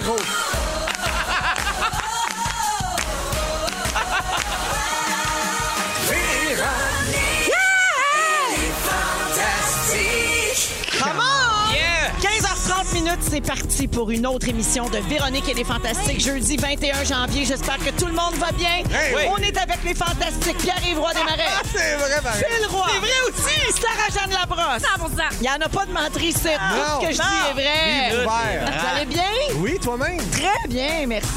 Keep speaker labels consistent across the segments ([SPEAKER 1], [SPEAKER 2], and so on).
[SPEAKER 1] Véro.
[SPEAKER 2] C'est parti pour une autre émission de Véronique et les Fantastiques. Jeudi 21 janvier, j'espère que tout le monde va bien.
[SPEAKER 1] oui.
[SPEAKER 2] On est avec les Fantastiques. Pierre-Yves Roy Desmarais.
[SPEAKER 1] C'est vrai.
[SPEAKER 2] Phil Roy. C'est vrai aussi. Sarah-Jeanne Labrosse.
[SPEAKER 3] 100
[SPEAKER 2] Il n'y en a pas de menterie ici. Tout
[SPEAKER 1] Non.
[SPEAKER 2] ce que je dis est vrai.
[SPEAKER 1] Ouvert.
[SPEAKER 2] Vous allez bien?
[SPEAKER 1] Oui, toi-même.
[SPEAKER 2] Très bien, merci.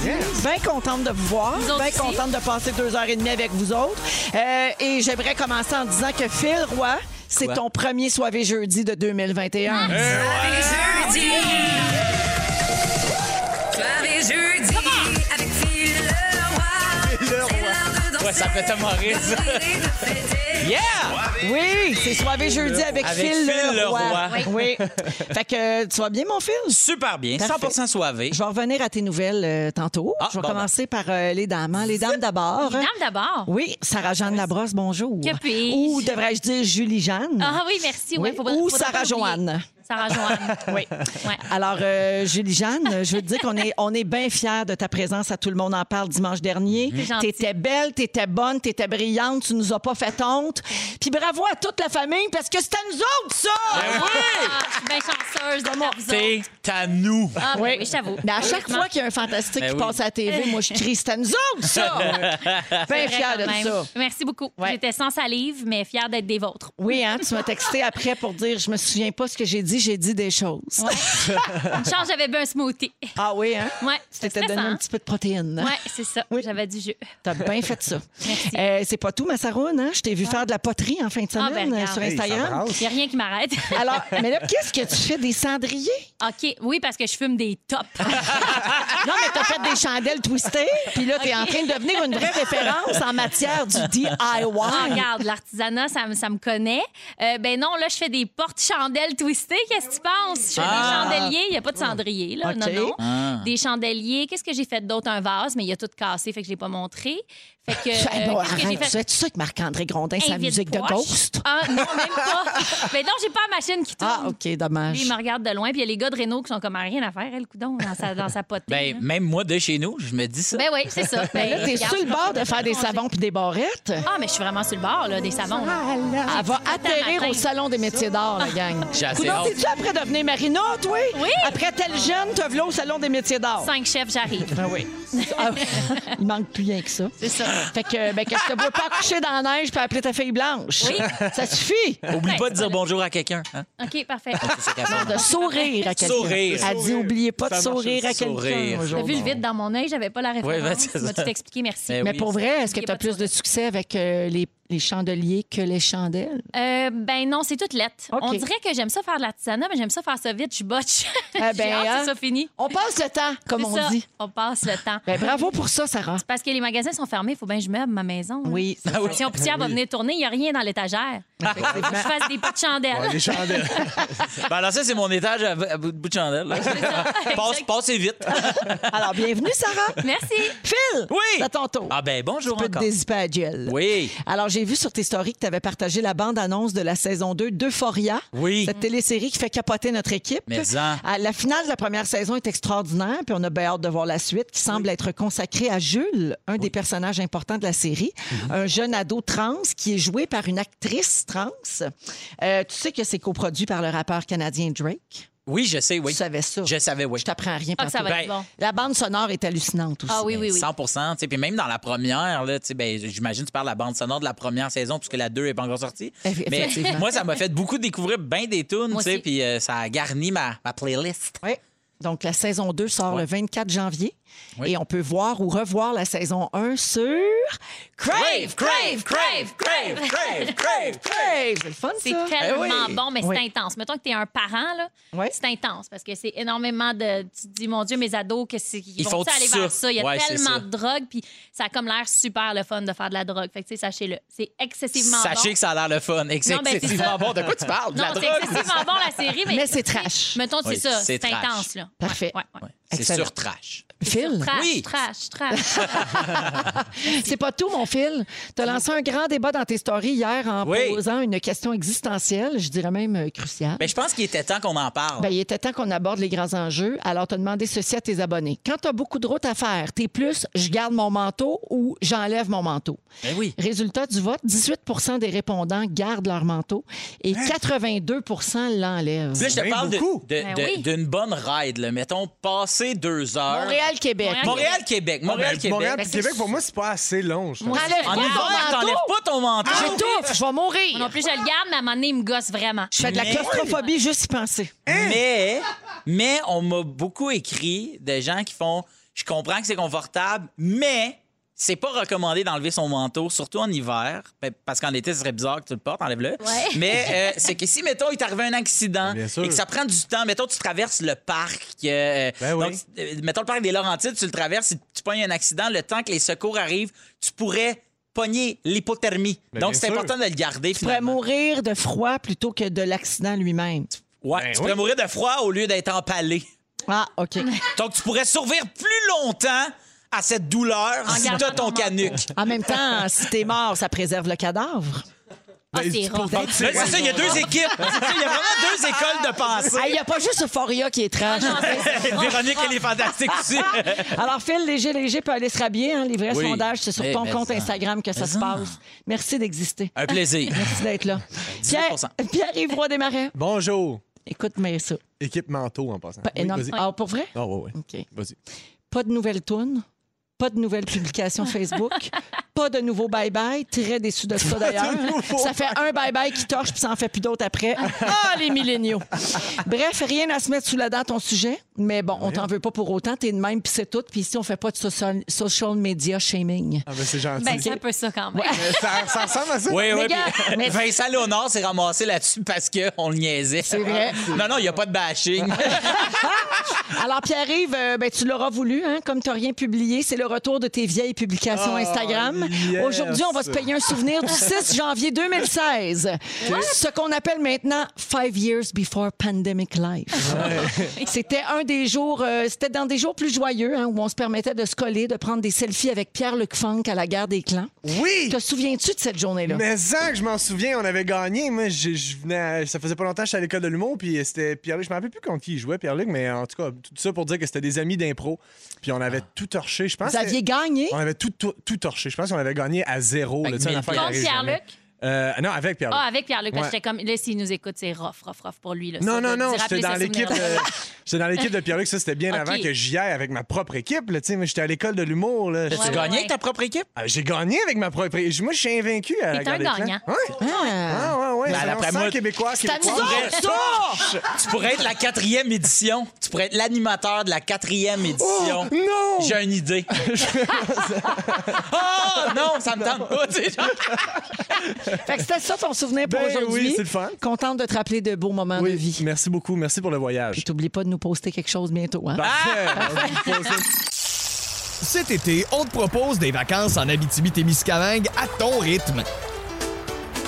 [SPEAKER 2] Bien contente de vous voir. Bien
[SPEAKER 3] aussi.
[SPEAKER 2] contente de passer deux heures et demie avec vous autres. Euh, et j'aimerais commencer en disant que Phil Roy, c'est ton premier soirée jeudi de 2021.
[SPEAKER 4] jeudi.
[SPEAKER 5] Ça fait
[SPEAKER 4] fêter.
[SPEAKER 5] Yeah!
[SPEAKER 2] Oui, c'est soirée jeudi avec,
[SPEAKER 5] Avec
[SPEAKER 2] Phil,
[SPEAKER 5] Phil
[SPEAKER 2] Leroy.
[SPEAKER 5] Leroy.
[SPEAKER 2] Oui. fait que tu vas bien, mon Phil?
[SPEAKER 5] Super bien,
[SPEAKER 2] Parfait.
[SPEAKER 5] 100% soivé.
[SPEAKER 2] Je vais revenir à tes nouvelles euh, tantôt.
[SPEAKER 5] Ah,
[SPEAKER 2] je vais
[SPEAKER 5] bon,
[SPEAKER 2] commencer par euh, les dames. hein. Les dames d'abord.
[SPEAKER 3] Dame d'abord?
[SPEAKER 2] Oui, Sarah-Jeanne Labrosse, bonjour.
[SPEAKER 3] Que puis-je?
[SPEAKER 2] Ou devrais-je dire Julie-Jeanne?
[SPEAKER 3] Ah oui, merci.
[SPEAKER 2] Oui. Ou Sarah-Joanne.
[SPEAKER 3] Oublier. Sarah-Joanne.
[SPEAKER 2] Oui.
[SPEAKER 3] Ouais.
[SPEAKER 2] Alors, euh, Julie-Jeanne, je veux te dire qu'on est, on est bien fiers de ta présence à Tout le monde en parle dimanche dernier. T'étais belle, t'étais bonne, t'étais brillante, tu nous as pas fait honte. Puis bravo à toute la famille parce que c'est à nous autres, ça!
[SPEAKER 3] Ah, je suis bien chanceuse de
[SPEAKER 5] C'est à nous.
[SPEAKER 3] Ah, ben oui, j'avoue.
[SPEAKER 2] Mais à chaque fois qu'il y a un fantastique
[SPEAKER 5] Ben
[SPEAKER 2] qui
[SPEAKER 5] oui.
[SPEAKER 2] passe à la TV, moi, je crie, c'est à nous autres, ça! bien fière de
[SPEAKER 3] même.
[SPEAKER 2] ça.
[SPEAKER 3] Merci beaucoup.
[SPEAKER 2] Ouais.
[SPEAKER 3] J'étais sans salive, mais fière d'être des vôtres.
[SPEAKER 2] Oui, hein, tu m'as texté après pour dire, je me souviens pas ce que j'ai dit, j'ai dit des choses.
[SPEAKER 3] Ouais. Une chance, j'avais bu un smoothie.
[SPEAKER 2] Ah oui, hein?
[SPEAKER 3] Ouais,
[SPEAKER 2] Tu
[SPEAKER 3] c'est
[SPEAKER 2] t'étais donné un petit peu de protéines. hein?
[SPEAKER 3] Ouais, c'est ça.
[SPEAKER 2] Oui.
[SPEAKER 3] J'avais du jus.
[SPEAKER 2] T'as bien fait ça.
[SPEAKER 3] Merci.
[SPEAKER 2] Euh, c'est pas tout, ma Saroune, hein? Je t'ai vu faire de la poterie en fin de
[SPEAKER 3] Ah,
[SPEAKER 2] semaine
[SPEAKER 3] ben,
[SPEAKER 2] euh,
[SPEAKER 3] regarde.
[SPEAKER 2] sur Instagram.
[SPEAKER 3] Il n'y a rien qui m'arrête.
[SPEAKER 2] Alors, mais là, qu'est-ce que tu fais des cendriers?
[SPEAKER 3] OK, oui, parce que je fume des tops.
[SPEAKER 2] Non, mais t'as fait des chandelles twistées, puis là, t'es en train de devenir une vraie référence en matière du DIY.
[SPEAKER 3] Ah, regarde, l'artisanat, ça, me- ça me connaît. Euh, ben non, là, je fais des portes-chandelles twistées. Qu'est-ce que tu penses? Je fais
[SPEAKER 5] Ah.
[SPEAKER 3] des chandeliers. Il n'y a pas de cendrier, là.
[SPEAKER 2] OK.
[SPEAKER 3] Non, non.
[SPEAKER 5] Ah.
[SPEAKER 3] Des chandeliers. Qu'est-ce que j'ai fait d'autre? Un vase, mais il a tout cassé, fait que je l'ai pas montré. Fait que. Euh,
[SPEAKER 2] bon,
[SPEAKER 3] qu'est-ce que j'ai
[SPEAKER 2] arrête,
[SPEAKER 3] fait?
[SPEAKER 2] tu sais que Marc-André Grondin, sa
[SPEAKER 3] Un
[SPEAKER 2] musique de. Ghost?
[SPEAKER 3] Ah, non, même pas. mais non, j'ai pas la machine qui tourne.
[SPEAKER 2] Ah, OK, dommage.
[SPEAKER 3] Lui, il me regarde de loin, puis il y a les gars de Renault qui sont comme à rien à faire, elle, coudon, dans sa, dans sa potée.
[SPEAKER 5] Ben,
[SPEAKER 3] là.
[SPEAKER 5] même moi, de chez nous, je me dis ça.
[SPEAKER 3] Ben oui, c'est ça. Ben,
[SPEAKER 2] Là, t'es
[SPEAKER 3] regarde,
[SPEAKER 2] sur le bord de faire des savons puis des barrettes?
[SPEAKER 3] Ah, mais je suis vraiment sur le bord, là, des savons. là.
[SPEAKER 2] Elle va atterrir
[SPEAKER 3] matin.
[SPEAKER 2] au Salon des métiers d'art, la gang.
[SPEAKER 5] J'ai assez
[SPEAKER 2] Coudonc,
[SPEAKER 5] hâte.
[SPEAKER 2] t'es-tu après devenir Marina, toi?
[SPEAKER 3] Oui.
[SPEAKER 2] Après tel jeune, te v'là au Salon des métiers d'art?
[SPEAKER 3] Cinq chefs, j'arrive.
[SPEAKER 2] Ah oui. Ah oui. Il manque plus rien que ça.
[SPEAKER 3] C'est ça.
[SPEAKER 2] Fait que, ben, qu'est-ce que tu veux pas accoucher dans la neige puis appeler ta fille blanche?
[SPEAKER 3] Oui.
[SPEAKER 2] Ça suffit.
[SPEAKER 5] Oublie
[SPEAKER 3] Ouais,
[SPEAKER 5] pas de dire bonjour à quelqu'un. Hein?
[SPEAKER 3] OK, parfait.
[SPEAKER 2] De sourire à quelqu'un.
[SPEAKER 5] Sourire.
[SPEAKER 2] Elle dit, oubliez pas de
[SPEAKER 1] Ça marche
[SPEAKER 2] sourire à
[SPEAKER 5] aussi.
[SPEAKER 2] quelqu'un.
[SPEAKER 5] Sourire.
[SPEAKER 3] T'as
[SPEAKER 2] aujourd'hui.
[SPEAKER 3] vu le vide dans mon œil, j'avais pas la référence.
[SPEAKER 5] Ouais, ben, c'est
[SPEAKER 3] tu m'as
[SPEAKER 5] ça.
[SPEAKER 3] tout expliqué, merci.
[SPEAKER 5] Ben
[SPEAKER 2] Mais
[SPEAKER 5] oui.
[SPEAKER 2] pour vrai, est-ce que tu as
[SPEAKER 3] pas de
[SPEAKER 2] plus de succès avec euh, les, les chandeliers que les chandelles?
[SPEAKER 3] Euh, ben non, c'est toute lettre. On dirait que j'aime ça faire de l'artisanat, mais j'aime ça faire ça vite, je botche.
[SPEAKER 2] Ah ben,
[SPEAKER 3] hâte
[SPEAKER 2] hein?
[SPEAKER 3] que ça fini.
[SPEAKER 2] On passe le temps, comme
[SPEAKER 3] C'est
[SPEAKER 2] on
[SPEAKER 3] ça.
[SPEAKER 2] dit.
[SPEAKER 3] On passe le temps.
[SPEAKER 2] Ben, bravo pour ça, Sarah.
[SPEAKER 3] Parce que les magasins sont fermés, il faut bien que je meuble ma maison. là.
[SPEAKER 2] Oui.
[SPEAKER 3] Si on poussière va venir tourner, il n'y a rien dans l'étagère. Faut que je fasse des pots de chandelles.
[SPEAKER 1] Ouais, les chandelles.
[SPEAKER 5] Ben alors ça, c'est mon étage à, à bout de bout de chandelle. Passe, passez vite.
[SPEAKER 2] Alors, bienvenue, Sarah.
[SPEAKER 3] Merci.
[SPEAKER 2] Phil!
[SPEAKER 5] Oui.
[SPEAKER 2] C'est à ton tour.
[SPEAKER 5] Ah ben bonjour
[SPEAKER 2] Tu peux te
[SPEAKER 5] encore.
[SPEAKER 2] dézipper à Jill.
[SPEAKER 5] Oui.
[SPEAKER 2] Alors, j'ai vu sur tes stories que tu avais partagé la bande-annonce de la saison 2 d'Euphoria.
[SPEAKER 5] Oui.
[SPEAKER 2] Cette télésérie qui fait capoter notre équipe.
[SPEAKER 5] Mais en.
[SPEAKER 2] Ah, La finale de la première saison est extraordinaire, puis on a bien hâte de voir la suite, qui semble être consacrée à Jules, un des personnages importants de la série,
[SPEAKER 5] Mhm.
[SPEAKER 2] un jeune ado trans qui est joué par une actrice trans. Euh, tu sais que c'est coproduit par le rappeur canadien Drake?
[SPEAKER 5] Oui, je sais, oui.
[SPEAKER 2] Tu savais ça?
[SPEAKER 5] Je savais, oui.
[SPEAKER 2] Je t'apprends rien.
[SPEAKER 3] Ah, que ça
[SPEAKER 2] pantoute.
[SPEAKER 3] va être
[SPEAKER 5] Ben,
[SPEAKER 3] bon.
[SPEAKER 2] La bande sonore est hallucinante aussi.
[SPEAKER 3] Ah oui, oui, oui.
[SPEAKER 5] 100 tu sais, Puis même dans la première, là, tu sais, ben, j'imagine que tu parles de la bande sonore de la première saison, puisque la 2 n'est pas encore sortie. Mais moi, ça m'a fait beaucoup découvrir bien des tunes, tu sais, puis euh, ça a garni ma, ma playlist.
[SPEAKER 2] Oui. Donc, la saison 2 sort
[SPEAKER 5] Ouais.
[SPEAKER 2] le 24 janvier.
[SPEAKER 5] Oui.
[SPEAKER 2] Et on peut voir ou revoir la saison 1 sur Crave, Crave, Crave, Crave, Crave, Crave, Crave. C'est le fun,
[SPEAKER 3] C'est
[SPEAKER 2] ça.
[SPEAKER 3] tellement
[SPEAKER 5] Eh oui.
[SPEAKER 3] bon, mais
[SPEAKER 2] Oui.
[SPEAKER 3] c'est intense. Mettons que tu es un parent, là,
[SPEAKER 2] Ouais.
[SPEAKER 3] c'est intense parce que c'est énormément de. Tu te dis, mon Dieu, mes ados, que c'est, ils
[SPEAKER 5] Ils
[SPEAKER 3] vont
[SPEAKER 5] font
[SPEAKER 3] aller vers
[SPEAKER 5] ça.
[SPEAKER 3] ça. Il y a
[SPEAKER 5] Ouais, c'est
[SPEAKER 3] tellement
[SPEAKER 5] ça.
[SPEAKER 3] de drogue, puis ça a comme l'air super le fun de faire de la drogue. Fait que, tu sais, sachez-le. C'est excessivement
[SPEAKER 5] Sachez
[SPEAKER 3] bon.
[SPEAKER 5] que ça a l'air le fun.
[SPEAKER 3] ben, c'est
[SPEAKER 5] Excessivement
[SPEAKER 3] ça.
[SPEAKER 5] bon. De quoi tu parles? De
[SPEAKER 3] Non, c'est excessivement bon, la série, mais.
[SPEAKER 2] Mais c'est trash.
[SPEAKER 3] Mettons, c'est
[SPEAKER 5] Oui,
[SPEAKER 3] ça.
[SPEAKER 5] c'est
[SPEAKER 3] C'est
[SPEAKER 5] trash.
[SPEAKER 3] intense, là.
[SPEAKER 2] Parfait.
[SPEAKER 3] ouais, ouais.
[SPEAKER 5] Ouais, C'est
[SPEAKER 2] Excellent.
[SPEAKER 5] sur trash.
[SPEAKER 2] Phil,
[SPEAKER 3] Trash,
[SPEAKER 5] Oui.
[SPEAKER 3] trash, trash.
[SPEAKER 2] c'est pas tout, mon Phil. Tu as lancé un grand débat dans tes stories hier en
[SPEAKER 5] Oui.
[SPEAKER 2] posant une question existentielle, je dirais même euh, cruciale.
[SPEAKER 5] Mais je pense qu'il était temps qu'on en parle.
[SPEAKER 2] Ben, il était temps qu'on aborde les grands enjeux. Alors, tu as demandé ceci à tes abonnés. Quand tu as beaucoup de routes à faire, t'es plus je garde mon manteau ou j'enlève mon manteau?
[SPEAKER 5] Ben oui.
[SPEAKER 2] Résultat du vote, 18% des répondants gardent leur manteau et 82% l'enlèvent.
[SPEAKER 5] Là, je te parle de- de-
[SPEAKER 3] Ben oui.
[SPEAKER 5] d'une bonne ride. Là. Mettons, passer deux heures.
[SPEAKER 3] Montréal-
[SPEAKER 5] Montréal-Québec. Montréal-Québec.
[SPEAKER 1] Montréal
[SPEAKER 3] Ben,
[SPEAKER 1] puis
[SPEAKER 3] c'est-
[SPEAKER 1] Québec, pour moi, c'est pas assez long. je pense.
[SPEAKER 3] Moi,
[SPEAKER 2] Enlève
[SPEAKER 5] En
[SPEAKER 2] pas
[SPEAKER 5] hiver, t'enlèves
[SPEAKER 2] manteau.
[SPEAKER 5] pas ton manteau.
[SPEAKER 2] J'étouffe, je vais
[SPEAKER 3] Moi
[SPEAKER 2] mourir.
[SPEAKER 3] non plus, je le garde, mais à un moment donné, il me gosse vraiment.
[SPEAKER 2] Je fais de la
[SPEAKER 5] Mais-
[SPEAKER 2] claustrophobie juste y penser.
[SPEAKER 5] Mais, mais on m'a beaucoup écrit des gens qui font Je comprends que c'est confortable, mais c'est pas recommandé d'enlever son manteau, surtout en hiver, ben, parce qu'en été, ce serait bizarre que tu le portes, enlève-le.
[SPEAKER 3] Ouais.
[SPEAKER 5] Mais euh, c'est que si, mettons, il t'arrive un accident et que ça prend du temps, mettons, tu traverses le parc, euh,
[SPEAKER 1] Ben oui.
[SPEAKER 5] donc, euh, mettons le parc des Laurentides, tu le traverses, si tu pognes un accident, le temps que les secours arrivent, tu pourrais pogner l'hypothermie.
[SPEAKER 1] Ben,
[SPEAKER 5] donc, c'est important de le garder,
[SPEAKER 2] Tu pourrais mourir de froid plutôt que de l'accident lui-même.
[SPEAKER 5] Ouais,
[SPEAKER 1] Ben
[SPEAKER 5] tu
[SPEAKER 1] oui.
[SPEAKER 5] pourrais mourir de froid au lieu d'être empalé.
[SPEAKER 2] Ah, OK.
[SPEAKER 5] Donc, tu pourrais survivre plus longtemps à cette douleur
[SPEAKER 3] En
[SPEAKER 5] si
[SPEAKER 3] gardant
[SPEAKER 5] t'as ton canuc.
[SPEAKER 2] En même temps, si t'es mort, ça préserve le cadavre.
[SPEAKER 3] Ah,
[SPEAKER 1] Ben,
[SPEAKER 3] c'est
[SPEAKER 5] Là, c'est ça, il y a deux équipes. C'est ça, Il y a vraiment deux écoles de pensée.
[SPEAKER 2] Il n'y a pas juste Euphoria qui est trash.
[SPEAKER 3] C'est-
[SPEAKER 5] Véronique, elle est fantastique aussi.
[SPEAKER 2] Alors, Phil, léger, léger peut aller se rhabiller. Hein? Les vrais
[SPEAKER 5] Oui.
[SPEAKER 2] sondages, c'est sur
[SPEAKER 5] Mais-
[SPEAKER 2] ton
[SPEAKER 5] mais
[SPEAKER 2] compte
[SPEAKER 5] ça.
[SPEAKER 2] Instagram que ça
[SPEAKER 5] Mais
[SPEAKER 2] se
[SPEAKER 5] ça.
[SPEAKER 2] passe. Merci d'exister.
[SPEAKER 5] Un plaisir.
[SPEAKER 2] Merci d'être là. Pierre,
[SPEAKER 5] 18%.
[SPEAKER 2] Pierre-Yves Roy Desmarais.
[SPEAKER 1] Bonjour.
[SPEAKER 2] Écoute, mais ça.
[SPEAKER 1] Équipe manteau en passant.
[SPEAKER 2] Pas
[SPEAKER 1] Oui,
[SPEAKER 2] énorme.
[SPEAKER 1] vas-y.
[SPEAKER 2] Ah, pour vrai?
[SPEAKER 1] Ah, ouais, ouais.
[SPEAKER 2] OK.
[SPEAKER 1] Vas-y.
[SPEAKER 2] Pas de nouvelles tunes? Pas de nouvelles publications Facebook. pas de nouveau bye-bye. Très déçu de ça, d'ailleurs. Ça fait un bye-bye qui torche, puis ça en fait plus d'autres après. Ah, les milléniaux. Bref, rien à se mettre sous la dent ton sujet. Mais bon, on t'en veut pas pour autant. T'es de même, puis c'est tout. Puis ici, on fait pas de social, social media shaming.
[SPEAKER 1] Ah, ben c'est gentil.
[SPEAKER 3] Ben, c'est un peu ça quand même.
[SPEAKER 1] Ça, ça ressemble à ça?
[SPEAKER 5] Oui, oui. puis
[SPEAKER 2] mais-
[SPEAKER 5] Vincent Léonard s'est ramassé là-dessus parce qu'on le niaisait.
[SPEAKER 2] C'est vrai.
[SPEAKER 5] Non, non, il n'y a pas de bashing.
[SPEAKER 2] Alors, Pierre-Yves, euh, ben, tu l'auras voulu, hein, comme tu n'as rien publié. C'est le retour de tes vieilles publications
[SPEAKER 1] Oh,
[SPEAKER 2] Instagram.
[SPEAKER 1] yes.
[SPEAKER 2] Aujourd'hui, on va se payer un souvenir du 6 janvier 2016. Ce qu'on appelle maintenant Five Years Before Pandemic Life. C'était un des jours, euh, c'était dans des jours plus joyeux, hein, où on se permettait de se coller, de prendre des selfies avec Pierre-Luc Funk à la guerre des clans.
[SPEAKER 1] Oui!
[SPEAKER 2] Te souviens-tu de cette journée-là?
[SPEAKER 1] Mais ça, que je m'en souviens, on avait gagné. Moi, je, je venais à- ça faisait pas longtemps que j'étais à l'école de l'humour, puis c'était Pierre-Luc. Je me rappelle plus contre qui il jouait, Pierre-Luc, mais en tout cas, tout ça pour dire que c'était des amis d'impro. Puis on avait tout torché. Je pense
[SPEAKER 2] Vous aviez
[SPEAKER 1] que-
[SPEAKER 2] gagné?
[SPEAKER 1] On avait tout, tout, tout torché. Je pense qu'on avait gagné à zéro.
[SPEAKER 5] Fait
[SPEAKER 1] là,
[SPEAKER 5] que
[SPEAKER 1] tu sais, une
[SPEAKER 5] mille
[SPEAKER 1] affaire qui
[SPEAKER 3] Contre
[SPEAKER 1] arrive
[SPEAKER 3] Pierre-Luc?
[SPEAKER 1] jamais. Euh, non, avec Pierre-Luc.
[SPEAKER 3] Ah, avec Pierre-Luc, parce que j'étais comme, là, s'il nous écoute, c'est rough, rough, rough pour lui. Là,
[SPEAKER 1] Non, non,
[SPEAKER 3] de-
[SPEAKER 1] non, j'étais dans l'équipe. euh, j'étais dans l'équipe de Pierre-Luc. Ça, c'était bien
[SPEAKER 3] Ok.
[SPEAKER 1] avant que j'y aille avec ma propre équipe. Là, tu sais, mais j'étais à l'école de l'humour. là.
[SPEAKER 5] Tu
[SPEAKER 3] Ouais,
[SPEAKER 5] gagné
[SPEAKER 3] ouais.
[SPEAKER 5] avec ta propre équipe?
[SPEAKER 1] Ah, J'ai gagné avec ma propre équipe. Moi, je suis invaincu à la
[SPEAKER 3] T'es un
[SPEAKER 1] des Clans.
[SPEAKER 3] gagnant.
[SPEAKER 1] Ouais.
[SPEAKER 2] Ah.
[SPEAKER 1] Ah, ouais, ouais.
[SPEAKER 5] Ben, d'après moi,
[SPEAKER 1] québécois, québécois.
[SPEAKER 5] Tu pourrais être la quatrième édition. Tu pourrais être l'animateur de la quatrième
[SPEAKER 1] Oh,
[SPEAKER 5] édition.
[SPEAKER 1] non!
[SPEAKER 5] J'ai une idée. oh non, ça me tente pas. tu sais, genre.
[SPEAKER 2] Fait que c'était ça ton souvenir pour
[SPEAKER 1] Ben
[SPEAKER 2] aujourd'hui.
[SPEAKER 1] oui, c'est le fun.
[SPEAKER 2] Contente de te rappeler de beaux moments de vie.
[SPEAKER 1] merci beaucoup. Merci pour le voyage.
[SPEAKER 2] Puis t'oublies pas de nous poster quelque chose bientôt. Hein?
[SPEAKER 1] Parfait. On va vous poser-
[SPEAKER 6] Cet été, on te propose des vacances en Abitibi-Témiscamingue à ton rythme.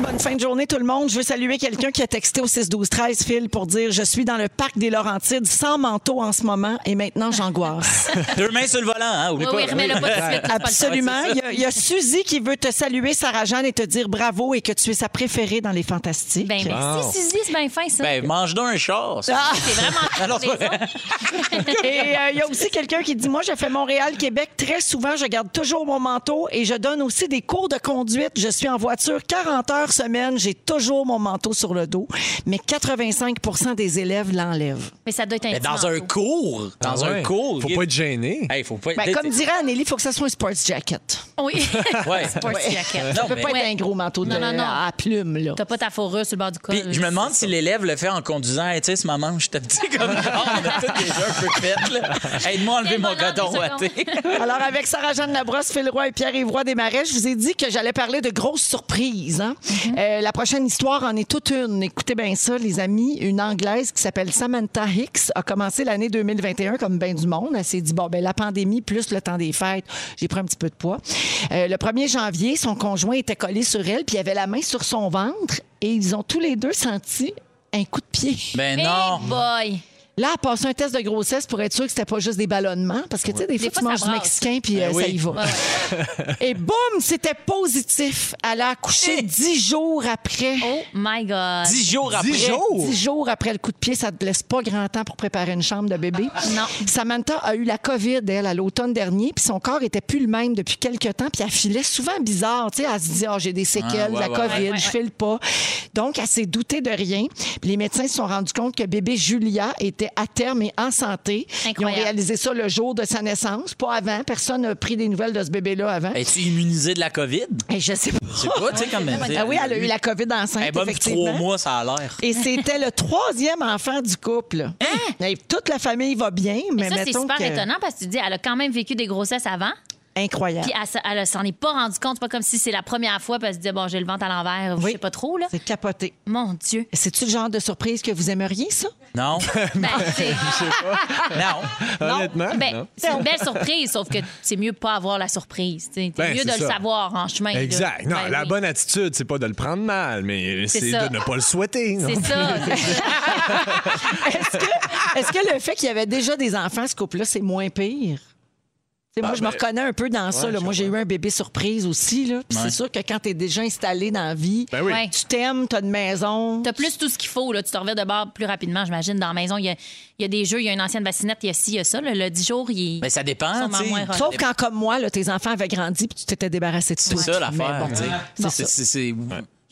[SPEAKER 2] Bonne fin de journée, tout le monde. Je veux saluer quelqu'un qui a texté au 6-12-13, Phil, pour dire Je suis dans le parc des Laurentides sans manteau en ce moment et maintenant j'angoisse.
[SPEAKER 5] Deux mains sur le volant, hein, oublie
[SPEAKER 3] Oui,
[SPEAKER 5] pas.
[SPEAKER 3] oui, remets-le pas de suite.
[SPEAKER 2] Absolument. Il y, a, il y a Suzy qui veut te saluer, Sarah-Jeanne, et te dire bravo et que tu es sa préférée dans les Fantastiques.
[SPEAKER 3] Ben, merci, Suzy, c'est bien fin, ça.
[SPEAKER 5] Ben, mange donc un char.
[SPEAKER 2] Ah!
[SPEAKER 3] c'est vraiment
[SPEAKER 5] Alors,
[SPEAKER 3] les autres.
[SPEAKER 2] Et euh, il y a aussi quelqu'un qui dit Moi, je fais Montréal-Québec très souvent. Je garde toujours mon manteau et je donne aussi des cours de conduite. Je suis en voiture 40 heures semaine. J'ai toujours mon manteau sur le dos. Mais 85% des élèves l'enlèvent.
[SPEAKER 3] Mais ça doit être un
[SPEAKER 5] Mais dans un
[SPEAKER 3] manteau.
[SPEAKER 5] cours. Dans
[SPEAKER 1] Ah
[SPEAKER 5] un cours.
[SPEAKER 1] Faut pas être gêné.
[SPEAKER 5] Hey, faut pas être.
[SPEAKER 2] Ben, comme dirait Anneli, il faut que ça soit un sports jacket.
[SPEAKER 3] Oui.
[SPEAKER 5] Ouais.
[SPEAKER 3] Sports jacket.
[SPEAKER 5] Non,
[SPEAKER 2] Ça peut
[SPEAKER 5] mais-
[SPEAKER 2] pas être un gros manteau de,
[SPEAKER 3] Non, non, non.
[SPEAKER 2] à plume. Là.
[SPEAKER 3] T'as pas ta fourrure sur le bord du col.
[SPEAKER 5] Puis je me demande si l'élève le fait en conduisant. Hey, tu sais, c'est ma manche, t'as petit comme genre, on a déjà un peu fait, là. Aide-moi à enlever mon
[SPEAKER 3] deux
[SPEAKER 5] ouaté.
[SPEAKER 2] Alors, avec Sarah-Jeanne Labrosse, Phil Roy et Pierre-Yves Roy Desmarais, je vous ai dit que j'allais parler de grosses surprises. Hein. Euh, la prochaine histoire en est toute une. Écoutez bien ça, les amis. Une Anglaise qui s'appelle Samantha Hicks a commencé l'année 2021 comme bien du monde. Elle s'est dit, bon, ben la pandémie plus le temps des fêtes, j'ai pris un petit peu de poids. Euh, le 1er janvier, son conjoint était collé sur elle, puis il avait la main sur son ventre et ils ont tous les deux senti un coup de pied.
[SPEAKER 5] Ben
[SPEAKER 3] Hey
[SPEAKER 5] non.
[SPEAKER 3] boy.
[SPEAKER 2] Là, elle a passé un test de grossesse pour être sûr que c'était pas juste des ballonnements. Parce que, tu sais, des fois,
[SPEAKER 3] fois,
[SPEAKER 2] tu manges du mexicain puis euh,
[SPEAKER 5] Ben oui.
[SPEAKER 2] ça y va. Et boum, c'était positif. Elle a accouché dix jours après.
[SPEAKER 3] Oh my God.
[SPEAKER 5] Dix jours après.
[SPEAKER 1] Dix jours?
[SPEAKER 2] Dix jours après le coup de pied, ça ne te laisse pas grand temps pour préparer une chambre de bébé.
[SPEAKER 3] Non.
[SPEAKER 2] Samantha a eu la COVID, elle, à l'automne dernier, puis son corps était plus le même depuis quelques temps, puis elle filait souvent bizarre. Tu sais, elle se disait, oh, j'ai des séquelles,
[SPEAKER 5] Ah, ouais,
[SPEAKER 2] la
[SPEAKER 5] ouais,
[SPEAKER 2] COVID,
[SPEAKER 3] ouais, ouais,
[SPEAKER 2] je file pas. Donc, elle s'est doutée de rien. Puis les médecins se sont rendus compte que bébé Julia était à terme et en santé. Ils ont réalisé ça le jour de sa naissance, pas avant. Personne n'a pris des nouvelles de ce bébé-là avant.
[SPEAKER 5] Es-tu immunisé de la COVID?
[SPEAKER 2] Et je sais pas.
[SPEAKER 5] Je sais pas, tu sais, comme.
[SPEAKER 2] Ah oui, elle a eu la COVID enceinte,
[SPEAKER 5] Elle est bonne pour
[SPEAKER 2] effectivement.
[SPEAKER 5] trois mois, ça a l'air.
[SPEAKER 2] Et c'était le troisième enfant du couple. Et toute la famille va bien, mais,
[SPEAKER 3] Mais ça, c'est super
[SPEAKER 2] que...
[SPEAKER 3] étonnant parce que tu dis, elle a quand même vécu des grossesses avant,
[SPEAKER 2] Incroyable.
[SPEAKER 3] puis elle, elle s'en est pas rendu compte. C'est pas comme si c'est la première fois, puis elle se dit, bon, j'ai le ventre à l'envers, je
[SPEAKER 2] Oui.
[SPEAKER 3] sais pas trop, là.
[SPEAKER 2] C'est capoté.
[SPEAKER 3] Mon Dieu.
[SPEAKER 2] C'est-tu le genre de surprise que vous aimeriez, ça?
[SPEAKER 5] Non.
[SPEAKER 3] Ben, c'est
[SPEAKER 5] non.
[SPEAKER 1] Honnêtement,
[SPEAKER 3] ben,
[SPEAKER 1] non.
[SPEAKER 3] c'est une belle surprise, sauf que c'est mieux de pas avoir la surprise. C'est
[SPEAKER 1] Ben,
[SPEAKER 3] mieux de le savoir en chemin. là.
[SPEAKER 1] Exact. Non,
[SPEAKER 3] Ben
[SPEAKER 1] la
[SPEAKER 3] oui.
[SPEAKER 1] bonne attitude, c'est pas de le prendre mal, mais
[SPEAKER 3] C'est
[SPEAKER 1] de ne pas le souhaiter. non?
[SPEAKER 3] C'est ça. c'est ça.
[SPEAKER 2] Est-ce que, est-ce que le fait qu'il y avait déjà des enfants, ce couple-là, c'est moins pire? Tu moi, je me
[SPEAKER 1] ben,
[SPEAKER 2] reconnais un peu dans ça. là. Moi, j'ai eu un bébé surprise aussi. Là. Puis
[SPEAKER 5] Ouais.
[SPEAKER 2] c'est sûr que quand tu es déjà installé dans la vie,
[SPEAKER 1] Ben oui.
[SPEAKER 3] Ouais.
[SPEAKER 2] tu t'aimes, tu as une maison.
[SPEAKER 3] T'as plus tout ce qu'il faut, là. Tu te reviens de bord plus rapidement, j'imagine. Dans la maison, il y a, il y a des jeux, il y a une ancienne bassinette, il y a ci, il y a ça. là. Le 10 jours, il
[SPEAKER 5] Mais ça dépend, tu
[SPEAKER 3] moins.
[SPEAKER 2] Sauf quand, comme moi, là, tes enfants avaient grandi puis tu t'étais débarrassé de tout.
[SPEAKER 5] C'est ça l'affaire.
[SPEAKER 2] Bon.
[SPEAKER 5] tu. C'est-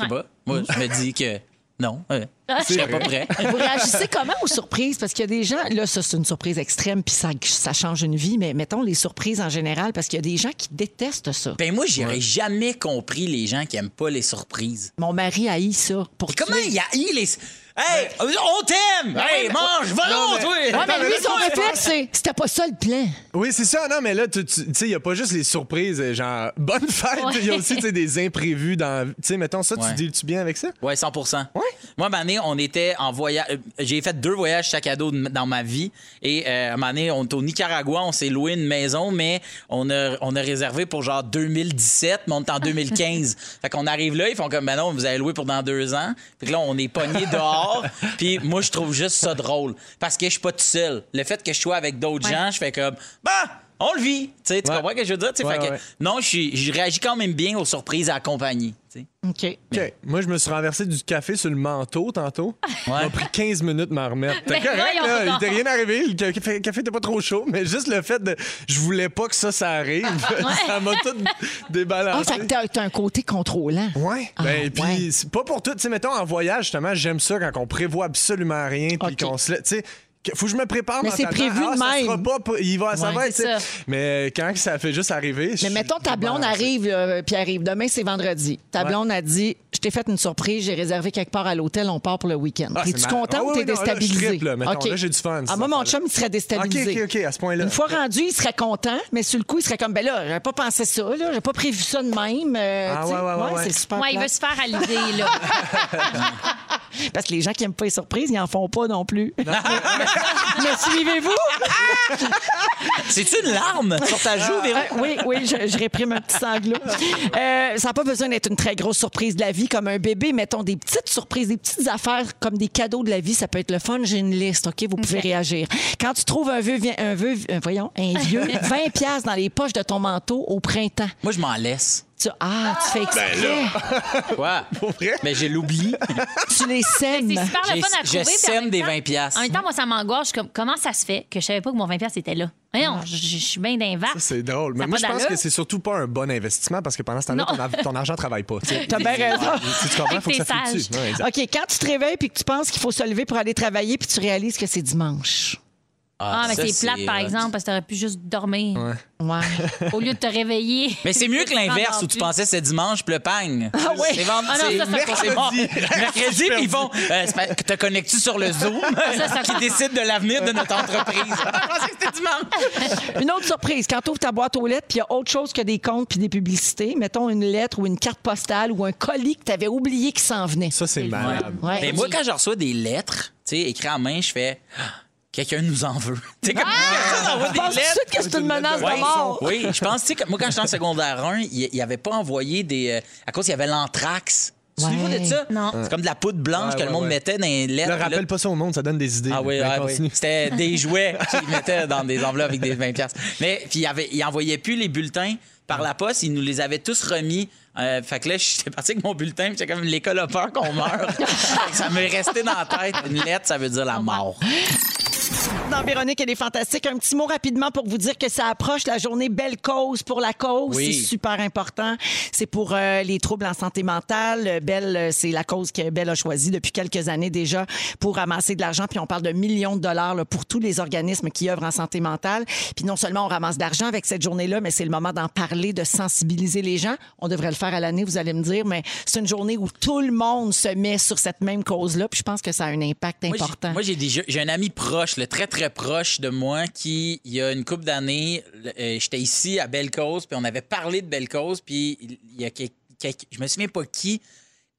[SPEAKER 5] pas. Moi, je me dis que non. euh, Je suis pas prêt.
[SPEAKER 2] Vous réagissez comment aux surprises? Parce qu'il y a des gens, là, ça, c'est une surprise extrême, puis ça, ça change une vie, mais mettons les surprises en général, parce qu'il y a des gens qui détestent ça.
[SPEAKER 5] Ben moi, j'aurais jamais compris les gens qui aiment pas les surprises.
[SPEAKER 2] Mon mari haït ça. Pour
[SPEAKER 5] comment il y a eu les. Hey, on t'aime! Hey, mange, va
[SPEAKER 1] Non,
[SPEAKER 5] donc,
[SPEAKER 1] mais-
[SPEAKER 5] toi!
[SPEAKER 2] Ouais, mais lui, son réflexe, c'est c'était pas ça le plan.
[SPEAKER 1] Oui, c'est ça. Non, mais là, tu tu- tu sais, il n'y a pas juste les surprises, euh, genre, bonne fête. Il y a aussi, tu sais, des imprévus dans. Tu sais, mettons ça,
[SPEAKER 5] Ouais.
[SPEAKER 1] tu deals-tu bien avec ça?
[SPEAKER 5] Ouais, 100 Moi, à un moment donné, on était en voyage. euh, J'ai fait deux voyages sac à dos de- dans ma vie. Et euh, à un moment donné, on est au Nicaragua, on s'est loué une maison, mais on a, on a réservé pour genre 2017, mais on est en 2015. fait qu'on arrive là, ils font comme, ben non, vous avez loué pour dans deux ans. Puis là, on est pogné dehors. Puis moi, je trouve juste ça drôle. Parce que je suis pas tout seul. Le fait que je sois avec d'autres gens, je fais comme, bah! On le vit, tu sais, tu
[SPEAKER 1] Ouais.
[SPEAKER 5] comprends ce que je veux dire? tu sais?
[SPEAKER 1] Ouais,
[SPEAKER 5] Fait que
[SPEAKER 1] ouais.
[SPEAKER 5] non, je réagis quand même bien aux surprises accompagnées. tu sais.
[SPEAKER 2] OK.
[SPEAKER 1] OK. Moi, je me suis renversé du café sur le manteau tantôt. Ça m'a pris 15 minutes de m'en remettre. T'es correct, là. Il t'est rien arrivé. Le café, le café était pas trop chaud, mais juste le fait de. Je voulais pas que ça, ça arrive. ça m'a tout
[SPEAKER 2] Ah,
[SPEAKER 1] débalancé.
[SPEAKER 2] fait que t'as t'as un côté contrôlant.
[SPEAKER 1] Ouais.
[SPEAKER 2] Ah,
[SPEAKER 1] ben, puis
[SPEAKER 2] ouais.
[SPEAKER 1] c'est pas pour tout. Tu sais, mettons, en voyage, justement, j'aime ça quand on prévoit absolument rien, puis qu'on se. Tu sais, faut que je me prépare
[SPEAKER 2] Mais c'est prévu
[SPEAKER 1] ah,
[SPEAKER 2] de
[SPEAKER 1] ça
[SPEAKER 2] même.
[SPEAKER 1] sera pas, pas- il va, ça
[SPEAKER 5] Ouais.
[SPEAKER 1] va être,
[SPEAKER 3] ça.
[SPEAKER 1] Mais quand ça fait juste arriver.
[SPEAKER 2] Mais mettons, ta blonde arrive, là, puis arrive. Demain, c'est vendredi. Ta
[SPEAKER 1] Ouais.
[SPEAKER 2] blonde a dit Je t'ai fait une surprise, j'ai réservé quelque part à l'hôtel, on part pour le week-end.
[SPEAKER 1] Ah,
[SPEAKER 2] Es-tu content
[SPEAKER 1] mar-
[SPEAKER 2] ou
[SPEAKER 1] Ah
[SPEAKER 2] t'es
[SPEAKER 1] non, là, je
[SPEAKER 2] déstabilisé?
[SPEAKER 1] trippe, là, mettons. Là, j'ai du fun,
[SPEAKER 2] Ah,
[SPEAKER 1] cette
[SPEAKER 2] moi, mon chum, il serait déstabilisé.
[SPEAKER 1] OK, OK, OK, à ce point-là.
[SPEAKER 2] Une fois rendu, il serait content, mais sur le coup, il serait comme, ben là, j'avais pas pensé ça, là, j'avais pas prévu ça de même. euh,
[SPEAKER 1] Ah, ouais, ouais,
[SPEAKER 2] c'est super.
[SPEAKER 3] Ouais, il veut se faire à l'idée, là.
[SPEAKER 2] Parce que les gens qui n'aiment pas les surprises, ils n'en font pas non plus. mais, suivez-vous?
[SPEAKER 5] C'est-tu une larme sur ta joue, Véro?
[SPEAKER 2] Euh, oui, oui, je, je réprime un petit sanglot. Euh, ça n'a pas besoin d'être une très grosse surprise de la vie comme un bébé. Mettons des petites surprises, des petites affaires comme des cadeaux de la vie. Ça peut être le fun. J'ai une liste, OK? Vous pouvez réagir. Quand tu trouves un vieux, un vieux, euh, voyons, un vieux 20 pièces dans les poches de ton manteau au printemps,
[SPEAKER 5] Moi, je m'en laisse.
[SPEAKER 2] Tu, ah, tu fais exprès.
[SPEAKER 5] Quoi? Mais je l'oublie.
[SPEAKER 2] tu les sèmes.
[SPEAKER 3] C'est super
[SPEAKER 5] J'ai-
[SPEAKER 3] le fun à
[SPEAKER 5] je
[SPEAKER 3] trouver. en
[SPEAKER 5] sème
[SPEAKER 3] même
[SPEAKER 5] des
[SPEAKER 3] temps-
[SPEAKER 5] 20 piastres.
[SPEAKER 3] En même temps, moi, ça m'angoisse. Je comme, comment ça se fait que je savais pas que mon 20 piastres était là? Voyons, je, je- je suis bien d'un
[SPEAKER 1] Ça, C'est drôle. Mais
[SPEAKER 3] Ça
[SPEAKER 1] moi,
[SPEAKER 3] a
[SPEAKER 1] je pense que c'est surtout pas un bon investissement parce que pendant ce temps-là,
[SPEAKER 3] Non.
[SPEAKER 1] ton, ton argent travaille pas.
[SPEAKER 2] T'as bien raison.
[SPEAKER 1] Si tu comprends, il faut que ça fluctue. Ouais.
[SPEAKER 2] OK, quand tu te réveilles puis que tu penses qu'il faut se lever pour aller travailler puis tu réalises que c'est dimanche.
[SPEAKER 3] Ah, mais
[SPEAKER 5] ça,
[SPEAKER 3] c'est plate, par exemple, parce que t'aurais pu juste dormir
[SPEAKER 2] Ouais.
[SPEAKER 3] au lieu de te réveiller.
[SPEAKER 5] Mais c'est mieux que l'inverse où tu pensais c'est dimanche, puis le pagne. Ah
[SPEAKER 2] ouais.
[SPEAKER 5] C'est vendredi.
[SPEAKER 3] Ah non, ça, ça
[SPEAKER 5] c'est bon. Mercredi, puis ils font. euh, te connectes-tu sur le Zoom?
[SPEAKER 3] Ça, ça-
[SPEAKER 5] qui décide de l'avenir de notre entreprise. Je pensais que c'était dimanche.
[SPEAKER 2] Une autre surprise, quand tu ouvres ta boîte aux lettres, puis il y a autre chose que des comptes puis des publicités, mettons une lettre ou une carte postale ou un colis que tu avais oublié qui s'en venait.
[SPEAKER 1] Ça, c'est malade.
[SPEAKER 2] Ouais.
[SPEAKER 5] Mais moi, quand je reçois des lettres, tu sais, écrites en main, je fais. Ah, Quelqu'un nous en veut. Tu sais, comme personne envoie
[SPEAKER 2] Je
[SPEAKER 5] des lettres.
[SPEAKER 2] que c'est une menace
[SPEAKER 5] Ouais.
[SPEAKER 2] de mort?
[SPEAKER 5] Oui, je pense, tu sais, que moi, quand j'étais en secondaire 1, il n'avait pas envoyé des. euh, à cause, il y avait l'anthrax. Tu te souviens
[SPEAKER 2] Ouais.
[SPEAKER 5] de ça?
[SPEAKER 3] Non.
[SPEAKER 5] C'est comme de la poudre blanche
[SPEAKER 1] Ouais,
[SPEAKER 5] que le monde
[SPEAKER 1] ouais.
[SPEAKER 5] mettait dans les lettres.
[SPEAKER 1] Ne
[SPEAKER 5] Là-
[SPEAKER 1] rappelle pas ça au monde, ça donne des idées.
[SPEAKER 5] Ah oui,
[SPEAKER 1] Ben,
[SPEAKER 5] ah oui. C'était des jouets qu'ils mettaient dans des enveloppes avec des 20 piastres. Mais puis il, avait, il envoyait plus les bulletins par la poste, il nous les avait tous remis. Euh, fait que là, j'étais parti avec mon bulletin, puis j'étais comme l'école a peur qu'on meure. Fait que ça m'est resté dans la tête. Une lettre, ça veut dire la mort.
[SPEAKER 2] Dans Véronique, elle est fantastique. Un petit mot rapidement pour vous dire que ça approche la journée Belle Cause pour la cause.
[SPEAKER 5] Oui.
[SPEAKER 2] C'est super important. C'est pour euh, les troubles en santé mentale. Belle, euh, c'est la cause que Belle a choisie depuis quelques années déjà pour ramasser de l'argent. Puis on parle de millions de dollars là, pour tous les organismes qui œuvrent en santé mentale. Puis non seulement on ramasse de l'argent avec cette journée-là, mais c'est le moment d'en parler, de sensibiliser les gens. On devrait le faire à l'année, vous allez me dire, mais c'est une journée où tout le monde se met sur cette même cause-là. Puis je pense que ça a un impact
[SPEAKER 5] Moi, j'ai-
[SPEAKER 2] important.
[SPEAKER 5] Moi, j'ai un ami proche, très très proche de moi, qui il y a une couple d'années, euh, j'étais ici à Belle Cause, puis on avait parlé de Belle Cause, puis il y a quel- quel- je me souviens pas qui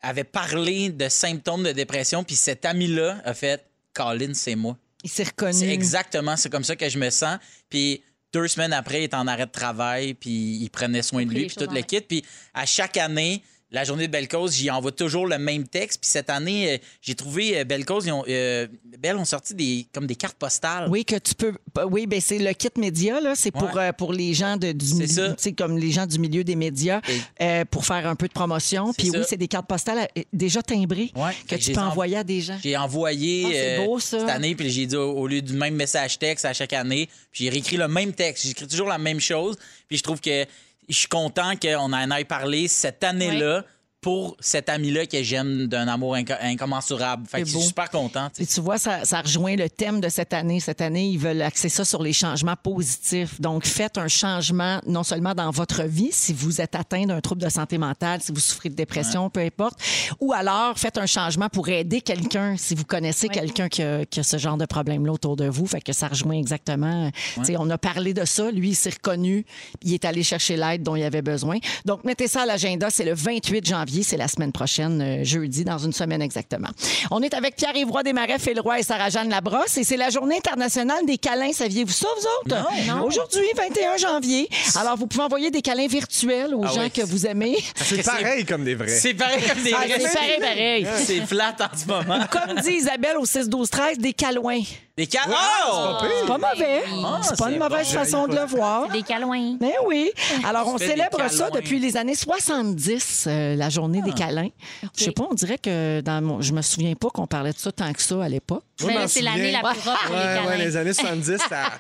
[SPEAKER 5] avait parlé de symptômes de dépression, puis cet ami-là a fait Colin, c'est moi.
[SPEAKER 2] Il s'est reconnu.
[SPEAKER 5] C'est exactement, c'est comme ça que je me sens. Puis deux semaines après, il est en arrêt de travail, puis il prenait soin de lui, puis tout le kit. Puis à chaque année, la journée de Belle Cause, j'y envoie toujours le même texte. Puis cette année, euh, j'ai trouvé euh, Belle Cause, ils ont, euh, Belle ont sorti des, comme des cartes postales.
[SPEAKER 2] Oui, que tu peux. Oui, ben c'est le kit média, là. C'est pour,
[SPEAKER 5] Ouais.
[SPEAKER 2] euh, pour les gens de, du milieu, comme les gens du milieu des médias,
[SPEAKER 5] Et-
[SPEAKER 2] pour faire un peu de promotion. Puis
[SPEAKER 5] ça.
[SPEAKER 2] oui, c'est des cartes postales déjà timbrées
[SPEAKER 5] Ouais.
[SPEAKER 2] que tu peux
[SPEAKER 5] en-
[SPEAKER 2] envoyer à des gens.
[SPEAKER 5] J'ai envoyé
[SPEAKER 2] Ah, c'est beau, ça.
[SPEAKER 5] cette année, puis j'ai dit au, au lieu du même message texte à chaque année, puis j'ai réécrit le même texte. J'écris toujours la même chose, puis je trouve que je suis content qu'on en ait parlé cette année-là pour cet ami-là que j'aime d'un amour inco- incommensurable. Fait que je suis super content.
[SPEAKER 2] Et tu vois, ça, ça rejoint le thème de cette année. Cette année, ils veulent axer ça sur les changements positifs. Donc, faites un changement non seulement dans votre vie, si vous êtes atteint d'un trouble de santé mentale, si vous souffrez de dépression, peu importe, ou alors faites un changement pour aider quelqu'un si vous connaissez quelqu'un qui a, qui a ce genre de problème-là autour de vous. Fait que ça rejoint exactement. Tu sais, On a parlé de ça. Lui, il s'est reconnu. Il est allé chercher l'aide dont il avait besoin. Donc, mettez ça à l'agenda. C'est le 28 janvier. C'est la semaine prochaine, euh, jeudi, dans une semaine exactement. On est avec Pierre-Yves Roy Desmarais, Phil Roy et Sarah-Jeanne Labrosse. Et c'est la journée internationale des câlins. Saviez-vous ça, vous autres? Aujourd'hui, 21 janvier. Alors, vous pouvez envoyer des câlins virtuels aux
[SPEAKER 5] Ah
[SPEAKER 2] gens
[SPEAKER 5] oui.
[SPEAKER 2] que vous aimez.
[SPEAKER 1] C'est pareil comme des vrais.
[SPEAKER 5] C'est pareil comme des
[SPEAKER 2] Ah,
[SPEAKER 5] vrais.
[SPEAKER 2] c'est pareil, pareil.
[SPEAKER 5] C'est flat en ce moment.
[SPEAKER 2] Comme dit Isabelle au 6-12-13, des câlins.
[SPEAKER 5] Des cas. Oh!
[SPEAKER 2] C'est pas mauvais.
[SPEAKER 5] Ah,
[SPEAKER 2] c'est pas
[SPEAKER 5] c'est
[SPEAKER 2] une mauvaise
[SPEAKER 1] bon.
[SPEAKER 2] façon de le voir.
[SPEAKER 3] Des calouins.
[SPEAKER 2] Mais oui. Alors, on célèbre ça
[SPEAKER 5] câlins.
[SPEAKER 2] depuis les années 70, euh, la journée des câlins. Je sais pas, on dirait que dans mon... je me souviens pas qu'on parlait de ça tant que ça à l'époque.
[SPEAKER 3] Ben, c'est l'année la plus rough pour les
[SPEAKER 1] Ouais, les années 70, ça,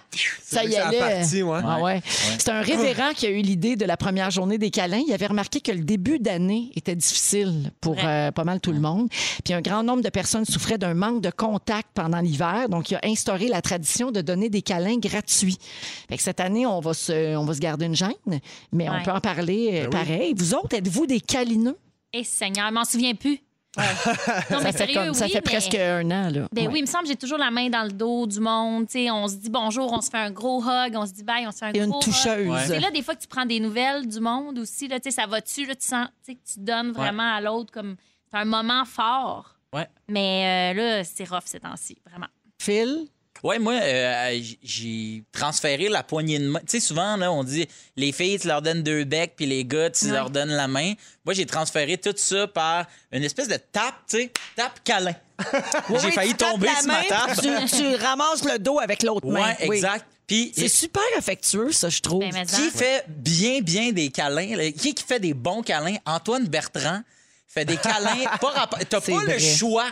[SPEAKER 2] Ça y
[SPEAKER 1] ça a
[SPEAKER 2] allait.
[SPEAKER 1] parti, ouais.
[SPEAKER 2] Ah ouais. C'est un révérend qui a eu l'idée de la première journée des câlins. Il avait remarqué que le début d'année était difficile pour euh, pas mal tout le monde. Puis un grand nombre de personnes souffraient d'un manque de contact pendant l'hiver. Donc, il a instauré la tradition de donner des câlins gratuits. Fait que cette année, on va se, on va se garder une gêne, mais on peut en parler euh, pareil. Vous autres, êtes-vous des câlineux?
[SPEAKER 3] Eh, Seigneur, je m'en souviens plus. Non, mais
[SPEAKER 2] Ça fait,
[SPEAKER 3] sérieux,
[SPEAKER 2] comme- ça
[SPEAKER 3] oui,
[SPEAKER 2] fait
[SPEAKER 3] mais-
[SPEAKER 2] presque un an. Là.
[SPEAKER 3] Ben
[SPEAKER 2] Ouais.
[SPEAKER 3] oui, il me semble que j'ai toujours la main dans le dos du monde. Tu sais, on se dit bonjour, on se fait un gros hug, on se dit bye, on se fait un
[SPEAKER 2] Et une
[SPEAKER 3] gros hug.
[SPEAKER 2] toucheuse.
[SPEAKER 5] Ouais.
[SPEAKER 3] C'est là des fois que tu prends des nouvelles du monde aussi. Là, tu sais, ça va-tu? Tu sens que tu donnes vraiment à l'autre comme c'est un moment fort.
[SPEAKER 5] Ouais.
[SPEAKER 3] Mais euh, là, c'est rough ces temps-ci, vraiment.
[SPEAKER 2] Phil?
[SPEAKER 5] Ouais, moi, euh, j'ai transféré la poignée de main. Tu sais, souvent, là, on dit les filles, tu leur donnes deux becs, puis les gars, tu
[SPEAKER 3] Ouais.
[SPEAKER 5] leur donnes la main. Moi, j'ai transféré tout ça par une espèce de tape, tu sais, tape câlin. j'ai failli tomber sur
[SPEAKER 2] main,
[SPEAKER 5] ma table.
[SPEAKER 2] Tu, tu ramasses le dos avec l'autre main.
[SPEAKER 5] Ouais,
[SPEAKER 2] Oui.
[SPEAKER 5] exact. Puis
[SPEAKER 2] C'est super affectueux, ça, je trouve.
[SPEAKER 3] Ben,
[SPEAKER 5] qui fait bien, bien des câlins? là? Qui qui fait des bons câlins? Antoine Bertrand fait des câlins. pas T'as
[SPEAKER 2] C'est
[SPEAKER 5] pas le choix.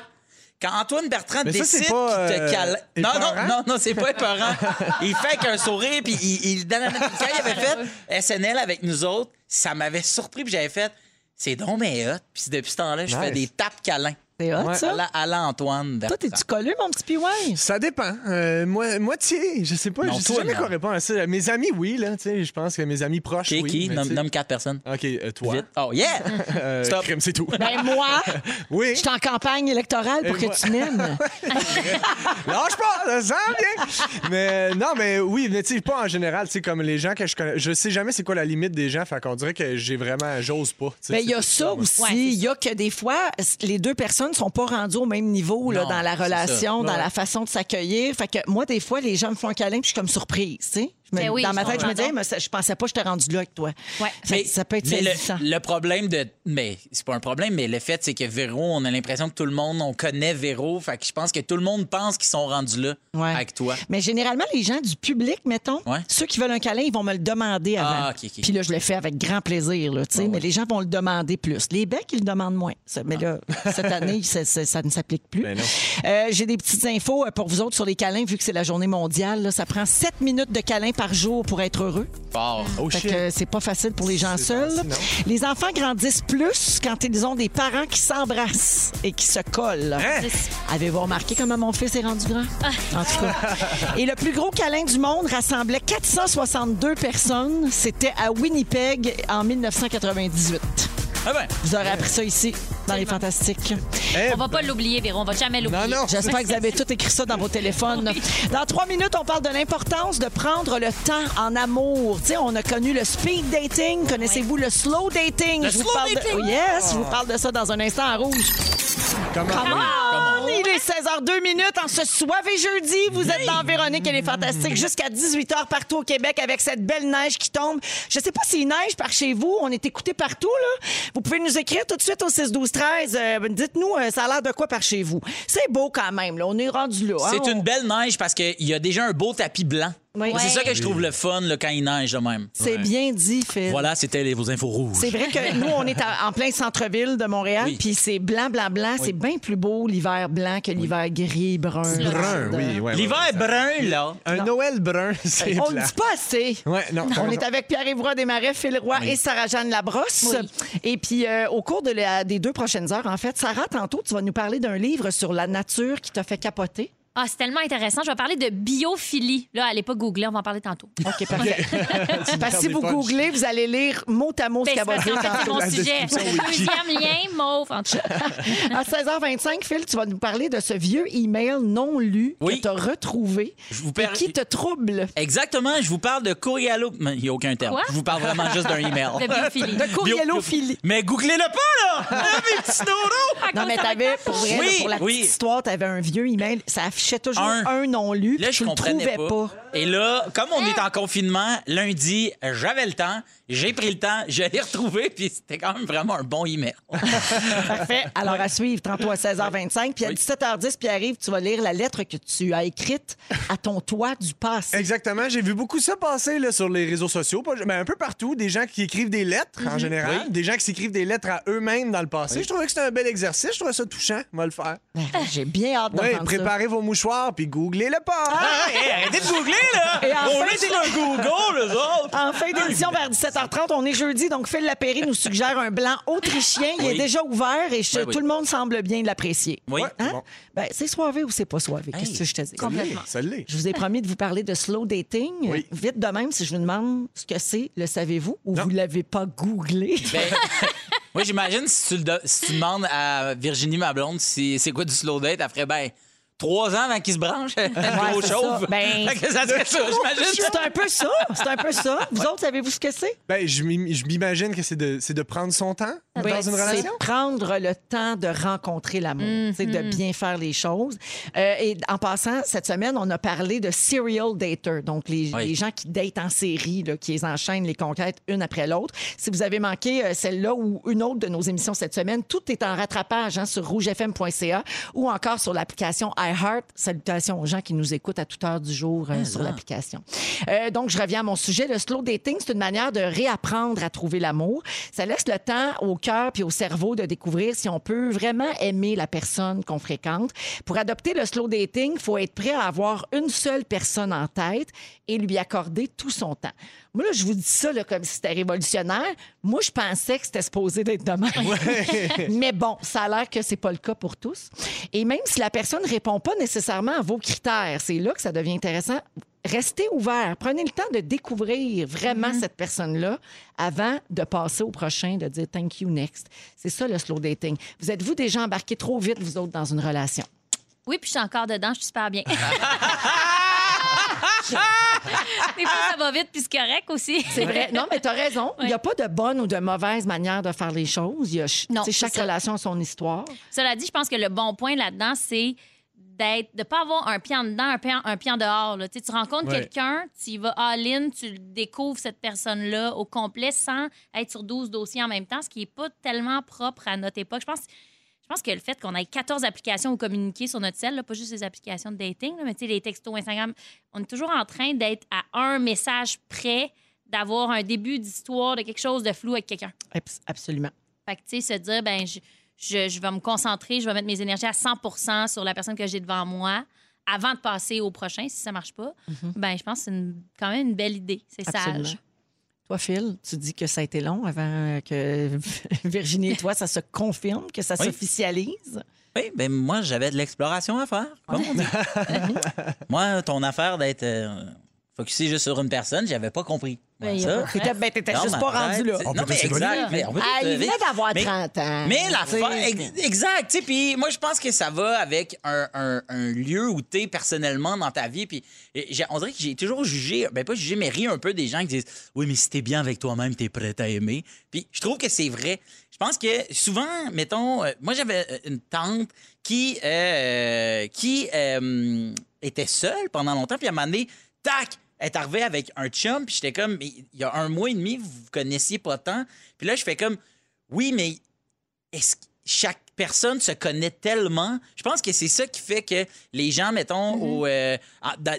[SPEAKER 5] Quand Antoine Bertrand
[SPEAKER 1] Mais ça, c'est
[SPEAKER 5] décide
[SPEAKER 1] pas,
[SPEAKER 5] qu'il te
[SPEAKER 1] euh.
[SPEAKER 5] Non, non,
[SPEAKER 1] épeurant?
[SPEAKER 5] non, non, c'est pas épeurant. il fait qu'un sourire, puis il, il donne un- Quand il avait fait SNL avec nous autres, ça m'avait surpris, puis j'avais fait. C'est donc mais hot. Puis depuis ce temps-là, je fais
[SPEAKER 1] Nice.
[SPEAKER 5] des tapes câlins.
[SPEAKER 2] C'est hot,
[SPEAKER 1] Ouais.
[SPEAKER 2] ça?
[SPEAKER 5] À la, à la Antoine
[SPEAKER 2] Toi, t'es-tu collé, mon petit PY?
[SPEAKER 1] Ça dépend. Euh, moi, moitié, je sais pas.
[SPEAKER 5] Non,
[SPEAKER 1] je sais
[SPEAKER 5] toi,
[SPEAKER 1] jamais
[SPEAKER 5] non.
[SPEAKER 1] quoi répondre à ça. Mes amis, oui, là, tu sais, je pense que mes amis proches,
[SPEAKER 5] Qui,
[SPEAKER 1] oui.
[SPEAKER 5] qui?
[SPEAKER 1] mais
[SPEAKER 5] Nomme, quatre personnes.
[SPEAKER 1] OK, euh, toi.
[SPEAKER 5] Vite. Oh, yeah!
[SPEAKER 1] Euh,
[SPEAKER 5] Stop.
[SPEAKER 1] crime, c'est tout.
[SPEAKER 2] Ben, moi,
[SPEAKER 1] oui.
[SPEAKER 2] je suis en campagne électorale pour
[SPEAKER 1] Et
[SPEAKER 2] que
[SPEAKER 1] moi-
[SPEAKER 2] tu m'aimes.
[SPEAKER 1] Lâche pas, ça sent bien. mais non, mais oui, mais tu sais, pas en général, tu sais, comme les gens que je connais. Je sais jamais c'est quoi la limite des gens, fait qu'on dirait que j'ai vraiment, j'ose pas. tu sais,
[SPEAKER 2] Ben, il y a ça aussi.
[SPEAKER 3] Ouais,
[SPEAKER 2] Il y a que des fois, les deux personnes sont pas rendues au même niveau là,
[SPEAKER 5] Non,
[SPEAKER 2] dans la
[SPEAKER 5] c'est
[SPEAKER 2] relation, dans
[SPEAKER 1] Ouais.
[SPEAKER 2] la façon de s'accueillir. Fait que moi, des fois, les gens me font un câlin puis je suis comme surprise, tu sais.
[SPEAKER 3] Ben oui,
[SPEAKER 2] dans ma tête, je me dis,
[SPEAKER 3] comprends
[SPEAKER 2] Hey, mais ça- je pensais pas que j'étais rendu là avec toi.
[SPEAKER 3] Ouais.
[SPEAKER 2] Ça peut être
[SPEAKER 5] mais
[SPEAKER 2] saisissant.
[SPEAKER 5] le, le problème de. Mais c'est pas un problème, mais le fait, c'est que Véro, on a l'impression que tout le monde, on connaît Véro. Fait que je pense que tout le monde pense qu'ils sont rendus là
[SPEAKER 2] Ouais.
[SPEAKER 5] avec toi.
[SPEAKER 2] Mais généralement, les gens du public, mettons,
[SPEAKER 5] Ouais.
[SPEAKER 2] ceux qui veulent un câlin, ils vont me le demander avant.
[SPEAKER 5] Ah, ok, ok.
[SPEAKER 2] Puis là, je le fais avec grand plaisir, là, tu sais, mais les gens vont le demander plus. Les becs, ils le demandent moins. Ça- Mais là, cette année, ça, ça- ça ne s'applique plus.
[SPEAKER 1] Ben non.
[SPEAKER 2] Euh, J'ai des petites infos euh, pour vous autres sur les câlins, vu que c'est la journée mondiale. là. ça prend 7 minutes de câlin par jour pour être heureux.
[SPEAKER 5] Fort.
[SPEAKER 1] Oh
[SPEAKER 2] Fait
[SPEAKER 1] shit.
[SPEAKER 2] que c'est pas facile pour les gens seuls. Les enfants grandissent plus quand ils ont des parents qui s'embrassent et qui se collent.
[SPEAKER 1] Hein?
[SPEAKER 2] Avez-vous remarqué comment mon fils est rendu grand? En tout cas. Et le plus gros câlin du monde rassemblait 462 personnes. C'était à Winnipeg en 1998.
[SPEAKER 5] Ah ben,
[SPEAKER 2] Vous aurez appris ça ici, dans les Fantastiques.
[SPEAKER 1] Eh,
[SPEAKER 3] On va pas l'oublier, Véro. On va jamais l'oublier.
[SPEAKER 1] Non, non.
[SPEAKER 2] J'espère que vous avez tout écrit ça dans vos téléphones. Dans trois minutes, on parle de l'importance de prendre le temps en amour. Tu sais, on a connu le speed dating. Connaissez-vous le slow dating?
[SPEAKER 5] Le
[SPEAKER 2] je vous
[SPEAKER 5] slow
[SPEAKER 2] parle
[SPEAKER 5] dating?
[SPEAKER 2] Oh, yes, je vous parle de ça dans un instant en rouge.
[SPEAKER 1] Comment?
[SPEAKER 2] Come on! Il est 16h02 minutes en ce soirée jeudi. Vous êtes dans Véronique, elle est fantastique. Jusqu'à 18h partout au Québec avec cette belle neige qui tombe. Je sais pas s'il neige par chez vous. On est écouté partout, là. Vous pouvez nous écrire tout de suite au 6 12 13 Euh, Dites-nous, euh, ça a l'air de quoi par chez vous? C'est beau quand même, là. On est rendu là. hein.
[SPEAKER 5] c'est une belle neige parce qu'il y a déjà un beau tapis blanc.
[SPEAKER 2] Oui.
[SPEAKER 5] C'est ça que je trouve le fun là, quand il neige de même.
[SPEAKER 2] C'est bien dit, Phil.
[SPEAKER 5] Voilà, c'était les- vos infos rouges.
[SPEAKER 2] C'est vrai que nous, on est à- en plein centre-ville de Montréal,
[SPEAKER 5] Oui.
[SPEAKER 2] puis c'est blanc, blanc, blanc. C'est bien plus beau l'hiver blanc que l'hiver gris, brun.
[SPEAKER 1] Brun, oui, ouais.
[SPEAKER 5] L'hiver
[SPEAKER 1] ouais,
[SPEAKER 5] est brun, là.
[SPEAKER 1] Un Noël brun, c'est
[SPEAKER 2] On le
[SPEAKER 1] plat.
[SPEAKER 2] dit pas assez.
[SPEAKER 1] Ouais, non.
[SPEAKER 2] On est avec Pierre-Yves Roy Desmarais, Phil Roy et Sarah-Jeanne Labrosse. Et puis, euh, au cours de la- des deux prochaines heures, en fait, Sarah, tantôt, tu vas nous parler d'un livre sur la nature qui t'a fait capoter.
[SPEAKER 3] Ah, c'est tellement intéressant. Je vais parler de biophilie. Là, allez pas googler, on va en parler tantôt.
[SPEAKER 2] OK, parfait. Parce que si vous googlez, vous allez lire mot à mot ce
[SPEAKER 3] Ben,
[SPEAKER 2] qu'elle va dire.
[SPEAKER 3] c'est mon sujet. Deuxième lien, mauve. En tout cas.
[SPEAKER 2] À 16h25, Phil, tu vas nous parler de ce vieux email non lu
[SPEAKER 5] Oui.
[SPEAKER 2] que tu as retrouvé
[SPEAKER 5] Je vous
[SPEAKER 2] et qui te trouble.
[SPEAKER 5] Exactement, je vous parle de Courriello. Mais Il n'y a aucun terme.
[SPEAKER 3] Quoi?
[SPEAKER 5] Je vous parle vraiment juste d'un email.
[SPEAKER 3] De biophilie.
[SPEAKER 2] De courrielophilie.
[SPEAKER 5] Mais googlez-le pas, là! Ah, mes petits dodos!
[SPEAKER 2] Non, mais t'avais, pour vrai,
[SPEAKER 5] Oui,
[SPEAKER 2] là, pour la
[SPEAKER 5] oui.
[SPEAKER 2] petite histoire, t'avais un vieux email. Ça affichait toujours
[SPEAKER 5] Un.
[SPEAKER 2] un, non lu.
[SPEAKER 5] Là, je
[SPEAKER 2] le
[SPEAKER 5] comprenais
[SPEAKER 2] trouvais
[SPEAKER 5] pas.
[SPEAKER 2] pas.
[SPEAKER 5] Et là, comme on est en confinement, lundi, j'avais le temps, j'ai pris le temps, je l'ai retrouvé, puis c'était quand même vraiment un bon email.
[SPEAKER 2] Parfait. Alors, à suivre, tantôt à 16h25. Puis à
[SPEAKER 5] Oui.
[SPEAKER 2] 17h10, puis arrive, tu vas lire la lettre que tu as écrite à ton toit du passé.
[SPEAKER 1] Exactement. J'ai vu beaucoup ça passer là, sur les réseaux sociaux, mais un peu partout. Des gens qui écrivent des lettres en général,
[SPEAKER 5] Oui.
[SPEAKER 1] des gens qui s'écrivent des lettres à eux-mêmes dans le passé. Je trouvais que c'était un bel exercice. Je trouvais ça touchant. On va le faire.
[SPEAKER 2] Ben, J'ai bien hâte
[SPEAKER 1] Oui,
[SPEAKER 2] d'entendre ça.
[SPEAKER 1] préparez vos mouchoirs puis googlez-le pas.
[SPEAKER 5] Ah, hey, arrêtez de googler, là!
[SPEAKER 2] Et
[SPEAKER 5] on est sur un Google, les autres!
[SPEAKER 2] En fin d'émission, vers 17h30, on est jeudi, donc Phil Lapéry nous suggère un blanc autrichien. Il est déjà ouvert et je-
[SPEAKER 5] Oui, oui.
[SPEAKER 2] tout le monde semble bien l'apprécier.
[SPEAKER 5] Oui.
[SPEAKER 2] Hein?
[SPEAKER 1] bon.
[SPEAKER 2] Ben, c'est soivé ou c'est pas soivé? Qu'est-ce
[SPEAKER 5] Hey.
[SPEAKER 2] que je te dis?
[SPEAKER 3] Complètement.
[SPEAKER 1] Ça l'est.
[SPEAKER 2] Je vous ai promis de vous parler de slow dating.
[SPEAKER 1] Oui.
[SPEAKER 2] Vite de même, si je vous demande ce que c'est, le savez-vous ou
[SPEAKER 1] Non.
[SPEAKER 2] vous l'avez pas googlé?
[SPEAKER 5] Ben, moi, j'imagine si tu, le do- si tu demandes à Virginie, ma blonde, si c'est quoi du slow date, elle ferait, ben, trois ans avant qu'il se branche, gros
[SPEAKER 2] c'est
[SPEAKER 5] chauve.
[SPEAKER 2] ça. Ben-
[SPEAKER 5] Fait que ça serait ça, j'imagine.
[SPEAKER 2] C'est un peu ça. C'est un peu ça. Vous autres, savez-vous ce que c'est?
[SPEAKER 1] Ben, je m'im- je m'imagine que c'est de, c'est de prendre son temps. Dans
[SPEAKER 2] Ben,
[SPEAKER 1] une
[SPEAKER 2] c'est
[SPEAKER 1] relation?
[SPEAKER 2] prendre le temps de rencontrer l'amour, sais, de bien faire les choses. Euh, et en passant, cette semaine, on a parlé de serial dater, donc les,
[SPEAKER 5] Oui.
[SPEAKER 2] les gens qui datent en série, là, qui les enchaînent les conquêtes une après l'autre. Si vous avez manqué euh, celle-là ou une autre de nos émissions cette semaine, tout est en rattrapage hein, sur rougefm.ca ou encore sur l'application iHeart. Salutations aux gens qui nous écoutent à toute heure du jour euh, sur
[SPEAKER 5] ça.
[SPEAKER 2] l'application. Euh, donc, je reviens à mon sujet. Le slow dating, c'est une manière de réapprendre à trouver l'amour. Ça laisse le temps au cœur puis au cerveau de découvrir si on peut vraiment aimer la personne qu'on fréquente. Pour adopter le slow dating, il faut être prêt à avoir une seule personne en tête et lui accorder tout son temps. Moi, là, je vous dis ça là, comme si c'était révolutionnaire. Moi, je pensais que c'était supposé d'être de même. Mais bon, ça a l'air que c'est pas le cas pour tous. Et même si la personne ne pas nécessairement à vos critères, c'est là que ça devient intéressant. Restez ouvert. Prenez le temps de découvrir vraiment cette personne-là avant de passer au prochain, de dire thank you next. C'est ça le slow dating. Vous êtes-vous déjà embarqué trop vite, vous autres, dans une relation?
[SPEAKER 3] Oui, puis je suis encore dedans, je suis super bien. Des fois, ça va vite, puis c'est correct aussi.
[SPEAKER 2] C'est vrai. Non, mais tu as raison. Il n'y a pas de bonne ou de mauvaise manière de faire les choses. Il y a,
[SPEAKER 3] Non,
[SPEAKER 2] chaque
[SPEAKER 3] ça.
[SPEAKER 2] relation a son histoire.
[SPEAKER 3] Cela dit, je pense que le bon point là-dedans, c'est d'être de pas avoir un pied en dedans, un pied en, un pied en dehors. là. Tu, sais, tu rencontres
[SPEAKER 1] Ouais.
[SPEAKER 3] quelqu'un, tu y vas all-in, tu découvres cette personne-là au complet sans être sur 12 dossiers en même temps, ce qui n'est pas tellement propre à notre époque. Je pense, je pense que le fait qu'on ait 14 applications où communiquer sur notre cell, là, pas juste les applications de dating, là, mais tu sais, les textos Instagram, on est toujours en train d'être à un message près d'avoir un début d'histoire de quelque chose de flou avec quelqu'un.
[SPEAKER 2] Abs- Absolument.
[SPEAKER 3] Fait que, tu sais, se dire, ben, je, je, je vais me concentrer, je vais mettre mes énergies à 100 sur la personne que j'ai devant moi avant de passer au prochain, si ça marche pas, ben, je pense que c'est quand même une belle idée. C'est sage.
[SPEAKER 2] Toi, Phil, tu dis que ça a été long avant que Virginie et toi, ça se confirme, que ça
[SPEAKER 5] Oui.
[SPEAKER 2] s'officialise?
[SPEAKER 5] Oui, ben moi, j'avais de l'exploration à faire, comme on dit. moi, ton affaire d'être euh, focusé juste sur une personne, j'avais pas compris. Moi,
[SPEAKER 3] Ben,
[SPEAKER 5] ça?
[SPEAKER 3] pas-
[SPEAKER 2] T'étais ben, t'étais
[SPEAKER 5] Non,
[SPEAKER 2] juste
[SPEAKER 5] mais
[SPEAKER 2] pas rendu là.
[SPEAKER 5] c'est-
[SPEAKER 1] On
[SPEAKER 5] Non, mais
[SPEAKER 1] tous s'éloigner.
[SPEAKER 5] exact. mais on peut
[SPEAKER 2] Ah,
[SPEAKER 5] tous
[SPEAKER 2] il
[SPEAKER 5] lever.
[SPEAKER 2] venait d'avoir
[SPEAKER 5] Mais-
[SPEAKER 2] 30 ans.
[SPEAKER 5] Mais la
[SPEAKER 2] Tu sais,
[SPEAKER 5] fin, ex- exact. tu sais, Puis moi, je pense que ça va avec un, un- un lieu où tu es personnellement dans ta vie. Puis et j'ai- on dirait que j'ai toujours jugé, ben pas jugé, mais ri un peu des gens qui disent Oui, mais si t'es bien avec toi-même, t'es prêt à aimer. Puis je trouve que c'est vrai. Je pense que souvent, mettons, euh, moi j'avais euh, une tante qui, euh, qui euh, était seule pendant longtemps, puis à un moment donné, tac, elle est arrivée avec un chum, puis j'étais comme, Mais il y a un mois et demi, vous vous connaissiez pas tant. Puis là, je fais comme, oui, mais est-ce que chaque personne se connaît tellement? Je pense que c'est ça qui fait que les gens, mettons, au euh,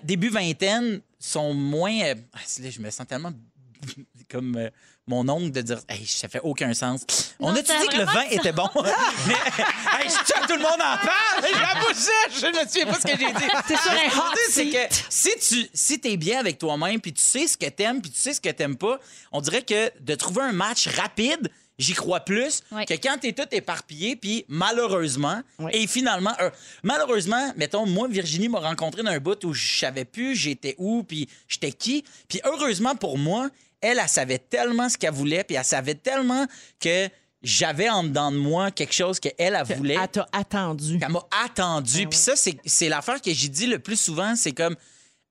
[SPEAKER 5] début vingtaine, sont moins. euh, ah, là, je me sens tellement comme euh, mon oncle de dire hey, ça fait aucun sens. On
[SPEAKER 3] Non, a
[SPEAKER 5] dit que le vin était bon? Mais hey, je tout le monde en parle! J'ai la! Je ne sais pas ce que j'ai dit.
[SPEAKER 2] T'es sur un
[SPEAKER 5] je
[SPEAKER 2] hot
[SPEAKER 5] c'est que si tu si es bien avec toi-même, puis tu sais ce que t'aimes, puis tu sais ce que t'aimes pas, on dirait que de trouver un match rapide, j'y crois plus que quand t'es tout éparpillé, puis malheureusement, et finalement, euh, malheureusement, mettons, moi, Virginie m'a rencontré dans un bout où je savais plus j'étais où, puis j'étais qui, puis heureusement pour moi, elle, elle savait tellement ce qu'elle voulait, puis elle savait tellement que j'avais en dedans de moi quelque chose qu'elle, elle, voulait.
[SPEAKER 2] Elle t'a attendu.
[SPEAKER 5] Elle m'a attendu. Puis ça, c'est, l'affaire que j'ai dit le plus souvent, c'est comme,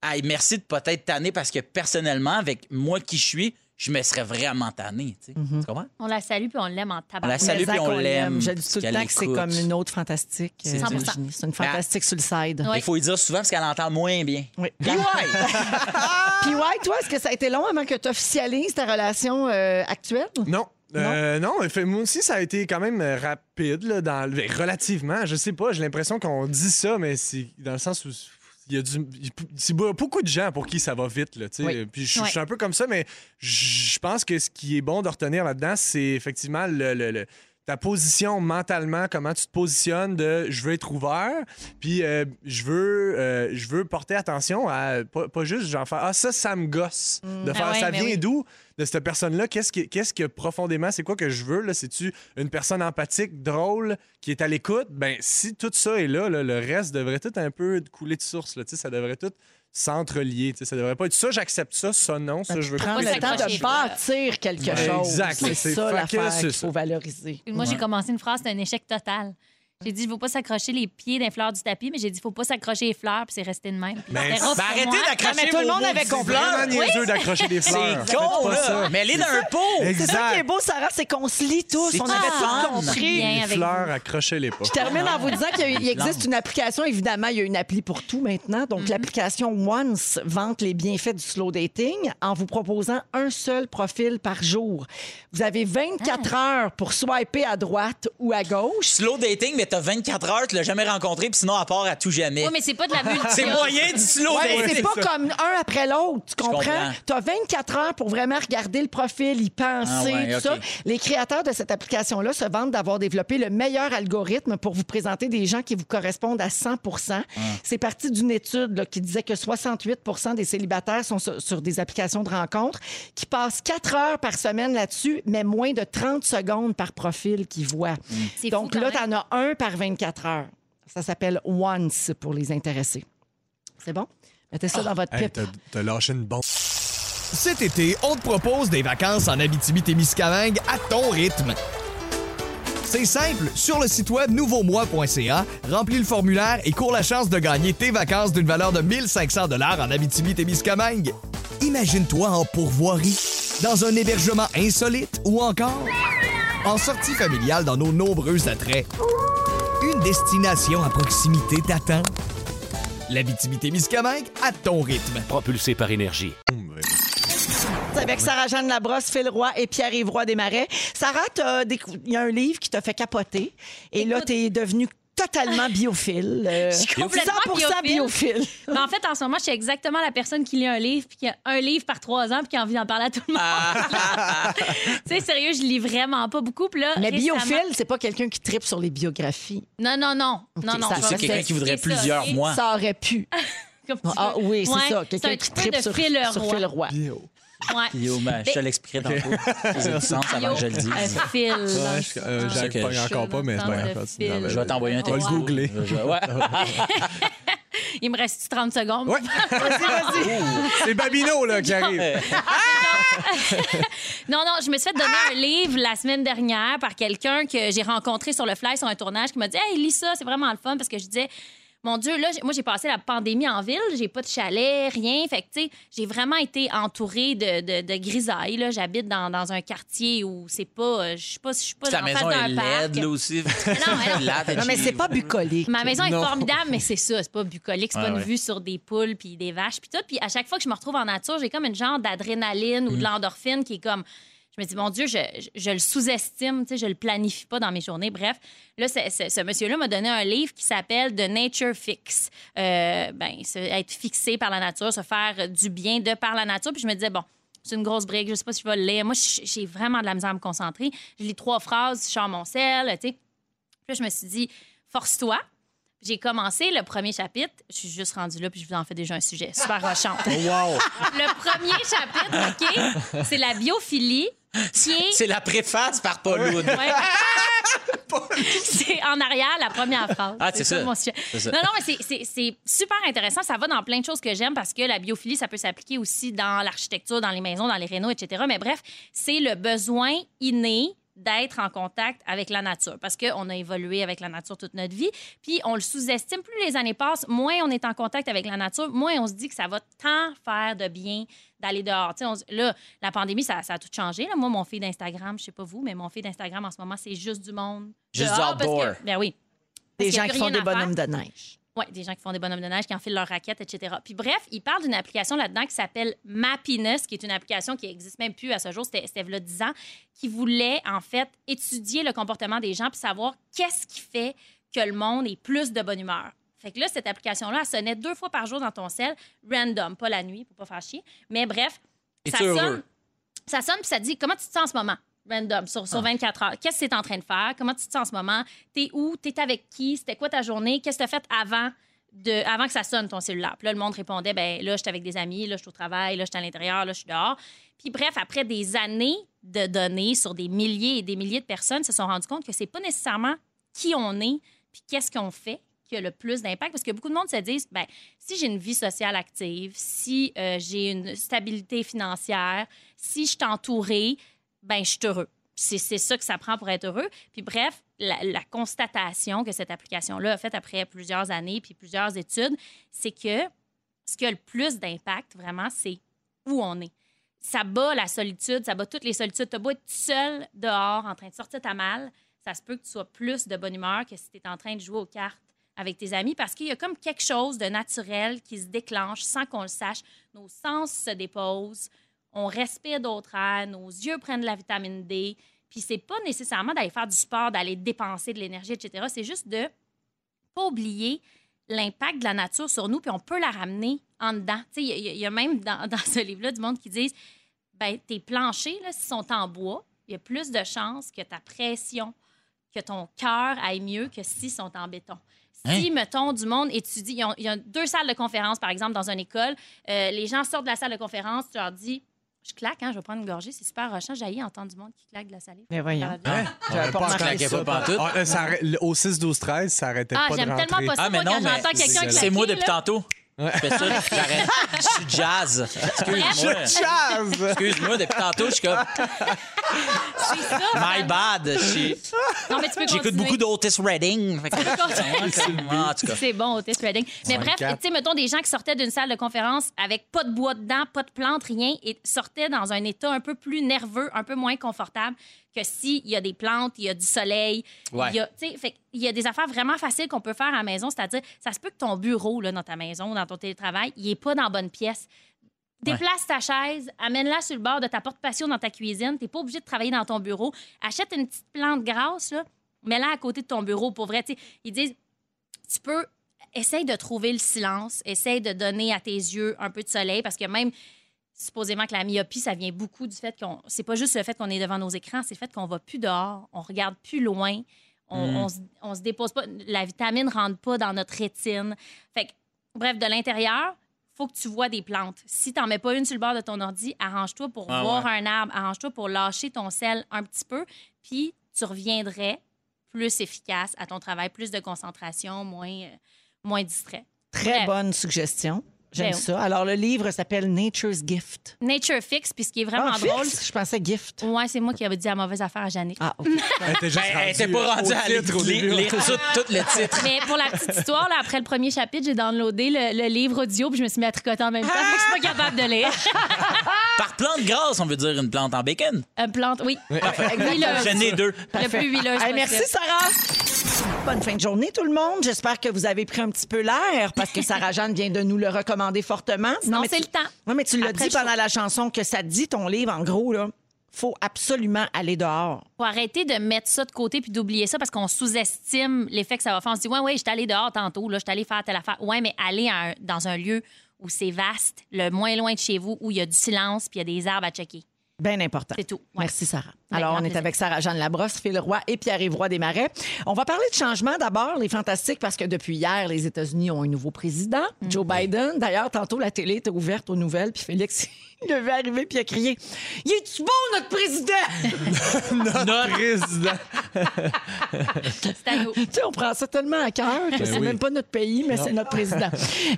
[SPEAKER 5] hey, merci de pas être tanné parce que personnellement, avec moi qui je suis, je me serais vraiment tanné. Tu sais. Tu comprends?
[SPEAKER 3] On la salue puis on l'aime en
[SPEAKER 5] On la
[SPEAKER 3] tabac.
[SPEAKER 5] salue puis on l'aime.
[SPEAKER 2] Je dis tout le temps que c'est comme une autre fantastique.
[SPEAKER 5] C'est
[SPEAKER 2] euh. C'est une fantastique sur le side.
[SPEAKER 5] Il faut lui dire souvent parce qu'elle entend moins bien.
[SPEAKER 2] Oui.
[SPEAKER 5] Puis ouais!
[SPEAKER 2] Ouais, toi, est-ce que ça a été long avant que tu officialises ta relation euh, actuelle?
[SPEAKER 1] Non. Euh, non, fait, moi aussi, ça a été quand même euh, rapide, là, dans, le- relativement. Je sais pas, j'ai l'impression qu'on dit ça, mais c'est dans le sens où il y a du, c'est beaucoup de gens pour qui ça va vite. Là.
[SPEAKER 2] Oui.
[SPEAKER 1] Puis je, suis un peu comme ça, mais je pense que ce qui est bon de retenir là-dedans, c'est effectivement le- le- le- ta position mentalement, comment tu te positionnes de je veux être ouvert, puis euh, je veux euh, je veux porter attention à pas, pas juste genre faire ah ça ça me gosse de faire
[SPEAKER 3] Ah ouais,
[SPEAKER 1] ça
[SPEAKER 3] mais
[SPEAKER 1] vient
[SPEAKER 3] oui.
[SPEAKER 1] d'où de cette personne-là? Qu'est-ce que qu'est-ce que profondément c'est quoi que je veux là? C'est-tu une personne empathique drôle qui est à l'écoute? Ben si tout ça est là, là, le reste devrait tout un peu couler de source là, tu sais, ça devrait tout s'entrelier ça devrait pas être ça j'accepte ça ça non ça je veux
[SPEAKER 2] Prends
[SPEAKER 1] pas
[SPEAKER 2] le temps de bâtir quelque
[SPEAKER 1] Ouais.
[SPEAKER 2] chose.
[SPEAKER 1] Exact,
[SPEAKER 2] C'est ça l'affaire qu'il faut valoriser.
[SPEAKER 3] Moi, j'ai commencé une phrase, c'est un échec total. J'ai dit, il faut pas s'accrocher les pieds d'un fleur du tapis, mais j'ai dit, il faut pas s'accrocher les fleurs, puis c'est resté de même. Puis
[SPEAKER 1] Mais-
[SPEAKER 3] c'était rough
[SPEAKER 5] Ben,
[SPEAKER 3] pour
[SPEAKER 5] arrêtez
[SPEAKER 3] moi.
[SPEAKER 5] d'accrocher
[SPEAKER 2] mais tout le
[SPEAKER 5] vos
[SPEAKER 2] monde
[SPEAKER 5] mots
[SPEAKER 2] avait
[SPEAKER 5] du
[SPEAKER 2] compris.
[SPEAKER 1] Vraiment
[SPEAKER 5] fleurs.
[SPEAKER 1] niaiseux d'accrocher des fleurs.
[SPEAKER 5] C'est
[SPEAKER 1] Faites
[SPEAKER 5] con,
[SPEAKER 1] pas
[SPEAKER 5] là.
[SPEAKER 1] ça.
[SPEAKER 5] Mais les d'un pot.
[SPEAKER 2] C'est ça qui est beau, Sarah, c'est qu'on se lit tous.
[SPEAKER 5] C'est
[SPEAKER 2] On avait
[SPEAKER 5] fun.
[SPEAKER 2] tout compris.
[SPEAKER 3] Bien
[SPEAKER 1] Les
[SPEAKER 3] avec
[SPEAKER 1] fleurs, accrochez-les pas.
[SPEAKER 2] Je termine en vous disant qu'il y a- il existe une application. Évidemment, il y a une appli pour tout maintenant. Donc, l'application Once vante les bienfaits du slow dating en vous proposant un seul profil par jour. Vous avez 24 heures pour swiper à droite ou à gauche.
[SPEAKER 5] Slow dating, mais t'as 24 heures, tu l'as jamais rencontré, puis sinon, à part à tout jamais.
[SPEAKER 3] Oui, mais c'est pas de la multi.
[SPEAKER 5] C'est moyen du slow
[SPEAKER 2] Ouais, mais
[SPEAKER 5] dating.
[SPEAKER 2] c'est pas comme un après l'autre, tu comprends? Tu as 24 heures pour vraiment regarder le profil, y penser,
[SPEAKER 5] Ah ouais,
[SPEAKER 2] tout ça. Les créateurs de cette application-là se vantent d'avoir développé le meilleur algorithme pour vous présenter des gens qui vous correspondent à 100
[SPEAKER 5] Ah.
[SPEAKER 2] C'est parti d'une étude là, qui disait que 68% des célibataires sont sur, sur des applications de rencontres, qui passent 4 heures par semaine là-dessus, mais moins de 30 secondes par profil qu'ils voient.
[SPEAKER 3] C'est fou
[SPEAKER 2] Donc là, tu en as un par 24 heures. Ça s'appelle Once pour les intéressés. C'est bon? Mettez ça dans votre
[SPEAKER 1] Hey,
[SPEAKER 2] pipe.
[SPEAKER 1] t'as- T'as lâché une bombe.
[SPEAKER 6] Cet été, on te propose des vacances en Abitibi-Témiscamingue à ton rythme. C'est simple, sur le site web nouveaumois.ca, remplis le formulaire et cours la chance de gagner tes vacances d'une valeur de 1500 dollars en Abitibi-Témiscamingue. Imagine-toi en pourvoirie, dans un hébergement insolite ou encore en sortie familiale dans nos nombreux attraits. Destination à proximité t'attend. L'Abitibi-Témiscamingue à ton rythme.
[SPEAKER 7] Propulsé par énergie.
[SPEAKER 2] avec Sarah-Jeanne Labrosse, Phil Roy et Pierre-Yves Roy Desmarais. Sarah, il y a un livre qui t'a fait capoter. Et là,
[SPEAKER 3] Écoute-
[SPEAKER 2] t'es devenue totalement biophile. euh,
[SPEAKER 3] complètement
[SPEAKER 2] 100% biophile.
[SPEAKER 3] Mais en fait, en ce moment, je suis exactement la personne qui lit un livre, puis qui a un livre par trois ans, puis qui a envie d'en parler à tout le monde. tu sais, sérieux, je lis vraiment pas beaucoup. Puis là,
[SPEAKER 2] Mais
[SPEAKER 3] récemment-
[SPEAKER 2] biophile, c'est pas quelqu'un qui tripe sur les biographies.
[SPEAKER 3] Non, non, non. Non, non. je vais
[SPEAKER 5] C'est quelqu'un qui voudrait
[SPEAKER 3] ça,
[SPEAKER 5] plusieurs mois.
[SPEAKER 2] Ça aurait pu.
[SPEAKER 3] Comme tu
[SPEAKER 2] Ah
[SPEAKER 3] veux.
[SPEAKER 2] oui, c'est
[SPEAKER 3] Ouais,
[SPEAKER 2] ça.
[SPEAKER 3] c'est
[SPEAKER 2] Quelqu'un
[SPEAKER 3] un
[SPEAKER 2] qui tripe
[SPEAKER 3] de
[SPEAKER 2] sur,
[SPEAKER 3] Phil
[SPEAKER 2] sur. Phil Roy.
[SPEAKER 3] Ouais.
[SPEAKER 5] Yo, ben, je te l'expliquerai tantôt. Ça faisait du sens avant que je le dise.
[SPEAKER 3] Un fil.
[SPEAKER 1] Ouais, je- euh,
[SPEAKER 5] C'est
[SPEAKER 1] j'arrive
[SPEAKER 5] que
[SPEAKER 1] pas encore pas, mais c'est pas grave. continue.
[SPEAKER 3] fil.
[SPEAKER 5] Je vais t'envoyer un
[SPEAKER 1] On va le googler.
[SPEAKER 5] Ouais.
[SPEAKER 3] Il me reste 30 secondes?
[SPEAKER 1] Ouais. C'est Babino là, qui arrive.
[SPEAKER 3] Non, non, je me suis fait donner un livre la semaine dernière par quelqu'un que j'ai rencontré sur le fly sur un tournage qui m'a dit Hey, lis ça, c'est vraiment le fun parce que je disais. Mon Dieu, là, j'ai- moi, j'ai passé la pandémie en ville. J'ai pas de chalet, rien. Fait que, tu sais, j'ai vraiment été entourée de, de, de grisailles. là. J'habite dans, dans un quartier où c'est pas. euh, Je suis pas, je suis pas
[SPEAKER 5] Ta
[SPEAKER 3] en
[SPEAKER 5] maison
[SPEAKER 3] face
[SPEAKER 5] est
[SPEAKER 3] d'un parc.
[SPEAKER 5] laide, là aussi.
[SPEAKER 3] non.
[SPEAKER 2] Mais c'est pas bucolique.
[SPEAKER 3] Ma maison est
[SPEAKER 1] Non.
[SPEAKER 3] formidable, mais c'est ça, c'est pas bucolique, c'est
[SPEAKER 5] Ouais,
[SPEAKER 3] pas une
[SPEAKER 5] ouais.
[SPEAKER 3] vue sur des poules puis des vaches puis tout. Puis à chaque fois que je me retrouve en nature, j'ai comme une genre d'adrénaline ou de l'endorphine qui est comme me dis mon Dieu, je, je- je le sous-estime, je le planifie pas dans mes journées. Bref, là ce monsieur-là m'a donné un livre qui s'appelle The Nature Fix. Euh, ben, se- être fixé par la nature, se faire du bien de par la nature. Puis je me disais bon. C'est une grosse brique, je sais pas si je vais le lire. Moi, j'ai vraiment de la misère à me concentrer. Je lis trois phrases, je sors mon sel, tu sais. Puis là, je me suis dit, force-toi. J'ai commencé le premier chapitre. Je suis juste rendue là, puis je vous en fais déjà un sujet super rochant.
[SPEAKER 1] Wow.
[SPEAKER 3] Le premier chapitre, OK, c'est la biophilie, est...
[SPEAKER 5] C'est la préface par Paul.
[SPEAKER 3] Ouais. c'est en arrière, la première phrase.
[SPEAKER 5] Ah, c'est ça.
[SPEAKER 3] mon sujet.
[SPEAKER 5] C'est ça.
[SPEAKER 3] Non, non, mais c'est- c'est- c'est super intéressant. Ça va dans plein de choses que j'aime parce que la biophilie, ça peut s'appliquer aussi dans l'architecture, dans les maisons, dans les rénaux, etc. Mais bref, c'est le besoin inné d'être en contact avec la nature parce qu'on a évolué avec la nature toute notre vie. Puis on le sous-estime. Plus les années passent, moins on est en contact avec la nature, moins on se dit que ça va tant faire de bien d'aller dehors. Tu sais, on se- là, la pandémie, ça, ça a tout changé. Là. Moi, mon feed d'Instagram, je sais pas vous, mais mon feed d'Instagram en ce moment, c'est juste du monde.
[SPEAKER 5] Juste du
[SPEAKER 3] dehors parce
[SPEAKER 5] outdoor.
[SPEAKER 3] que- ben oui.
[SPEAKER 2] Des
[SPEAKER 3] Parce
[SPEAKER 2] gens qui font des bonhommes de neige.
[SPEAKER 3] Oui, des gens qui font des bonhommes de neige, qui enfilent leurs raquettes, etc. Puis bref, il parle d'une application là-dedans qui s'appelle Mappiness, qui est une application qui n'existe même plus à ce jour, c'était il y a 10 ans, qui voulait en fait étudier le comportement des gens puis savoir qu'est-ce qui fait que le monde est plus de bonne humeur. Fait que là, cette application-là, elle sonnait deux fois par jour dans ton sel, random, pas la nuit, pour pas faire chier. Mais bref, ça
[SPEAKER 5] heureux?
[SPEAKER 3] sonne, ça sonne puis ça dit comment tu te sens en ce moment? Random, sur,
[SPEAKER 5] Ah.
[SPEAKER 3] sur 24 heures. Qu'est-ce que tu es en train de faire? Comment tu te sens en ce moment? T'es où? T'es avec qui? C'était quoi ta journée? Qu'est-ce que tu as fait avant, de, avant que ça sonne ton cellulaire? Puis là, le monde répondait, ben là, j'étais avec des amis, là, je suis au travail, là, je suis à l'intérieur, là, je suis dehors. Puis bref, après des années de données sur des milliers et des milliers de personnes, se sont rendus compte que c'est pas nécessairement qui on est puis qu'est-ce qu'on fait qui a le plus d'impact. Parce que beaucoup de monde se disent, ben, si j'ai une vie sociale active, si euh, j'ai une stabilité financière, si je suis entourée, ben, je suis heureux. c'est ça que ça prend pour être heureux. Puis bref, la, constatation que cette application-là a faite après plusieurs années puis plusieurs études, c'est que ce qui a le plus d'impact, vraiment, c'est où on est. Ça bat la solitude, ça bat toutes les solitudes. Tu beau être seul dehors en train de sortir ta malle, ça se peut que tu sois plus de bonne humeur que si tu en train de jouer aux cartes avec tes amis parce qu'il y a comme quelque chose de naturel qui se déclenche sans qu'on le sache. Nos sens se déposent, on respire d'autres airs, nos yeux prennent de la vitamine D. Puis c'est pas nécessairement d'aller faire du sport, d'aller dépenser de l'énergie, etc. C'est juste de pas oublier l'impact de la nature sur nous, puis on peut la ramener en dedans. Il y, a- il y a même dans, dans ce livre-là du monde qui disent ben, tes planchers, s'ils sont en bois, il y a plus de chances que ta pression, que ton cœur aille mieux que s'ils sont en béton. Si,
[SPEAKER 5] Hein?
[SPEAKER 3] mettons, du monde étudie, il y a deux salles de conférence, par exemple, dans une école, euh, les gens sortent de la salle de conférence, tu leur dis, je claque, hein, je vais prendre une gorgée, c'est super rochant, j'ai entendre du monde qui claque de la salive.
[SPEAKER 2] Mais voyons.
[SPEAKER 3] Bien.
[SPEAKER 2] J'avais pas
[SPEAKER 1] pas
[SPEAKER 2] remarqué ça.
[SPEAKER 5] pas pantoute.
[SPEAKER 1] Ah, euh, ça au 6, 12, 13, ça arrêtait
[SPEAKER 3] Ah,
[SPEAKER 1] pas de
[SPEAKER 3] j'aime
[SPEAKER 1] rentrer.
[SPEAKER 3] tellement pas ça,
[SPEAKER 5] Ah, mais
[SPEAKER 3] moi,
[SPEAKER 5] non,
[SPEAKER 3] quand
[SPEAKER 5] mais
[SPEAKER 3] j'entends quelqu'un
[SPEAKER 1] c'est-
[SPEAKER 3] claquer.
[SPEAKER 5] c'est moi depuis
[SPEAKER 3] là.
[SPEAKER 5] tantôt. Je fais ça, j'arrête. Je suis jazz. Excuse-moi.
[SPEAKER 1] Jazz!
[SPEAKER 5] Excuse-moi, depuis tantôt, je suis comme
[SPEAKER 3] C'est ça.
[SPEAKER 5] my bad. Je suis-
[SPEAKER 3] Non, mais tu peux
[SPEAKER 5] J'écoute
[SPEAKER 3] continuer.
[SPEAKER 5] beaucoup d'Otis Redding. Fait que- en tout cas.
[SPEAKER 3] C'est bon, Otis Redding. Mais bref, tu sais, mettons des gens qui sortaient d'une salle de conférence avec pas de bois dedans, pas de plantes, rien, et sortaient dans un état un peu plus nerveux, un peu moins confortable que s'il y a des plantes, il y a du soleil.
[SPEAKER 5] Ouais.
[SPEAKER 3] Il y a, tu sais, fait il y a des affaires vraiment faciles qu'on peut faire à la maison, c'est-à-dire, ça se peut que ton bureau, là, dans ta maison, dans ton télétravail, il n'est pas dans la bonne pièce. Déplace ta chaise, amène-la sur le bord de ta porte patio dans ta cuisine. Tu n'es pas obligé de travailler dans ton bureau. Achète une petite plante grasse, mets-la à côté de ton bureau. Pour vrai, tu sais, ils disent, tu peux essaye de trouver le silence, essaye de donner à tes yeux un peu de soleil parce que même supposément que la myopie, ça vient beaucoup du fait qu'on. C'est pas juste le fait qu'on est devant nos écrans, c'est le fait qu'on va plus dehors, on regarde plus loin, on,
[SPEAKER 5] Mm.
[SPEAKER 3] on se, on se dépose pas, la vitamine rentre pas dans notre rétine. Fait que, bref, de l'intérieur, faut que tu vois des plantes. Si t'en mets pas une sur le bord de ton ordi, arrange-toi pour
[SPEAKER 5] Ah
[SPEAKER 3] voir
[SPEAKER 5] ouais.
[SPEAKER 3] un arbre, arrange-toi pour lâcher ton sel un petit peu, puis tu reviendrais plus efficace à ton travail, plus de concentration, moins, euh, moins distrait.
[SPEAKER 2] Très
[SPEAKER 3] Bref.
[SPEAKER 2] bonne suggestion. J'aime
[SPEAKER 3] Ben oui.
[SPEAKER 2] ça. Alors, le livre s'appelle Nature's Gift.
[SPEAKER 3] Nature Fix, puis ce qui est vraiment
[SPEAKER 2] Ah,
[SPEAKER 3] drôle.
[SPEAKER 2] fixe? Je pensais gift.
[SPEAKER 3] Ouais, c'est moi qui avais dit la mauvaise affaire à Jannick.
[SPEAKER 2] Ah, OK.
[SPEAKER 1] Elle était juste
[SPEAKER 5] elle était
[SPEAKER 1] rendue
[SPEAKER 5] pas rendue à lire tout, tout le titre.
[SPEAKER 3] Mais pour la petite histoire, là, après le premier chapitre, j'ai downloadé le, le livre audio, puis je me suis mis à tricoter en même temps. Fait que je suis pas capable de lire.
[SPEAKER 5] Par plante grasse, on veut dire une plante en bacon.
[SPEAKER 3] Une plante, oui.
[SPEAKER 2] Exactement.
[SPEAKER 3] Huileuse.
[SPEAKER 5] J'en ai deux.
[SPEAKER 3] Le plus huileuse
[SPEAKER 2] Hey, merci, Sarah. Bonne fin de journée, tout le monde. J'espère que vous avez pris un petit peu l'air parce que Sarah Jeanne vient de nous le recommander fortement.
[SPEAKER 3] Non, c'est
[SPEAKER 2] tu-
[SPEAKER 3] le temps.
[SPEAKER 2] Oui, mais tu l'as dit pendant
[SPEAKER 3] show.
[SPEAKER 2] la chanson que ça dit ton livre, en gros, là. Faut absolument aller dehors.
[SPEAKER 3] Faut arrêter de mettre ça de côté puis d'oublier ça parce qu'on sous-estime l'effet que ça va faire. On se dit, ouais, ouais, j'étais allé dehors tantôt, là, j'étais allé faire telle affaire. Ouais, mais aller un- dans un lieu où c'est vaste, le moins loin de chez vous, où il y a du silence puis il y a des arbres à checker.
[SPEAKER 2] Bien important.
[SPEAKER 3] C'est tout. Ouais.
[SPEAKER 2] Merci, Sarah.
[SPEAKER 3] Ben,
[SPEAKER 2] Alors, on est avec Sarah-Jeanne Labrosse, Phil Roy et Pierre-Yves Roy Desmarais. On va parler de changement d'abord, les fantastiques, parce que depuis hier, les États-Unis ont un nouveau président,
[SPEAKER 3] Mm.
[SPEAKER 2] Joe Biden. D'ailleurs, tantôt, la télé était ouverte aux nouvelles, puis Félix, il devait arriver puis il a crié « Il est-tu bon, notre président?
[SPEAKER 1] Notre président.
[SPEAKER 3] C'est à nous.
[SPEAKER 2] Tu sais, on prend ça tellement à cœur que c'est
[SPEAKER 1] oui.
[SPEAKER 2] même pas notre pays, mais c'est notre président.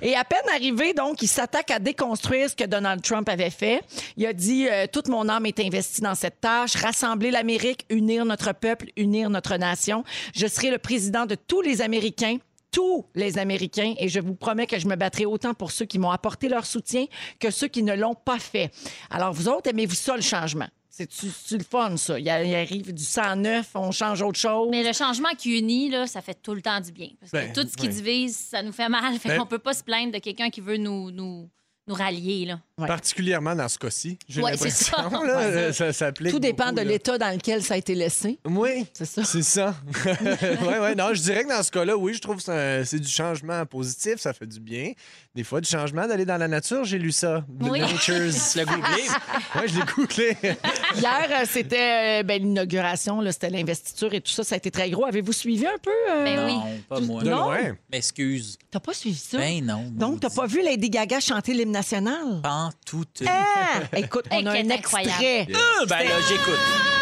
[SPEAKER 2] Et à peine arrivé, donc, il s'attaque à déconstruire ce que Donald Trump avait fait. Il a dit euh, Toute mon âme est investie dans cette tâche, rassembler l'Amérique, unir notre peuple, unir notre nation. Je serai le président de tous les Américains tous les Américains et je vous promets que je me battrai autant pour ceux qui m'ont apporté leur soutien que ceux qui ne l'ont pas fait. Alors, vous autres, aimez-vous ça, le changement? C'est-tu c'est le fun, ça? Il, il arrive du 109, on change autre chose.
[SPEAKER 3] Mais le changement qui unit, là, ça fait tout le temps du bien. Parce que
[SPEAKER 1] Ben,
[SPEAKER 3] tout ce qui divise, ça nous fait mal. Fait
[SPEAKER 1] Ben-
[SPEAKER 3] qu'on peut pas se plaindre de quelqu'un qui veut nous, nous, nous rallier. Là.
[SPEAKER 2] Ouais.
[SPEAKER 1] Particulièrement dans ce cas-ci, j'ai
[SPEAKER 3] Ouais, c'est ça.
[SPEAKER 1] l'impression. là, ça s'applique
[SPEAKER 2] Tout dépend
[SPEAKER 1] beaucoup,
[SPEAKER 2] de
[SPEAKER 1] là.
[SPEAKER 2] l'état dans lequel ça a été laissé.
[SPEAKER 1] Oui,
[SPEAKER 2] C'est ça.
[SPEAKER 1] c'est ça. ouais, ouais, non, je dirais que dans ce cas-là, oui, je trouve que c'est du changement positif, ça fait du bien. Des fois, du changement d'aller dans la nature, j'ai lu ça. The
[SPEAKER 3] Oui.
[SPEAKER 1] Nature's.
[SPEAKER 5] Tu l'as googlé?
[SPEAKER 1] ouais, je l'ai googlé.
[SPEAKER 2] Hier, euh, c'était euh, ben, l'inauguration, là, c'était l'investiture et tout ça. Ça a été très gros. Avez-vous suivi un peu? euh?
[SPEAKER 3] Ben oui.
[SPEAKER 5] Non, pas moi.
[SPEAKER 1] De
[SPEAKER 2] Non?
[SPEAKER 1] loin.
[SPEAKER 5] M'excuse.
[SPEAKER 2] T'as pas suivi ça?
[SPEAKER 5] Ben non.
[SPEAKER 2] Donc, t'as pas vu Lady Gaga chanter l'hymne national?
[SPEAKER 5] Pas tout.
[SPEAKER 2] Ah! Écoute, on a un
[SPEAKER 3] incroyable.
[SPEAKER 2] extrait.
[SPEAKER 5] Euh, ben là, j'écoute.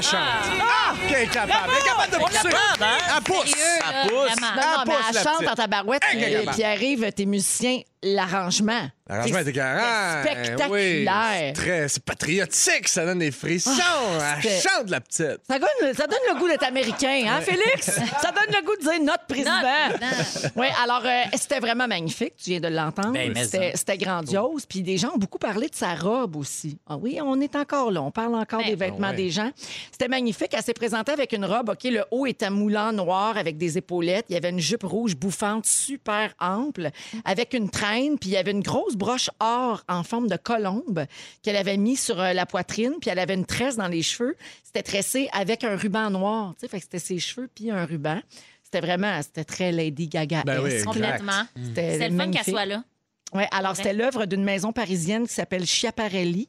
[SPEAKER 1] Qu'elle chante. Ah! Qu'elle est capable? Elle est capable de pousser.
[SPEAKER 5] hein?
[SPEAKER 1] Elle pousse.
[SPEAKER 5] Elle pousse.
[SPEAKER 1] Ah,
[SPEAKER 2] mais
[SPEAKER 1] pousse,
[SPEAKER 2] elle
[SPEAKER 1] la
[SPEAKER 2] chante dans ta barouette. Puis arrive, tes musiciens, l'arrangement.
[SPEAKER 1] L'arrangement carré.
[SPEAKER 2] c'est spectaculaire.
[SPEAKER 1] Très, c'est patriotique, ça donne des frissons. Elle
[SPEAKER 2] c'était-
[SPEAKER 1] chante, la petite.
[SPEAKER 2] Ça donne, ça donne le goût d'être américain, hein, Félix? Ça donne le goût de dire notre président. Oui, alors, euh, c'était vraiment magnifique. Tu viens de l'entendre.
[SPEAKER 5] Ben,
[SPEAKER 2] C'était grandiose. Puis des gens ont beaucoup parlé de sa robe aussi. Ah oui, on est encore là. On parle encore
[SPEAKER 3] Ben,
[SPEAKER 2] des vêtements
[SPEAKER 1] Ah ouais.
[SPEAKER 2] des gens. C'était magnifique. Elle s'est présentée avec une robe. OK, le haut était moulant noir avec des épaulettes. Il y avait une jupe rouge bouffante super ample avec une traîne. Puis il y avait une grosse broche or en forme de colombe qu'elle avait mis sur euh, la poitrine. Puis elle avait une tresse dans les cheveux. C'était tressé avec un ruban noir. Tu sais, fait que c'était ses cheveux puis un ruban. C'était vraiment, c'était très Lady Gaga.
[SPEAKER 1] Ben oui.
[SPEAKER 3] Complètement.
[SPEAKER 2] C'était
[SPEAKER 3] C'est le fun qu'elle soit là.
[SPEAKER 2] Oui, alors c'était l'œuvre d'une maison parisienne qui s'appelle Schiaparelli.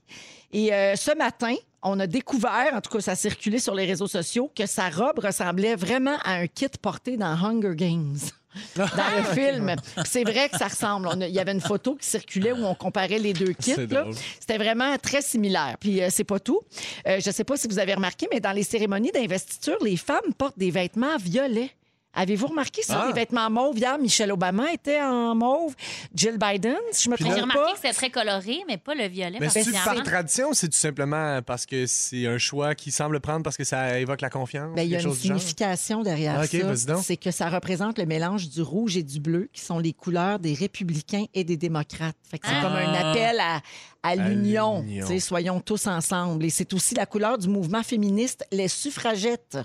[SPEAKER 2] Et euh, ce matin, on a découvert, en tout cas ça a circulé sur les réseaux sociaux, que sa robe ressemblait vraiment à un kit porté dans Hunger Games. Dans le film. Puis C'est vrai que ça ressemble. On a- Il y avait une photo qui circulait où on comparait les deux kits. C'était vraiment très similaire. Puis euh, c'est pas tout. Euh, je sais pas si vous avez remarqué, mais dans les cérémonies d'investiture, les femmes portent des vêtements violets. Avez-vous remarqué ça?
[SPEAKER 1] Ah.
[SPEAKER 2] Des vêtements mauves? Hier, Michelle Obama était en mauve. Jill Biden, si je me
[SPEAKER 3] J'ai
[SPEAKER 2] trompe
[SPEAKER 3] remarqué
[SPEAKER 2] pas.
[SPEAKER 3] que c'était très coloré, mais pas le violet.
[SPEAKER 1] Mais c'est-tu par
[SPEAKER 3] particulièrement.
[SPEAKER 1] tradition ou c'est tout simplement parce que c'est un choix qui semble prendre parce que ça évoque la confiance?
[SPEAKER 2] Ben, il y a une signification derrière
[SPEAKER 1] Ah, ok, vas-y
[SPEAKER 2] ça. C'est que ça représente le mélange du rouge et du bleu, qui sont les couleurs des républicains et des démocrates. Fait que c'est
[SPEAKER 3] Ah.
[SPEAKER 2] comme un appel à, à l'union. Soyons tous ensemble. Et c'est aussi la couleur du mouvement féministe, les suffragettes.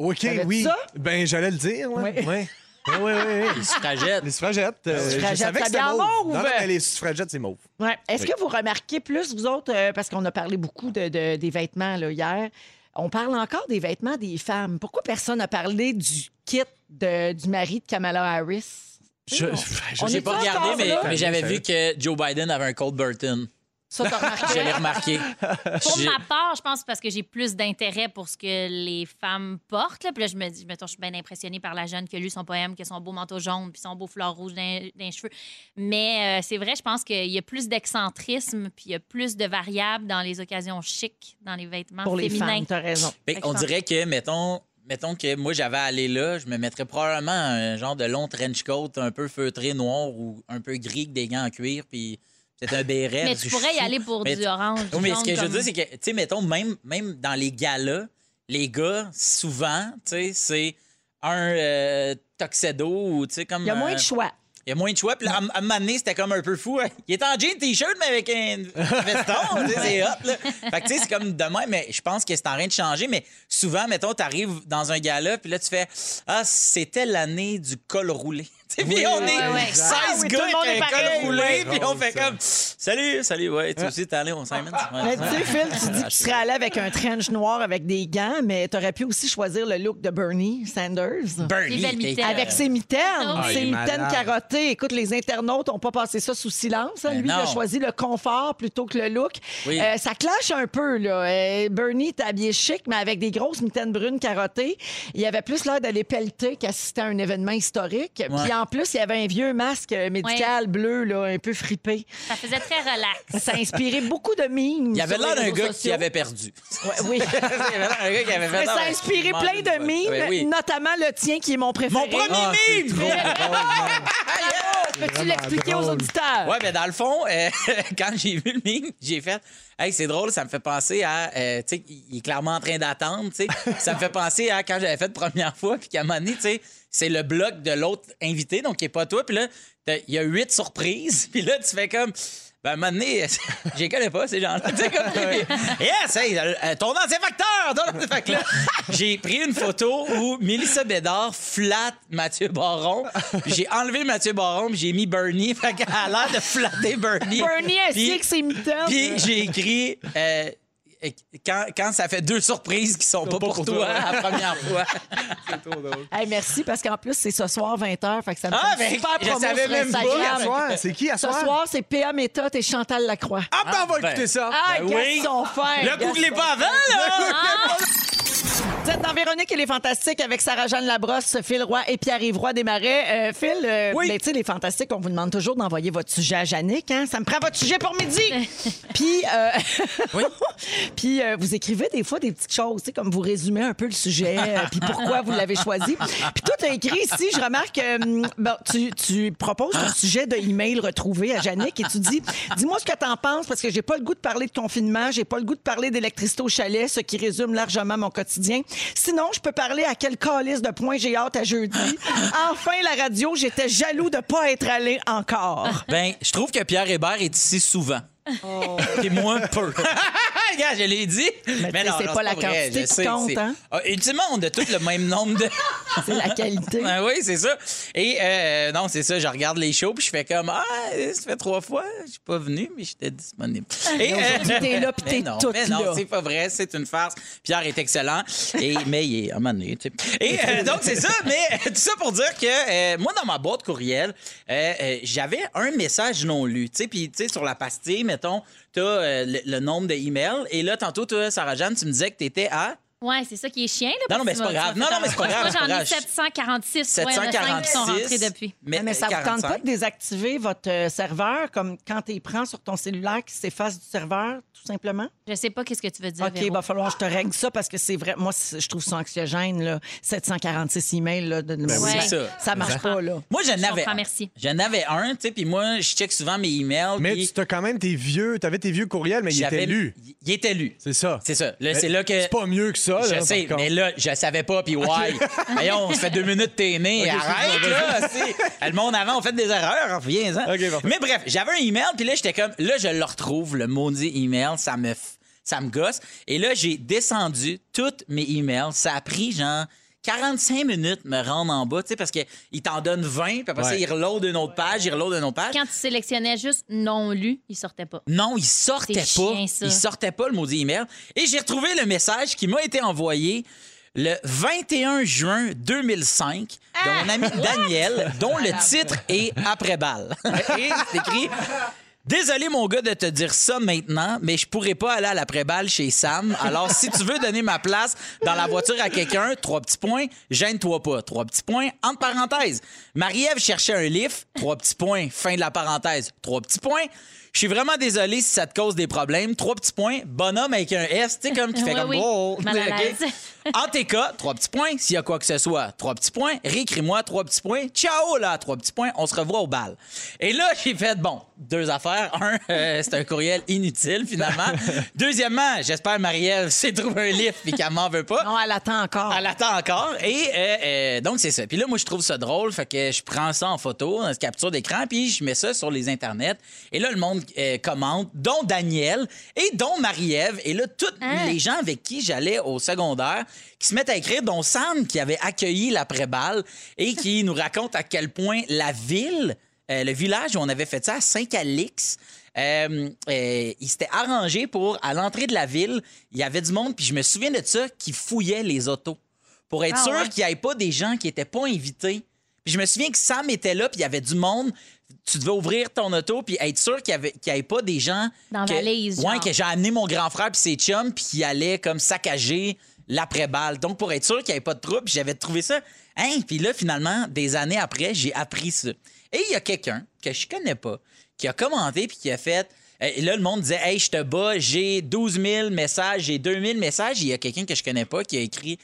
[SPEAKER 1] OK, oui.
[SPEAKER 2] ça?
[SPEAKER 1] Ben, j'allais le dire, ouais.
[SPEAKER 2] Oui.
[SPEAKER 1] Ouais. Oui, oui, oui.
[SPEAKER 5] Les suffragettes.
[SPEAKER 1] Les suffragettes. euh,
[SPEAKER 2] Les
[SPEAKER 1] je
[SPEAKER 2] suffragettes
[SPEAKER 1] savais que c'était
[SPEAKER 2] s'habillent en
[SPEAKER 1] mauve.
[SPEAKER 2] mauve?
[SPEAKER 1] Non, non, mais les suffragettes, c'est mauve.
[SPEAKER 2] Ouais. Est-ce
[SPEAKER 1] Oui.
[SPEAKER 2] que vous remarquez plus, vous autres, euh, parce qu'on a parlé beaucoup de, de- des vêtements là, hier, on parle encore des vêtements des femmes. Pourquoi personne n'a parlé du kit de- du mari de Kamala Harris?
[SPEAKER 1] Je,
[SPEAKER 2] On
[SPEAKER 1] je
[SPEAKER 2] est
[SPEAKER 5] J'ai
[SPEAKER 1] sais
[SPEAKER 5] pas regardé, mais,
[SPEAKER 2] là?
[SPEAKER 5] mais j'avais vu que Joe Biden avait un Cold Burton.
[SPEAKER 2] Ça, t'as remarqué?
[SPEAKER 5] Je l'ai remarqué.
[SPEAKER 3] Pour ma part, je pense parce que j'ai plus d'intérêt pour ce que les femmes portent. Là. Puis là, je me dis, mettons, je suis bien impressionnée par la jeune qui a lu son poème, qui a son beau manteau jaune, puis son beau fleur rouge dans, dans les cheveux. Mais euh, c'est vrai, je pense qu'il y a plus d'excentrisme, puis il y a plus de variables dans les occasions chics, dans les vêtements
[SPEAKER 2] Pour les
[SPEAKER 3] féminins.
[SPEAKER 2] femmes, t'as raison.
[SPEAKER 5] Fait qu'on dirait que, mettons, mettons que moi, j'avais allé là, je me mettrais probablement un genre de long trench coat un peu feutré noir ou un peu gris avec des gants en cuir, puis peut-être un béret.
[SPEAKER 3] Mais tu pourrais y aller pour
[SPEAKER 5] Mais
[SPEAKER 3] du orange. du
[SPEAKER 5] Oui, mais ce que je veux dire, c'est que, tu sais, mettons, même, même dans les galas, les gars, souvent, tu sais, c'est un euh, tuxedo ou, tu sais, comme.
[SPEAKER 2] Il y a moins
[SPEAKER 5] euh,
[SPEAKER 2] de choix.
[SPEAKER 5] il y a moins de choix. Puis là, à, à un moment donné, c'était comme un peu fou. Il est en jean t-shirt, mais avec un veston. c'est hot, là. Fait que, tu sais, c'est comme demain, mais je pense que c'est en train de changer. Mais souvent, mettons, t'arrives dans un gala, puis là, tu fais Ah, c'était l'année du col roulé. Puis on est
[SPEAKER 3] ouais, ouais.
[SPEAKER 5] 16
[SPEAKER 2] Ah oui, tout
[SPEAKER 5] gars avec un col roulé, puis on fait
[SPEAKER 1] ça.
[SPEAKER 5] comme Salut, salut, ouais, tu aussi, t'es allé au Simons? Ouais.
[SPEAKER 2] Mais tu sais, Phil, tu dis que tu serais allé avec un trench noir avec des gants, mais tu aurais pu aussi choisir le look de Bernie Sanders.
[SPEAKER 5] Bernie.
[SPEAKER 2] Avec ses mitaines,
[SPEAKER 3] Ah,
[SPEAKER 2] ses mitaines
[SPEAKER 1] malade.
[SPEAKER 2] carottées. Écoute, les internautes n'ont pas passé ça sous silence. hein.
[SPEAKER 5] Ben
[SPEAKER 2] Lui, il a choisi le confort plutôt que le look.
[SPEAKER 5] Oui.
[SPEAKER 2] Euh, ça clash un peu, là. Euh, Bernie est habillé chic, mais avec des grosses mitaines brunes carottées. Il avait plus l'air d'aller pelleter qu'assister à un événement historique. Puis en plus, il y avait un vieux masque euh, médical bleu, là, un peu fripé.
[SPEAKER 3] Ça faisait très relax.
[SPEAKER 2] Ça a inspiré beaucoup de mimes.
[SPEAKER 5] Il avait
[SPEAKER 2] sur
[SPEAKER 5] l'air d'un gars qui avait perdu.
[SPEAKER 2] Ouais, oui.
[SPEAKER 5] Il avait l'air d'un gars qui avait fait
[SPEAKER 2] Mais ça a inspiré plein de mimes,
[SPEAKER 5] oui.
[SPEAKER 2] notamment le tien qui est mon préféré.
[SPEAKER 5] Mon premier
[SPEAKER 1] Ah, c'est
[SPEAKER 5] mime!
[SPEAKER 2] Peux-tu l'expliquer aux auditeurs?
[SPEAKER 5] Ouais, ben dans le fond, euh, quand j'ai vu le meme, j'ai fait Hey, c'est drôle, ça me fait penser à. euh, tu sais, il est clairement en train d'attendre, tu sais. ça me fait penser à quand j'avais fait la première fois, puis qu'à un moment donné, tu sais, c'est le bloc de l'autre invité, donc qui est pas toi, puis là, il y a huit surprises, puis là, tu fais comme. Ben, à un moment donné, je les connais pas, ces gens-là. Tu sais, comme. Yes, hey, euh, ton ancien facteur! Ton ancien Fait que là, j'ai pris une photo où Mélissa Bédard flatte Mathieu Baron. Puis j'ai enlevé Mathieu Baron, puis j'ai mis Bernie. Fait qu'elle a l'air de flatter Bernie.
[SPEAKER 2] Bernie avec ses mitaines.
[SPEAKER 5] puis j'ai écrit euh, quand, quand ça fait deux surprises qui sont pas, pour, toi, la première fois.
[SPEAKER 2] Hey, merci, parce qu'en plus, c'est ce soir 20h. Fait que ça me
[SPEAKER 5] Ah,
[SPEAKER 2] fait
[SPEAKER 5] ben,
[SPEAKER 2] super
[SPEAKER 5] je
[SPEAKER 2] promo
[SPEAKER 5] savais même pas.
[SPEAKER 1] C'est qui à
[SPEAKER 2] Ce
[SPEAKER 1] soir?
[SPEAKER 2] soir, c'est P.A. Méthode et Chantal Lacroix.
[SPEAKER 1] Ah, ben, on va
[SPEAKER 5] ben.
[SPEAKER 1] écouter ça.
[SPEAKER 2] Ah,
[SPEAKER 5] Ben
[SPEAKER 2] qu'est-ce
[SPEAKER 5] oui.
[SPEAKER 2] qu'ils sont fins.
[SPEAKER 5] Le googlez pas avant, là!
[SPEAKER 2] Tu Vous êtes dans Véronique et les Fantastiques avec Sarah-Jeanne Labrosse, Phil Roy et Pierre-Yves Roy Desmarais. Euh, Phil, euh,
[SPEAKER 5] Oui.
[SPEAKER 2] ben, tu sais, les Fantastiques, on vous demande toujours d'envoyer votre sujet à Jannick. Hein? Ça me prend votre sujet pour midi. Puis, euh, puis vous écrivez des fois des petites choses, comme vous résumez un peu le sujet, puis pourquoi vous l'avez choisi. Puis toi, tu as écrit ici, je remarque, bon, tu, tu proposes ton sujet de email retrouvé à Jannick et tu dis Dis-moi ce que tu en penses parce que j'ai pas le goût de parler de confinement, j'ai pas le goût de parler d'électricité au chalet, ce qui résume largement mon quotidien. Sinon, je peux parler à quel calice de points j'ai hâte à jeudi. Enfin, la radio, j'étais jaloux de pas être allé encore.
[SPEAKER 5] Ben, je trouve que Pierre Hébert est ici souvent.
[SPEAKER 2] Oh.
[SPEAKER 5] Et moi, peu. Regarde, je l'ai dit.
[SPEAKER 2] Mais tu sais, c'est pas la
[SPEAKER 5] vrai,
[SPEAKER 2] quantité
[SPEAKER 5] je
[SPEAKER 2] qui
[SPEAKER 5] sais,
[SPEAKER 2] compte, hein?
[SPEAKER 5] Ah, ultimement, on a tous le même nombre de.
[SPEAKER 2] C'est la qualité.
[SPEAKER 5] Ben oui, c'est ça. Et euh, non, c'est ça, je regarde les shows puis je fais comme Ah, ça fait trois fois, je suis pas venu, mais j'étais disponible. Et
[SPEAKER 2] aujourd'hui, t'es là, puis t'es
[SPEAKER 5] non,
[SPEAKER 2] toute
[SPEAKER 5] mais non,
[SPEAKER 2] là.
[SPEAKER 5] c'est pas vrai, c'est une farce. Pierre est excellent, et, mais il est à un moment donné, tu sais. Et euh, donc, c'est ça, mais tout ça pour dire que euh, moi, dans ma boîte courriel, euh, euh, j'avais un message non lu, tu sais, puis tu sais, sur la pastille, mettons, t'as euh, le, le nombre de emails, et là, tantôt, toi, Sarah-Jeanne, tu me disais que t'étais à.
[SPEAKER 3] Ouais, c'est ça qui est chiant. Là,
[SPEAKER 5] Non, non, mais c'est pas grave. Non, non, mais c'est pas grave,
[SPEAKER 3] Moi, j'en ai
[SPEAKER 5] grave.
[SPEAKER 3] 746. Ouais, il y en a cinq qui sont rentrés depuis.
[SPEAKER 2] Mais ça vous tente
[SPEAKER 5] 45.
[SPEAKER 2] pas de désactiver votre euh, serveur comme quand tu prends sur ton cellulaire qui s'efface du serveur, tout simplement?
[SPEAKER 3] Je sais pas qu'est-ce que tu veux dire.
[SPEAKER 2] OK, il va falloir que je te règle ça parce que c'est vrai. Moi, je trouve ça anxiogène, là. 746 emails, là. De,
[SPEAKER 5] Ben
[SPEAKER 3] oui,
[SPEAKER 5] ça.
[SPEAKER 2] Ça marche pas, là.
[SPEAKER 5] Moi, j'en
[SPEAKER 3] Je
[SPEAKER 5] avais. J'en avais un, tu sais, puis moi, je check souvent mes emails.
[SPEAKER 1] Mais tu as quand même tes vieux, tu avais tes vieux courriels, mais ils étaient lus.
[SPEAKER 5] Il était lu.
[SPEAKER 1] C'est ça.
[SPEAKER 5] C'est ça. C'est là que.
[SPEAKER 1] C'est pas mieux que ça,
[SPEAKER 5] Je
[SPEAKER 1] là,
[SPEAKER 5] sais, mais là, je savais pas, puis ouais. Voyons, ça fait deux minutes t'es né. Arrête, là. c'est- Le monde avant, on fait des erreurs. Viens-en.
[SPEAKER 1] Ok, parfait.
[SPEAKER 5] mais bref, j'avais un email, puis là, j'étais comme, là, je le retrouve, le maudit email, ça me, ça me gosse. Et là, j'ai descendu tous mes emails. Ça a pris, genre, 45 minutes me rendre en bas, tu sais, parce qu'il t'en donne 20, puis après ça,
[SPEAKER 1] Ouais.
[SPEAKER 5] il reload une autre page, il reload une autre page.
[SPEAKER 3] Quand tu sélectionnais juste non lu, il sortait pas.
[SPEAKER 5] Non, il sortait pas.
[SPEAKER 3] C'est chiant, ça.
[SPEAKER 5] Il sortait pas le maudit email. Et j'ai retrouvé le message qui m'a été envoyé le 21 juin 2005 de mon ami Daniel, dont le titre est Après balle. Et c'est écrit. Désolé, mon gars, de te dire ça maintenant, mais je pourrais pas aller à l'après-balle chez Sam. Alors, si tu veux donner ma place dans la voiture à quelqu'un, trois petits points, gêne-toi pas. Trois petits points, entre parenthèses. Marie-Ève cherchait un lift, trois petits points, fin de la parenthèse, trois petits points. Je suis vraiment désolé si ça te cause des problèmes. Trois petits points, bonhomme avec un S, tu sais, comme qui fait comme
[SPEAKER 3] oui.
[SPEAKER 5] oh. En tes cas, trois petits points. S'il y a quoi que ce soit, trois petits points. Réécris-moi, trois petits points. Ciao, là, trois petits points. On se revoit au bal. Et là, j'ai fait, bon, deux affaires. Un, euh, c'est un courriel inutile, finalement. Deuxièmement, j'espère Marielle s'est trouvé un livre et qu'elle m'en veut pas.
[SPEAKER 2] Non, elle attend encore.
[SPEAKER 5] Elle attend encore. Et euh, euh, donc, c'est ça. Puis là, moi, je trouve ça drôle. Fait que je prends ça en photo, en capture d'écran, puis je mets ça sur les internets. Et là, le monde commente, dont Daniel et dont Marie-Ève. Et là, tous
[SPEAKER 3] Hein?
[SPEAKER 5] les gens avec qui j'allais au secondaire qui se mettent à écrire, dont Sam qui avait accueilli l'après-balle et qui nous raconte à quel point la ville, euh, le village où on avait fait ça à Saint-Calix, euh, euh, il s'était arrangé pour, à l'entrée de la ville, il y avait du monde, puis je me souviens de ça, qui fouillait les autos pour être
[SPEAKER 3] Ah
[SPEAKER 5] sûr
[SPEAKER 3] ouais?
[SPEAKER 5] qu'il n'y ait pas des gens qui n'étaient pas invités. Puis je me souviens que Sam était là, puis il y avait du monde. Tu devais ouvrir ton auto, puis être sûr qu'il n'y avait, qu'il y ait pas des gens.
[SPEAKER 3] Dans
[SPEAKER 5] que,
[SPEAKER 3] valise,
[SPEAKER 5] Ouais, que j'ai amené mon grand frère, puis ses chums, puis qui allaient comme saccager l'après-balle. Donc, pour être sûr qu'il n'y avait pas de trouble, j'avais trouvé ça. Hein? Puis là, finalement, des années après, j'ai appris ça. Et il y a quelqu'un que je connais pas qui a commenté, puis qui a fait. Et là, le monde disait Hey, je te bats, j'ai 12 000 messages, j'ai 2 000 messages. Et il y a quelqu'un que je connais pas qui a écrit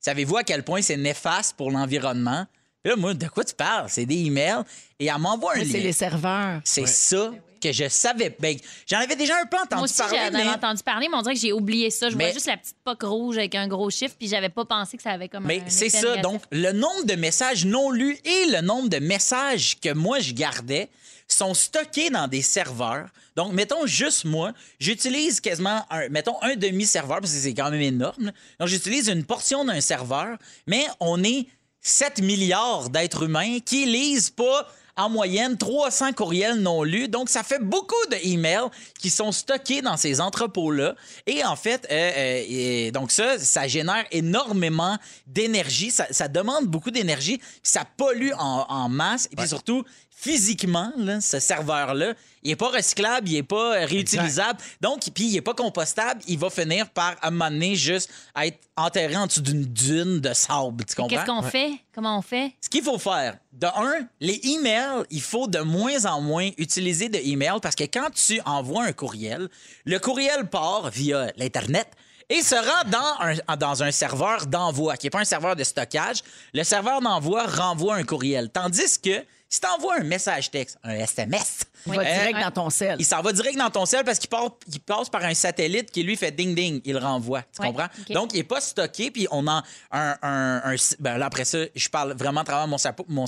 [SPEAKER 5] Savez-vous à quel point c'est néfaste pour l'environnement? Puis Là, moi, de quoi tu parles? C'est des emails. Et elle m'envoie un
[SPEAKER 2] C'est les serveurs.
[SPEAKER 5] C'est ça que je savais. Ben, J'en avais déjà un peu entendu
[SPEAKER 3] Moi aussi,
[SPEAKER 5] parler.
[SPEAKER 3] j'en
[SPEAKER 5] mais...
[SPEAKER 3] entendu parler, mais on dirait que j'ai oublié ça. Je
[SPEAKER 5] Mais-
[SPEAKER 3] vois juste la petite poque rouge avec un gros chiffre, puis j'avais pas pensé que ça avait comme
[SPEAKER 5] Mais
[SPEAKER 3] un
[SPEAKER 5] c'est ça.
[SPEAKER 3] négatif.
[SPEAKER 5] Donc, le nombre de messages non lus et le nombre de messages que moi, je gardais sont stockés dans des serveurs. Donc, mettons juste moi, j'utilise quasiment, un, mettons, un demi-serveur, parce que c'est quand même énorme. là. Donc, j'utilise une portion d'un serveur, mais on est 7 milliards d'êtres humains qui lisent pas en moyenne 300 courriels non lus. Donc, ça fait beaucoup de emails qui sont stockés dans ces entrepôts-là. Et en fait, euh, euh, et donc ça, ça génère énormément d'énergie. Ça, ça demande beaucoup d'énergie. Ça pollue en, en masse. Et puis surtout, physiquement, là, ce serveur-là, il n'est pas recyclable, il n'est pas euh, réutilisable. Donc, puis il n'est pas compostable. Il va finir par, à un moment donné, juste être enterré en dessous d'une dune de sable. Tu comprends?
[SPEAKER 3] Qu'est-ce qu'on fait? Comment on fait?
[SPEAKER 5] Ce qu'il faut faire, de un, les emails, il faut de moins en moins utiliser de emails parce que quand tu envoies un courriel, le courriel part via l'Internet et se rend dans un, dans un serveur d'envoi, qui n'est pas un serveur de stockage. Le serveur d'envoi renvoie un courriel. Tandis que si tu envoies un message texte, un SMS,
[SPEAKER 2] Il va
[SPEAKER 5] euh,
[SPEAKER 2] direct dans ton sel.
[SPEAKER 5] il s'en va direct dans ton cell parce qu'il part- il passe par un satellite qui lui fait ding ding, il le renvoie. Tu comprends? Donc il est pas stocké puis on a un, un, un- ben là après ça, je parle vraiment à travers mon sapo, mon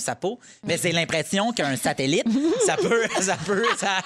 [SPEAKER 5] mais c'est l'impression qu'un satellite, ça peut ça peut ça,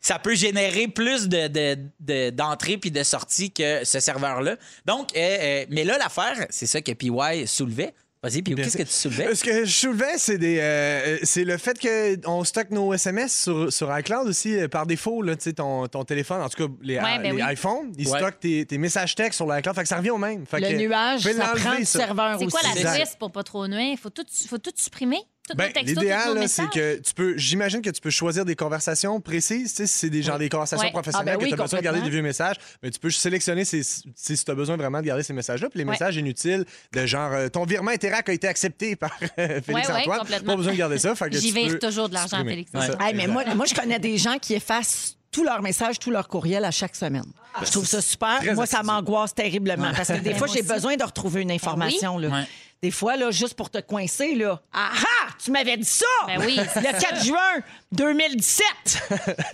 [SPEAKER 5] ça peut générer plus de de- de- d'entrées puis de sorties que ce serveur là. Donc euh, euh, mais là l'affaire, c'est ça que PY soulevait. Vas-y, puis qu'est-ce que tu soulevais?
[SPEAKER 1] Euh, Ce que je soulevais, c'est des, euh, c'est le fait qu'on stocke nos SMS sur, sur iCloud aussi euh, par défaut. Là, tu sais, ton, ton téléphone, en tout cas, les,
[SPEAKER 3] Ouais, ben
[SPEAKER 1] les
[SPEAKER 3] oui.
[SPEAKER 1] iPhones, ils
[SPEAKER 5] Ouais.
[SPEAKER 1] stockent tes, tes messages textes sur l'iCloud. Fait que ça revient au même. Fait
[SPEAKER 2] Le
[SPEAKER 1] que,
[SPEAKER 2] nuage, ça prend du serveur
[SPEAKER 3] C'est quoi la twist pour pas trop nuire? Faut tout, faut tout supprimer?
[SPEAKER 1] Ben, l'idéal, c'est que tu peux. J'imagine que tu peux choisir des conversations précises. Tu sais, si c'est des genre des conversations
[SPEAKER 3] Ouais.
[SPEAKER 1] professionnelles
[SPEAKER 2] Ah, ben oui,
[SPEAKER 1] que tu as besoin de garder des vieux messages, mais tu peux sélectionner ces- si tu as besoin vraiment de garder ces messages-là. Puis les
[SPEAKER 3] Ouais.
[SPEAKER 1] messages inutiles de genre euh, ton virement Interac a été accepté par Félix
[SPEAKER 3] Ouais, ouais,
[SPEAKER 1] Antoine.
[SPEAKER 3] complètement.
[SPEAKER 1] pas besoin de garder ça.
[SPEAKER 3] J'y vire toujours de l'argent à. Félix.
[SPEAKER 2] Hey, mais moi, moi, je connais des gens qui effacent tous leurs messages, tous leurs courriels à chaque semaine. Je trouve ça super. Moi, ça m'angoisse terriblement parce que des fois, j'ai besoin de retrouver une information. là. Des fois, là, juste pour te coincer, là. Ah ah! Tu m'avais dit ça!
[SPEAKER 3] Ben oui, c'est
[SPEAKER 2] Le 4 juin 2017!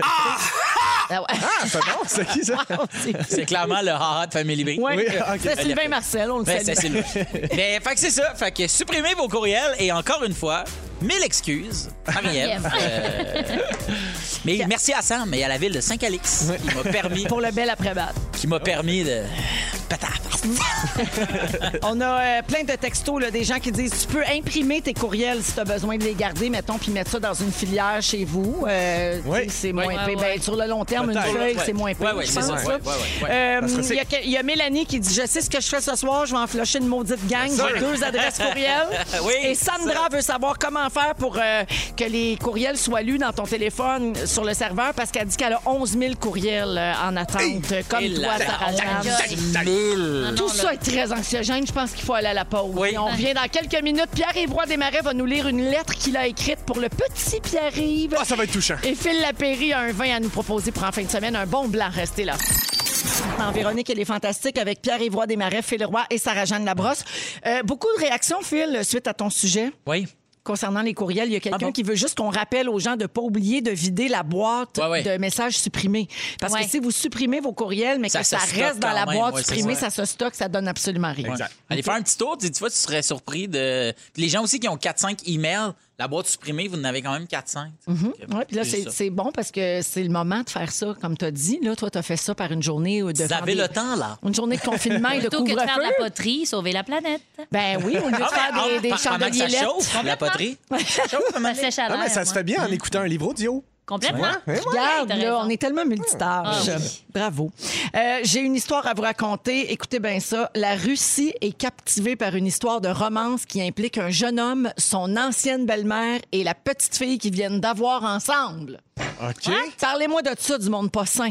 [SPEAKER 2] ah! Ah! ouais.
[SPEAKER 1] Ah, c'est bon, c'est qui ça?
[SPEAKER 2] C'est-
[SPEAKER 5] clairement le haha de Family B.
[SPEAKER 1] Oui, ok.
[SPEAKER 2] C'est Sylvain Marcel, on le
[SPEAKER 5] Ben,
[SPEAKER 2] salue.
[SPEAKER 5] c'est Sylvain. Mais, fait que c'est ça. Fait que supprimez vos courriels et encore une fois, mille excuses, Marie-Ève. Euh, mais merci à Sam et à la ville de Saint-Calix qui m'a permis,
[SPEAKER 2] Pour le bel après-batte.
[SPEAKER 5] qui m'a permis de.
[SPEAKER 2] On a euh, plein de textos, là, des gens qui disent tu peux imprimer tes courriels si tu as besoin de les garder, mettons, puis mettre ça dans une filière chez vous. Euh,
[SPEAKER 1] Oui.
[SPEAKER 2] tu sais, C'est moins
[SPEAKER 3] Ouais,
[SPEAKER 2] pire.
[SPEAKER 3] ouais.
[SPEAKER 2] Ben, sur le long terme, une feuille,
[SPEAKER 5] Ouais.
[SPEAKER 2] c'est moins pire.
[SPEAKER 5] Ouais, ça. Ouais, ouais, ouais.
[SPEAKER 2] Euh, Il y, il y a Mélanie qui dit Je sais ce que je fais ce soir, je vais en flusher une maudite gang. J'ai deux adresses courriels.
[SPEAKER 5] Oui,
[SPEAKER 2] Et Sandra veut savoir comment faire pour euh, que les courriels soient lus dans ton téléphone euh, sur le serveur parce qu'elle dit qu'elle a 11 000 courriels euh, en attente, euh, comme
[SPEAKER 5] Et
[SPEAKER 2] toi, Sarah. Tout ça est très anxiogène. Je pense qu'il faut aller à la pause.
[SPEAKER 5] Oui.
[SPEAKER 2] On revient dans quelques minutes. Pierre-Yves Desmarais va nous lire une lettre qu'il a écrite pour le petit Pierre-Yves.
[SPEAKER 1] Ah, ça va être touchant.
[SPEAKER 2] Et Phil Lapéry a un vin à nous proposer pour en fin de semaine. Un bon blanc. Restez là. Dans Véronique, elle est fantastique avec Pierre-Yves Desmarais, Phil Roy et Sarah-Jeanne Labrosse. Euh, beaucoup de réactions, Phil, suite à ton sujet?
[SPEAKER 5] Oui.
[SPEAKER 2] Concernant les courriels, il y a quelqu'un
[SPEAKER 5] Ah bon?
[SPEAKER 2] qui veut juste qu'on rappelle aux gens de ne pas oublier de vider la boîte
[SPEAKER 5] Ouais, ouais.
[SPEAKER 2] de messages supprimés. Parce
[SPEAKER 3] Ouais.
[SPEAKER 2] que si vous supprimez vos courriels, mais
[SPEAKER 5] Ça
[SPEAKER 2] que ça reste dans la
[SPEAKER 5] même,
[SPEAKER 2] boîte supprimée,
[SPEAKER 5] ça.
[SPEAKER 2] ça se stocke, ça donne absolument rien.
[SPEAKER 5] Allez faire un petit tour, tu tu vois, tu serais surpris de. Les gens aussi qui ont 4-5 emails, la boîte supprimée, vous en avez quand même 4-5.
[SPEAKER 2] Ouais, puis là, c'est bon parce que c'est le moment de faire ça, comme tu as dit. Là, toi, tu as fait ça par une journée ou de
[SPEAKER 5] Vous avez
[SPEAKER 2] des-
[SPEAKER 5] le temps, là.
[SPEAKER 2] Une journée de confinement et de
[SPEAKER 3] Plutôt que de faire de la poterie, sauver la planète.
[SPEAKER 2] Ben oui, au lieu de
[SPEAKER 5] Ah,
[SPEAKER 2] faire
[SPEAKER 5] mais,
[SPEAKER 2] des,
[SPEAKER 5] ah,
[SPEAKER 2] des
[SPEAKER 5] pendant que ça
[SPEAKER 2] chandeliers
[SPEAKER 5] chauffe, la poterie. Ça chauffe,
[SPEAKER 3] Ça sèche à
[SPEAKER 1] Ah,
[SPEAKER 3] l'air.
[SPEAKER 1] ça se fait bien en écoutant un livre audio.
[SPEAKER 3] Complètement.
[SPEAKER 1] Ouais.
[SPEAKER 2] Regarde, là, on est tellement multitâches.
[SPEAKER 3] Ah oui.
[SPEAKER 2] Bravo. Euh, J'ai une histoire à vous raconter. Écoutez bien ça. La Russie est captivée par une histoire de romance qui implique un jeune homme, son ancienne belle-mère et la petite fille qu'ils viennent d'avoir ensemble.
[SPEAKER 1] OK.
[SPEAKER 2] Parlez-moi de ça, du monde pas sain.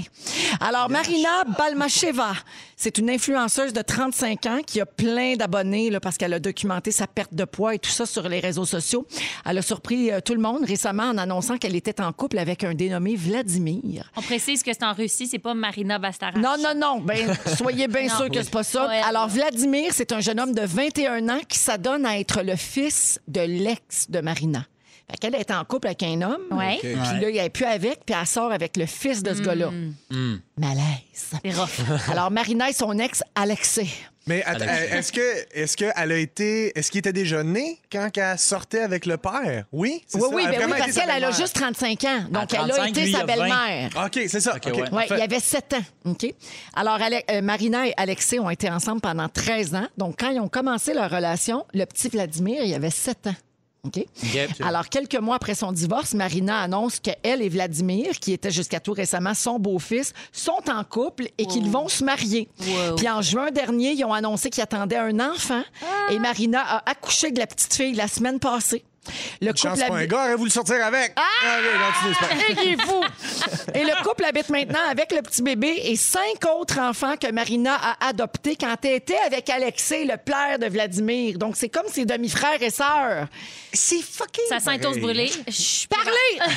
[SPEAKER 2] Alors, Marina Balmacheva, c'est une influenceuse de 35 ans qui a plein d'abonnés là, parce qu'elle a documenté sa perte de poids et tout ça sur les réseaux sociaux. Elle a surpris euh, tout le monde récemment en annonçant qu'elle était en couple avec un dénommé Vladimir.
[SPEAKER 3] On précise que c'est en Russie, c'est pas Marina Bastarache.
[SPEAKER 2] Non, non, non. Ben, soyez bien
[SPEAKER 3] Non.
[SPEAKER 2] sûr que c'est pas ça. Alors, Vladimir, c'est un jeune homme de 21 ans qui s'adonne à être le fils de l'ex de Marina. Fait qu'elle est en couple avec un homme.
[SPEAKER 3] Ouais.
[SPEAKER 2] Puis là, il n'est plus avec, puis elle sort avec le fils de ce gars-là. Malaise.
[SPEAKER 3] C'est rough.
[SPEAKER 2] Alors, Marina et son ex, Alexei.
[SPEAKER 1] Mais att-
[SPEAKER 5] Alex.
[SPEAKER 1] est-ce que est-ce qu'elle a été est-ce qu'il était déjà né quand elle sortait avec le père? Oui, c'est
[SPEAKER 2] Oui,
[SPEAKER 1] ça?
[SPEAKER 2] oui,
[SPEAKER 1] Elle a
[SPEAKER 2] ben oui,
[SPEAKER 1] vraiment
[SPEAKER 2] parce
[SPEAKER 1] été sa
[SPEAKER 2] qu'elle elle a
[SPEAKER 1] belle-mère.
[SPEAKER 2] juste 35 ans. Donc, elle a
[SPEAKER 5] 35,
[SPEAKER 2] été
[SPEAKER 5] lui,
[SPEAKER 2] sa
[SPEAKER 5] il a 20.
[SPEAKER 2] belle-mère.
[SPEAKER 1] OK, c'est ça. OK.
[SPEAKER 5] ouais.
[SPEAKER 2] Oui, il y avait 7 ans. OK? Alors, Ale- euh, Marina et Alexei ont été ensemble pendant 13 ans. Donc, quand ils ont commencé leur relation, le petit Vladimir, il avait 7 ans. OK? Alors, quelques mois après son divorce, Marina annonce qu'elle et Vladimir, qui étaient jusqu'à tout récemment son beau-fils, sont en couple et qu'ils vont se marier.
[SPEAKER 3] Wow.
[SPEAKER 2] Puis en juin dernier, ils ont annoncé qu'ils attendaient un enfant et Marina a accouché de la petite fille la semaine passée. Le
[SPEAKER 1] Chance
[SPEAKER 2] couple
[SPEAKER 1] pas un
[SPEAKER 2] habite-
[SPEAKER 1] gars, aurait voulu sortir avec. Ah! C'est pas grave.
[SPEAKER 2] Et qui est fou. Et le couple habite maintenant avec le petit bébé et cinq autres enfants que Marina a adoptés quand elle était avec Alexei, le père de Vladimir. Donc, c'est comme ses demi-frères et sœurs. C'est fucking...
[SPEAKER 3] Ça sent tous brûlé.
[SPEAKER 2] Parlez!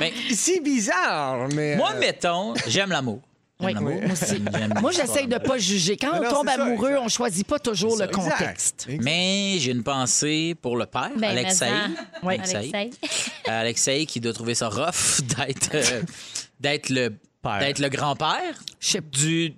[SPEAKER 5] Ben,
[SPEAKER 1] C'est bizarre, mais.
[SPEAKER 5] moi,
[SPEAKER 1] euh,
[SPEAKER 5] mettons, j'aime l'amour.
[SPEAKER 2] Oui, moi aussi. Moi, j'essaye de pas juger. Quand on tombe amoureux, on choisit pas toujours le contexte.
[SPEAKER 1] Exact.
[SPEAKER 5] Mais j'ai une pensée pour le père,
[SPEAKER 3] Ben,
[SPEAKER 5] Alexei.
[SPEAKER 2] Oui.
[SPEAKER 5] Alexei.
[SPEAKER 3] Alexei.
[SPEAKER 5] Euh, Alexei qui doit trouver ça rough d'être euh, d'être le
[SPEAKER 1] Père.
[SPEAKER 5] d'être le grand-père du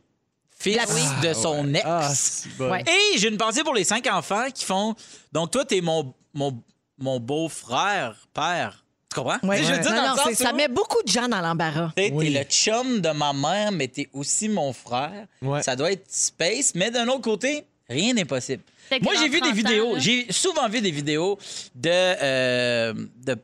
[SPEAKER 5] fils de son ex.
[SPEAKER 1] Ah, c'est bon.
[SPEAKER 2] Ouais.
[SPEAKER 5] Et j'ai une pensée pour les cinq enfants qui font. Donc, toi, t'es mon, mon, mon beau-frère, père. Tu comprends? Je veux dire,
[SPEAKER 2] Non,
[SPEAKER 5] dans
[SPEAKER 2] non,
[SPEAKER 5] le sens
[SPEAKER 2] c'est- ça
[SPEAKER 5] où,
[SPEAKER 2] met beaucoup de gens dans l'embarras.
[SPEAKER 5] t'es-
[SPEAKER 1] Oui.
[SPEAKER 5] le chum de ma mère, mais t'es aussi mon frère.
[SPEAKER 1] Ouais.
[SPEAKER 5] Ça doit être space, mais d'un autre côté, rien n'est possible. Moi, j'ai vu des
[SPEAKER 3] 30 ans,
[SPEAKER 5] vidéos. J'ai souvent vu des vidéos de, euh, de,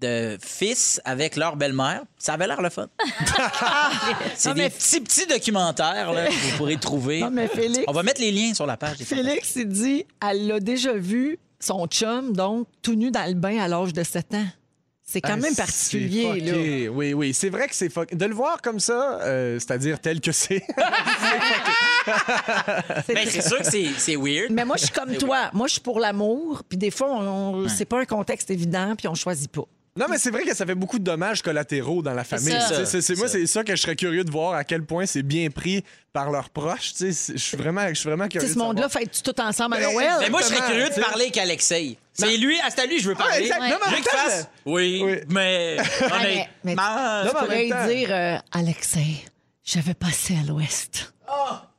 [SPEAKER 5] de fils avec leur belle-mère. Ça avait l'air le fun. C'est
[SPEAKER 2] Non,
[SPEAKER 5] des
[SPEAKER 2] mais-
[SPEAKER 5] petits, petits documentaires là, que vous pourrez trouver.
[SPEAKER 2] Non, mais Félix,
[SPEAKER 5] On va mettre les liens sur la page. des
[SPEAKER 2] Félix, il dit, elle l'a déjà vu, son chum, donc, tout nu dans le bain à l'âge de 7 ans. C'est quand
[SPEAKER 1] Ah,
[SPEAKER 2] même particulier, là.
[SPEAKER 1] fucké. Oui, oui. C'est vrai que c'est fuck- De le voir comme ça, euh, c'est-à-dire tel que c'est.
[SPEAKER 2] C'est
[SPEAKER 5] Ben, sûr que c'est weird.
[SPEAKER 2] Mais moi, je suis comme toi. Moi, je suis pour l'amour. Puis des fois, on, on- c'est pas un contexte évident, puis on choisit pas.
[SPEAKER 1] Non, mais c'est vrai que ça fait beaucoup de dommages collatéraux dans la famille. c'est- c'est- moi,
[SPEAKER 5] Ça.
[SPEAKER 1] c'est ça que je serais curieux de voir à quel point c'est bien pris par leurs proches. Tu sais, c'est- Je suis vraiment, je suis vraiment
[SPEAKER 2] Tu
[SPEAKER 1] curieux.
[SPEAKER 2] sais, ce
[SPEAKER 1] de
[SPEAKER 2] monde-là, faites-tu tout ensemble à
[SPEAKER 1] Ben,
[SPEAKER 2] Noël?
[SPEAKER 5] Mais moi, je serais curieux de parler avec Alexei. C'est lui, ah, c'est à lui que je veux parler.
[SPEAKER 1] exact.
[SPEAKER 3] Ouais.
[SPEAKER 1] Non, mais
[SPEAKER 5] Je fasse. Oui,
[SPEAKER 1] Oui.
[SPEAKER 5] mais.
[SPEAKER 2] Ah, mais, mais
[SPEAKER 5] honnêtement,
[SPEAKER 1] Non, mais
[SPEAKER 2] tu pourrais dire, euh, Alexei, je vais passer à l'ouest.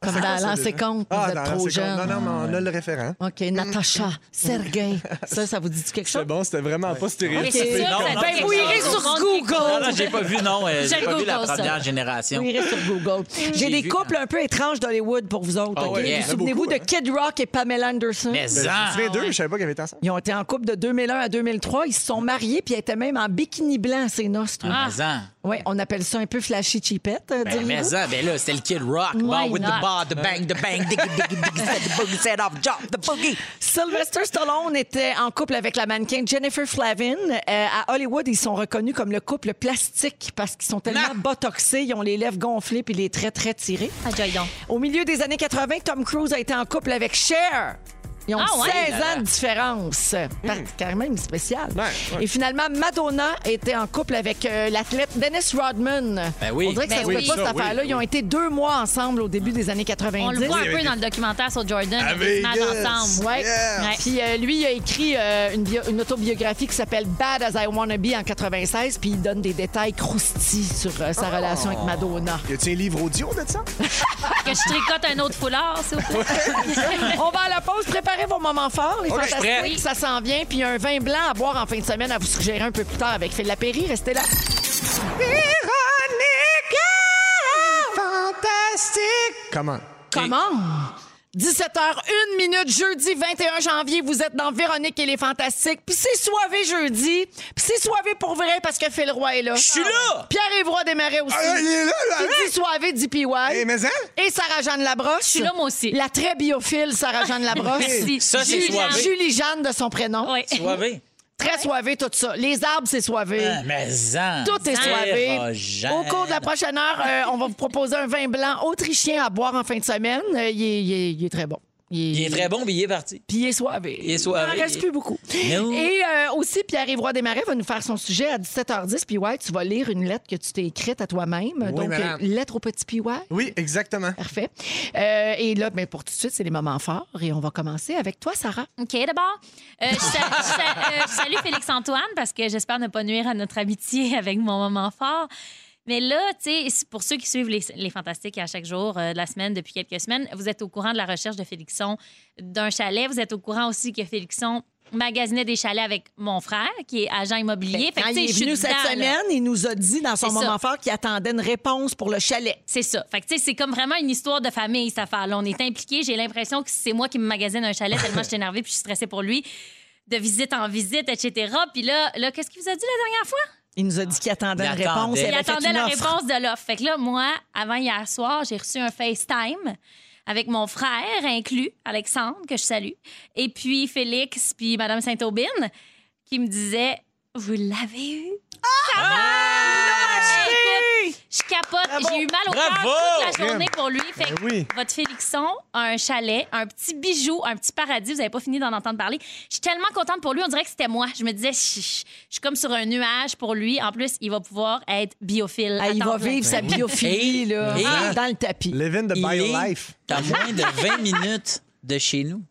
[SPEAKER 2] Comme dans
[SPEAKER 1] ça,
[SPEAKER 2] l'ancien compte, vous
[SPEAKER 1] Ah,
[SPEAKER 2] êtes
[SPEAKER 1] dans
[SPEAKER 2] trop jeune.
[SPEAKER 1] Non, non, mais on a le référent.
[SPEAKER 2] OK, Natacha, Sergei. Ça, ça vous dit quelque
[SPEAKER 1] C'est
[SPEAKER 2] chose?
[SPEAKER 1] bon, c'était vraiment pas stéréotypé.
[SPEAKER 3] c'est ça,
[SPEAKER 5] Non, non,
[SPEAKER 2] Ben, vous irez sur Google.
[SPEAKER 5] Non, non, j'ai pas vu, non. euh,
[SPEAKER 3] Je
[SPEAKER 5] J'ai pas vu la
[SPEAKER 3] Google ça.
[SPEAKER 5] première génération.
[SPEAKER 2] Vous irez sur Google. J'ai des
[SPEAKER 5] vu.
[SPEAKER 2] couples un peu étranges d'Hollywood pour vous autres.
[SPEAKER 5] Ah
[SPEAKER 2] Vous
[SPEAKER 5] yeah.
[SPEAKER 2] souvenez-vous de Kid Rock et Pamela Anderson?
[SPEAKER 5] Mais
[SPEAKER 1] Ben, je me d'eux, je savais pas qu'ils étaient ensemble.
[SPEAKER 2] Ils ont été en couple de 2001 à 2003. Ils se sont mariés puis ils étaient même en bikini blanc à ces noces.
[SPEAKER 5] Ah, mais ça.
[SPEAKER 2] Oui, on appelle ça un peu flashy cheapette,
[SPEAKER 5] Ben, mais ça, ben là, c'était le Kid Rock. Bon, with the bar, the bang, the bang, diggy, diggy, diggy, set the boogie, set off, drop the boogie.
[SPEAKER 2] Sylvester Stallone était en couple avec la mannequin Jennifer Flavin. Euh, à Hollywood, ils sont reconnus comme le couple plastique parce qu'ils sont tellement
[SPEAKER 5] Ah!
[SPEAKER 2] botoxés, ils ont les lèvres gonflées puis les traits très tirés.
[SPEAKER 3] Ah.
[SPEAKER 2] Au milieu des années 80, Tom Cruise a été en couple avec Cher. Ils ont
[SPEAKER 3] Ah ouais?
[SPEAKER 2] 16 ans de différence. Par- Quand même spécial.
[SPEAKER 1] Ouais, ouais.
[SPEAKER 2] Et finalement, Madonna était en couple avec euh, l'athlète Dennis Rodman.
[SPEAKER 5] Ben oui.
[SPEAKER 2] On dirait que ça
[SPEAKER 3] Ben
[SPEAKER 2] se fait
[SPEAKER 3] oui.
[SPEAKER 2] pas, cette
[SPEAKER 1] Ça, oui,
[SPEAKER 2] affaire-là. Ils ont été deux mois ensemble au début des années 90.
[SPEAKER 3] On le voit un peu dans le documentaire sur Jordan,
[SPEAKER 1] À
[SPEAKER 3] il y a des images
[SPEAKER 1] Vegas.
[SPEAKER 3] ensemble.
[SPEAKER 2] Ouais.
[SPEAKER 1] Yeah.
[SPEAKER 2] Puis euh, lui, il a écrit euh, une, bio- une autobiographie qui s'appelle Bad as I Wanna Be en 96, puis il donne des détails croustillants sur euh, sa relation avec Madonna.
[SPEAKER 1] Y a-tu un livre audio de ça?
[SPEAKER 3] Que je tricote un autre foulard, s'il vous plaît?
[SPEAKER 2] On va à la pause. Préparez vos moments forts. Les
[SPEAKER 5] Ok, je suis prêt.
[SPEAKER 2] fantastiques, ça s'en vient. Puis un vin blanc à boire en fin de semaine à vous suggérer un peu plus tard avec Phil Lapéry. Restez là.
[SPEAKER 1] Comment?
[SPEAKER 2] Comment? 17h, 1 minute, jeudi 21 janvier, vous êtes dans Véronique et les Fantastiques. Puis c'est soivé jeudi. Puis c'est soivé pour vrai parce que Phil Roy est là.
[SPEAKER 5] Je suis là!
[SPEAKER 2] Pierre-Yves Roy Desmarais aussi.
[SPEAKER 1] Ah, il est là, là!
[SPEAKER 2] Qui dit soivé dit PY.
[SPEAKER 1] Eh, mais hein?
[SPEAKER 2] Et Sarah-Jeanne Labrosse. Je
[SPEAKER 3] suis là, moi aussi.
[SPEAKER 2] La très biophile Sarah-Jeanne Labrosse.
[SPEAKER 3] Merci.
[SPEAKER 5] Ça, c'est
[SPEAKER 3] Julie
[SPEAKER 5] soivé.
[SPEAKER 2] Julie Jeanne de son prénom.
[SPEAKER 3] Ouais.
[SPEAKER 5] Soivé.
[SPEAKER 2] Très soivé, tout ça. Les arbres, c'est soivé.
[SPEAKER 5] Mais ça.
[SPEAKER 2] Tout est soivé. Au cours de la prochaine heure, euh, on va vous proposer un vin blanc autrichien à boire en fin de semaine. Euh, il, est, il est- il est très bon.
[SPEAKER 5] Il est très bon, mais il est parti.
[SPEAKER 2] Puis il est soivé.
[SPEAKER 5] Il est soivé.
[SPEAKER 2] Il en reste plus beaucoup. Et euh, aussi, Pierre-Yves Desmarais va nous faire son sujet à 17h10. Puis ouais, tu vas lire une lettre que tu t'es écrite à toi-même. Donc,
[SPEAKER 1] madame.
[SPEAKER 2] euh, lettre au petit PY.
[SPEAKER 1] Oui, exactement.
[SPEAKER 2] Parfait. Euh, et là, ben, pour tout de suite, c'est les moments forts. Et on va commencer avec toi, Sarah.
[SPEAKER 3] OK, d'abord, euh, je, je euh, je salue Félix-Antoine parce que j'espère ne pas nuire à notre amitié avec mon moment fort. Mais là, tu sais, pour ceux qui suivent les, les Fantastiques à chaque jour euh, de la semaine depuis quelques semaines, vous êtes au courant de la recherche de Félixon d'un chalet. Vous êtes au courant aussi que Félixon magasinait des chalets avec mon frère, qui est agent immobilier. Fait
[SPEAKER 2] Quand
[SPEAKER 3] tu sais,
[SPEAKER 2] il est venu cette
[SPEAKER 3] dedans, là.
[SPEAKER 2] semaine, il nous a dit dans son moment
[SPEAKER 3] ça.
[SPEAKER 2] fort qu'il attendait une réponse pour le chalet.
[SPEAKER 3] C'est ça. Fait que, tu sais, c'est comme vraiment une histoire de famille, cette affaire-là. On est impliqués. J'ai l'impression que c'est moi qui me magasine un chalet tellement je suis énervée puis je suis stressée pour lui. De visite en visite, etc. Puis là, là qu'est-ce qu'il vous a dit la dernière fois?
[SPEAKER 2] Il nous a dit qu'il attendait
[SPEAKER 5] Il
[SPEAKER 2] une réponse.
[SPEAKER 5] attendait.
[SPEAKER 2] Il
[SPEAKER 3] Il attendait la
[SPEAKER 2] offre.
[SPEAKER 3] réponse de l'offre. Fait que là, moi, avant hier soir, j'ai reçu un FaceTime avec mon frère inclus, Alexandre, que je salue, et puis Félix, puis Madame Saint-Aubine, qui me disait Vous l'avez eu? Ah! Écoute, je capote. J'ai eu mal au cœur toute la journée pour lui. Fait que
[SPEAKER 1] Ben oui.
[SPEAKER 3] votre Félixon a un chalet, un petit bijou, un petit paradis. Vous n'avez pas fini d'en entendre parler. Je suis tellement contente pour lui. On dirait que c'était moi. Je me disais, je, suis comme sur un nuage pour lui. En plus, il va pouvoir être biophile.
[SPEAKER 2] Ah, il va vivre sa biophilie là,
[SPEAKER 5] et-
[SPEAKER 2] dans- le tapis.
[SPEAKER 1] Living the
[SPEAKER 5] Il
[SPEAKER 1] bio
[SPEAKER 5] est
[SPEAKER 1] life.
[SPEAKER 5] à moins de 20 minutes de chez nous.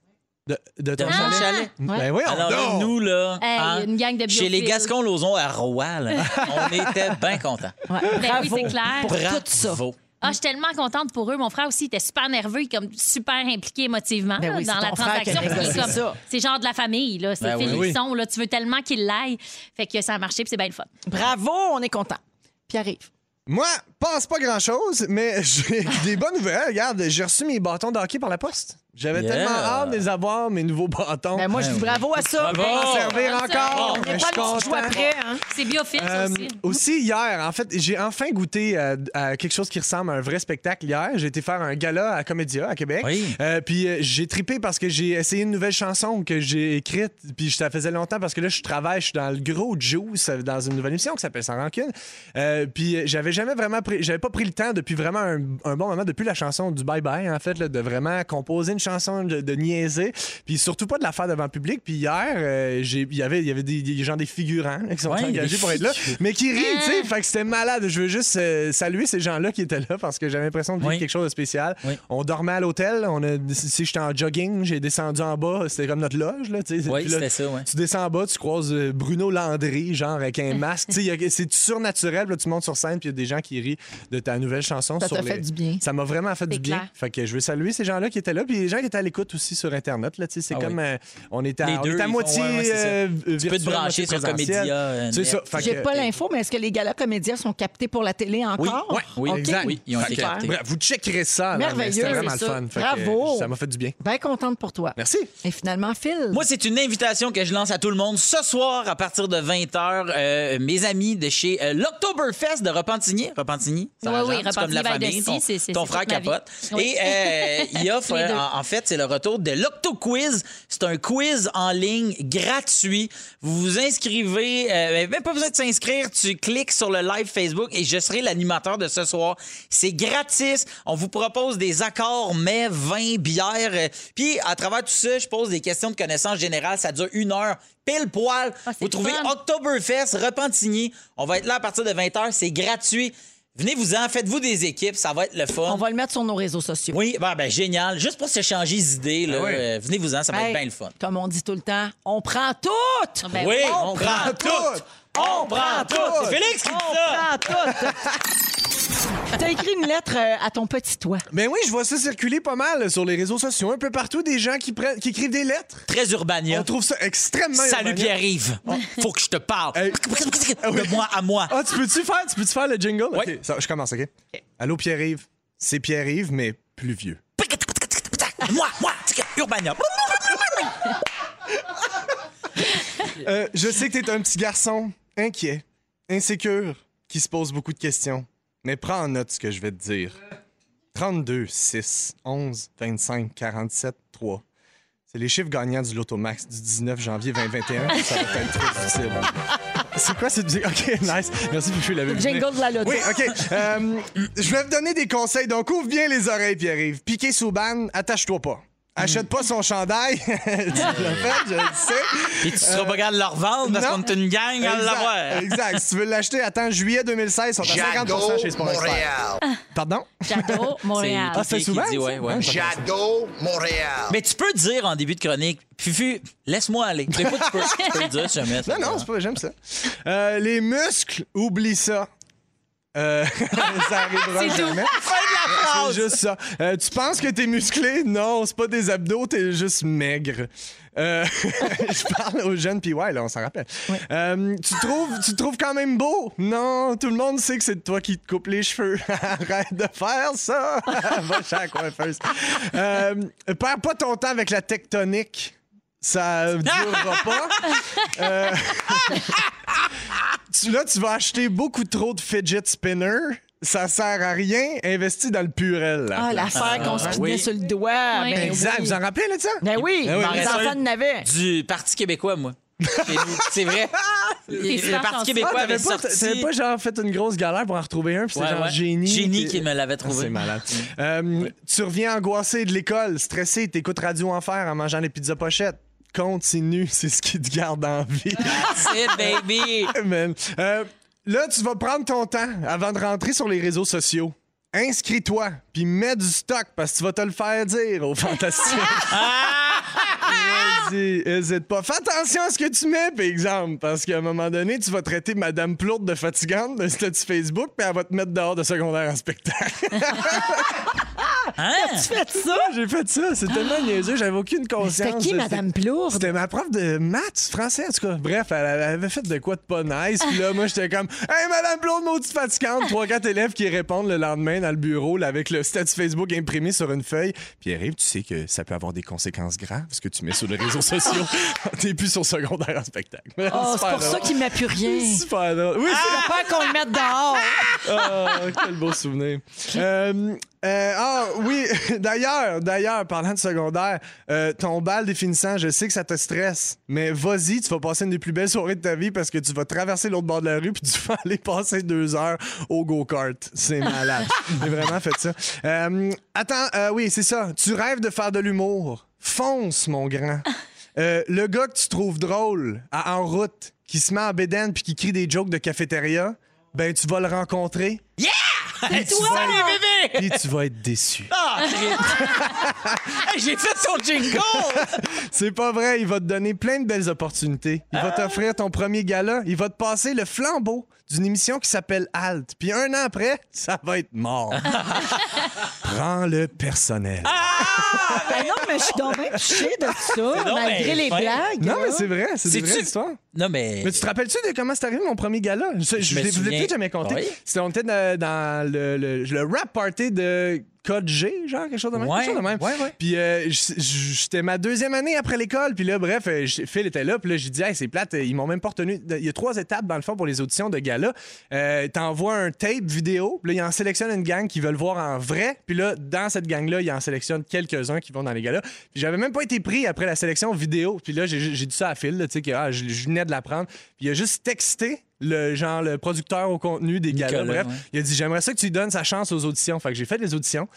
[SPEAKER 1] De, de ton
[SPEAKER 5] mon
[SPEAKER 1] chalet? Ben oui,
[SPEAKER 5] Alors, là, nous, là,
[SPEAKER 3] Hey,
[SPEAKER 5] hein,
[SPEAKER 3] une gang de
[SPEAKER 5] chez les
[SPEAKER 3] biophiles.
[SPEAKER 5] Gascons-Lauzon à Rouen, là, on était bien contents.
[SPEAKER 2] Ouais,
[SPEAKER 3] Ben oui,
[SPEAKER 2] bravo
[SPEAKER 3] c'est clair.
[SPEAKER 2] pour tout ça.
[SPEAKER 5] Bravo.
[SPEAKER 3] Ah, je suis tellement contente pour eux. Mon frère aussi était super nerveux, il est comme super impliqué émotivement
[SPEAKER 2] Ben
[SPEAKER 3] là, dans la transaction. C'est genre de la famille, là. C'est
[SPEAKER 5] Ben oui.
[SPEAKER 3] Félixon, là. Tu veux tellement qu'il l'aille. Fait que ça a marché, puis c'est bien le fun.
[SPEAKER 2] Bravo, on est content. Pierre-Yves.
[SPEAKER 1] Moi, pense pas grand-chose, mais j'ai des bonnes nouvelles. Regarde, j'ai reçu mes bâtons de hockey par la poste. J'avais
[SPEAKER 5] Yeah.
[SPEAKER 1] tellement hâte de les avoir, mes nouveaux bâtons.
[SPEAKER 2] Ben, moi, je dis bravo à ça.
[SPEAKER 5] Bravo.
[SPEAKER 1] On va en servir
[SPEAKER 3] Comme ça.
[SPEAKER 1] encore.
[SPEAKER 2] N'est
[SPEAKER 1] je
[SPEAKER 2] pas petit
[SPEAKER 1] content.
[SPEAKER 2] après, hein?
[SPEAKER 3] C'est biophile, ça
[SPEAKER 1] Euh,
[SPEAKER 3] aussi.
[SPEAKER 1] aussi hier, en fait, j'ai enfin goûté euh, à quelque chose qui ressemble à un vrai spectacle hier. J'ai été faire un gala à Comédia à Québec.
[SPEAKER 5] Oui.
[SPEAKER 1] Euh, puis euh, j'ai tripé parce que j'ai essayé une nouvelle chanson que j'ai écrite. Puis ça faisait longtemps parce que là, je travaille, je suis dans le gros juice euh, dans une nouvelle émission qui s'appelle Sans rancune. Euh, puis euh, j'avais jamais vraiment pris, j'avais pas pris le temps depuis vraiment un, un bon moment, depuis la chanson du Bye Bye, en fait, là, de vraiment composer une chanson, de, de niaiser. Puis surtout pas de la faire devant le public. Puis hier, euh, j'ai- il y avait, il y avait des, des gens, des figurants là, qui sont
[SPEAKER 5] Ouais,
[SPEAKER 1] engagés pour être là, mais qui rient, tu
[SPEAKER 3] Ah.
[SPEAKER 1] sais. Fait que c'était malade. Je veux juste euh, saluer ces gens-là qui étaient là parce que j'avais l'impression de vivre
[SPEAKER 5] Oui.
[SPEAKER 1] quelque chose de spécial.
[SPEAKER 5] Oui.
[SPEAKER 1] On dormait à l'hôtel. On a, si j'étais en jogging, j'ai descendu en bas. C'était comme notre loge, là, tu sais.
[SPEAKER 5] Oui, c'était ça, ouais.
[SPEAKER 1] Tu descends en bas, tu croises euh, Bruno Landry, genre avec un masque. Tu sais, c'est surnaturel. Là, tu montes sur scène, puis il y a des gens qui rient de ta nouvelle chanson.
[SPEAKER 2] Ça
[SPEAKER 1] sur
[SPEAKER 2] t'a
[SPEAKER 1] les-
[SPEAKER 2] fait du bien.
[SPEAKER 1] Ça m'a vraiment fait du bien. Fait que je veux saluer ces gens-là qui étaient là, puis les gens qui étaient à l'écoute aussi sur Internet. Là, c'est
[SPEAKER 5] Ah
[SPEAKER 1] comme
[SPEAKER 5] oui.
[SPEAKER 1] euh, on est à,
[SPEAKER 5] Les
[SPEAKER 1] on
[SPEAKER 5] deux,
[SPEAKER 1] est à
[SPEAKER 5] ils font-
[SPEAKER 1] moitié
[SPEAKER 5] ouais, ouais,
[SPEAKER 1] euh,
[SPEAKER 5] Tu peux te
[SPEAKER 1] virtuel,
[SPEAKER 5] brancher
[SPEAKER 1] moitié
[SPEAKER 5] sur. Comédia. euh,
[SPEAKER 1] C'est ça.
[SPEAKER 2] J'ai pas l'info, mais est-ce que les galas comédiens sont captés pour la télé encore?
[SPEAKER 1] Oui,
[SPEAKER 5] Oui,
[SPEAKER 1] exact.
[SPEAKER 5] Oui, ils ont
[SPEAKER 1] Fait
[SPEAKER 5] été
[SPEAKER 1] que,
[SPEAKER 5] captés.
[SPEAKER 1] bref, vous checkerez ça.
[SPEAKER 2] Merveilleux,
[SPEAKER 1] C'était vraiment le fun. Que,
[SPEAKER 2] Bravo.
[SPEAKER 1] euh, ça m'a fait du bien.
[SPEAKER 2] Bien contente pour toi.
[SPEAKER 1] Merci.
[SPEAKER 2] Et finalement, Phil.
[SPEAKER 5] Moi, c'est une invitation que je lance à tout le monde. Ce soir, à partir de 20h, mes amis de chez euh, l'Octoberfest de Repentigny. Repentigny, ça
[SPEAKER 3] Oui, oui,
[SPEAKER 5] c'est comme la
[SPEAKER 3] Repentigny,
[SPEAKER 5] famille. Ton, frère capote. Et euh, il offre. En, fait, c'est le retour de l'Octo-Quiz. C'est un quiz en ligne gratuit. Vous vous inscrivez, euh, même pas besoin de s'inscrire. Tu cliques sur le live Facebook et je serai l'animateur de ce soir. C'est gratis. On vous propose des accords, mets, vins, bières. euh, Puis, à travers tout ça, je pose des questions de connaissances générales. Ça dure une heure. Pile poil.
[SPEAKER 3] Ah,
[SPEAKER 5] vous trouvez. Oktoberfest, Repentigny. On va être là à partir de 20h. C'est gratuit. Venez-vous-en, faites-vous des équipes. Ça va être le fun.
[SPEAKER 2] On va le mettre sur nos réseaux sociaux.
[SPEAKER 5] Oui, ben, ben, génial. Juste pour s'échanger les idées, là,
[SPEAKER 1] Ah oui.
[SPEAKER 5] euh, venez-vous-en, ça va
[SPEAKER 2] Hey,
[SPEAKER 5] être bien le fun.
[SPEAKER 2] Comme on dit tout le temps, on prend tout!
[SPEAKER 3] Ben
[SPEAKER 5] oui,
[SPEAKER 3] oui.
[SPEAKER 5] on, prend tout! On prend tout! C'est Félix qui dit
[SPEAKER 2] On
[SPEAKER 5] ça!
[SPEAKER 2] prend tout! T'as écrit une lettre euh, à ton petit toit.
[SPEAKER 1] Ben oui, je vois ça circuler pas mal sur les réseaux sociaux, un peu partout, des gens qui, prennent, qui écrivent des lettres.
[SPEAKER 5] Très Urbania.
[SPEAKER 1] On trouve ça extrêmement.
[SPEAKER 5] Salut. Pierre-Yves. Faut que je te parle.
[SPEAKER 1] Hey.
[SPEAKER 5] De moi à moi.
[SPEAKER 1] Ah, tu peux-tu faire, tu peux-tu faire le jingle?
[SPEAKER 5] Oui.
[SPEAKER 1] OK, ça, je commence, OK? Allô, Pierre-Yves? C'est Pierre-Yves, mais plus vieux.
[SPEAKER 5] Moi, moi, Urbania.
[SPEAKER 1] Euh, je sais que t'es un petit garçon inquiet, insécure, qui se pose beaucoup de questions. Mais prends en note ce que je vais te dire. 32, 6, 11, 25, 47, 3. C'est les chiffres gagnants du Lotomax du 19 janvier 2021. Ça va être très difficile. C'est quoi cette musique? OK, nice. Merci, Fichu, l'avait vu.
[SPEAKER 2] Jingle de la loto.
[SPEAKER 1] Oui, OK. Euh, je vais te donner des conseils, donc ouvre bien les oreilles, Pierre-Yves. Piqué sous banne, attache-toi pas. Achète pas son chandail. tu l'as fait, je le sais.
[SPEAKER 5] Puis tu seras pas capable de le revendre parce qu'on est une gang à l'avoir.
[SPEAKER 1] Exact. Si tu veux l'acheter, attends juillet 2016, ils sont à 50 chez Sport Expert. Pardon?
[SPEAKER 3] J'adore Montréal.
[SPEAKER 1] Ah, c'est souvent,
[SPEAKER 5] dit, ouais, ouais.
[SPEAKER 1] Hein?
[SPEAKER 7] J'adore Montréal.
[SPEAKER 5] Mais tu peux dire en début de chronique, Fufu, laisse-moi aller. Des fois, tu peux, tu peux le dire si jamais.
[SPEAKER 1] Non, non, c'est pas, j'aime ça. Euh, les muscles, oublie ça. Euh, ça arrivera jamais. C'est juste ça. Euh, tu penses que t'es musclé? Non, c'est pas des abdos, t'es juste maigre. Euh, je parle aux jeunes, puis ouais, là, on s'en rappelle. Euh, tu, trouves, tu trouves quand même beau? Non, tout le monde sait que c'est toi qui te coupe les cheveux. Arrête de faire ça! Va chez la coiffeuse. Euh, perds pas ton temps avec la tectonique. Ça durera pas. Euh, tu, là, tu vas acheter beaucoup trop de fidget spinner. ça sert à rien, investis dans le purel.
[SPEAKER 2] Ah, l'affaire qu'on se pinait
[SPEAKER 5] oui.
[SPEAKER 2] sur le doigt.
[SPEAKER 3] Oui.
[SPEAKER 2] Ben
[SPEAKER 1] Exact.
[SPEAKER 2] oui.
[SPEAKER 1] Vous en rappelez, là, de ça?
[SPEAKER 2] Ben oui,
[SPEAKER 1] Ben oui.
[SPEAKER 2] les enfants n'avaient.
[SPEAKER 5] Du Parti québécois, moi. C'est vrai. Le Parti québécois
[SPEAKER 1] Ah,
[SPEAKER 5] avait
[SPEAKER 1] t'avais pas,
[SPEAKER 5] sorti...
[SPEAKER 1] t'avais pas genre fait une grosse galère pour en retrouver un, puis c'est
[SPEAKER 5] Ouais,
[SPEAKER 1] genre
[SPEAKER 5] ouais.
[SPEAKER 1] génie.
[SPEAKER 5] Génie qui me l'avait
[SPEAKER 1] Ah,
[SPEAKER 5] trouvé.
[SPEAKER 1] C'est malade. Euh, tu reviens angoissé de l'école, stressé, t'écoutes Radio Enfer en mangeant des pizzas pochettes. Continue, c'est ce qui te garde en vie.
[SPEAKER 5] That's it, baby.
[SPEAKER 1] Man. Euh, là, tu vas prendre ton temps avant de rentrer sur les réseaux sociaux. Inscris-toi, puis mets du stock parce que tu vas te le faire dire au Fantastique. Vas-y, hésite pas. Fais attention à ce que tu mets, par exemple, parce qu'à un moment donné, tu vas traiter Madame Plourde de fatigante de statut Facebook, puis elle va te mettre dehors de secondaire en spectacle.
[SPEAKER 5] Hein?
[SPEAKER 2] Tu fais ça?
[SPEAKER 1] J'ai fait ça, c'est tellement niaiseux, j'avais aucune conscience.
[SPEAKER 2] C'était qui, Madame Plourde?
[SPEAKER 1] C'était ma prof de maths, français, en tout cas. Bref, elle, avait fait de quoi de pas nice. Puis là, moi, j'étais comme Hey, Madame Blonde, maudite fatigante. Trois, quatre élèves qui répondent le lendemain dans le bureau, là, avec le statut Facebook imprimé sur une feuille. Puis arrive, tu sais que ça peut avoir des conséquences graves, ce que tu mets sur les réseaux sociaux. T'es plus sur secondaire en spectacle.
[SPEAKER 2] Oh, c'est pour ça qu'il met plus rien.
[SPEAKER 1] Super. Oui,
[SPEAKER 2] J'ai peur qu'on le mette dehors.
[SPEAKER 1] ah, quel beau souvenir. Euh, euh, ah oui, d'ailleurs, d'ailleurs, parlant de secondaire, euh, ton bal définissant, je sais que ça te stresse, mais vas-y, tu vas passer une des plus belles soirées de ta vie parce que tu vas traverser l'autre bord de la rue puis tu vas aller passer deux heures au go-kart. C'est malade. J'ai vraiment fait ça. Euh, attends, euh, oui, c'est ça. Tu rêves de faire de l'humour. Fonce, mon grand. Euh, le gars que tu trouves drôle à- en route, qui se met en bédaine puis qui crie des jokes de cafétéria, ben tu vas le rencontrer.
[SPEAKER 5] Hey,
[SPEAKER 1] tu vas-
[SPEAKER 5] Salut, bébé!
[SPEAKER 1] Puis tu vas être déçu.
[SPEAKER 5] Ah, Hey, J'ai fait son jingle!
[SPEAKER 1] C'est pas vrai, il va te donner plein de belles opportunités. Il va t'offrir ton premier gala, il va te passer le flambeau d'une émission qui s'appelle Alt. Puis un an après, ça va être mort. Prends le personnel.
[SPEAKER 2] Ben non, mais je suis donc bien touchée de ça,
[SPEAKER 5] donc
[SPEAKER 2] malgré
[SPEAKER 5] bien
[SPEAKER 2] les
[SPEAKER 5] fin.
[SPEAKER 2] blagues.
[SPEAKER 1] non, mais c'est vrai, c'est des
[SPEAKER 5] C'est-tu-
[SPEAKER 1] vraies histoires.
[SPEAKER 5] Non, mais...
[SPEAKER 1] Mais tu te rappelles-tu de comment c'est arrivé mon premier gala? Je, je,
[SPEAKER 5] me
[SPEAKER 1] l'ai- je l'ai
[SPEAKER 5] souviens.
[SPEAKER 1] peut-être jamais compté.
[SPEAKER 5] Oui.
[SPEAKER 1] C'était, on était dans, dans le, le- le rap party de Code G, genre quelque chose de même.
[SPEAKER 5] Ouais,
[SPEAKER 1] quelque chose de même.
[SPEAKER 5] ouais, ouais.
[SPEAKER 1] Puis euh, j'étais ma deuxième année après l'école. Puis là, bref, euh, Phil était là. Puis là, j'ai dit, hey, c'est plate, ils m'ont même pas retenu. Il y a trois étapes dans le fond pour les auditions de gala. Euh, T'envoies un tape vidéo. Puis là, ils en sélectionnent une gang qui veulent voir en vrai. Puis là, dans cette gang-là, ils en sélectionnent quelques-uns qui vont dans les galas. Puis j'avais même pas été pris après la sélection vidéo. Puis là, j'ai dit ça à Phil, tu sais, que ah, je, je venais de l'apprendre. Puis il a juste texté le genre le producteur au contenu des galas.
[SPEAKER 5] Nicolas,
[SPEAKER 1] Bref,
[SPEAKER 5] ouais.
[SPEAKER 1] il a dit j'aimerais ça que tu lui donnes sa chance aux auditions. Fait que j'ai fait les auditions.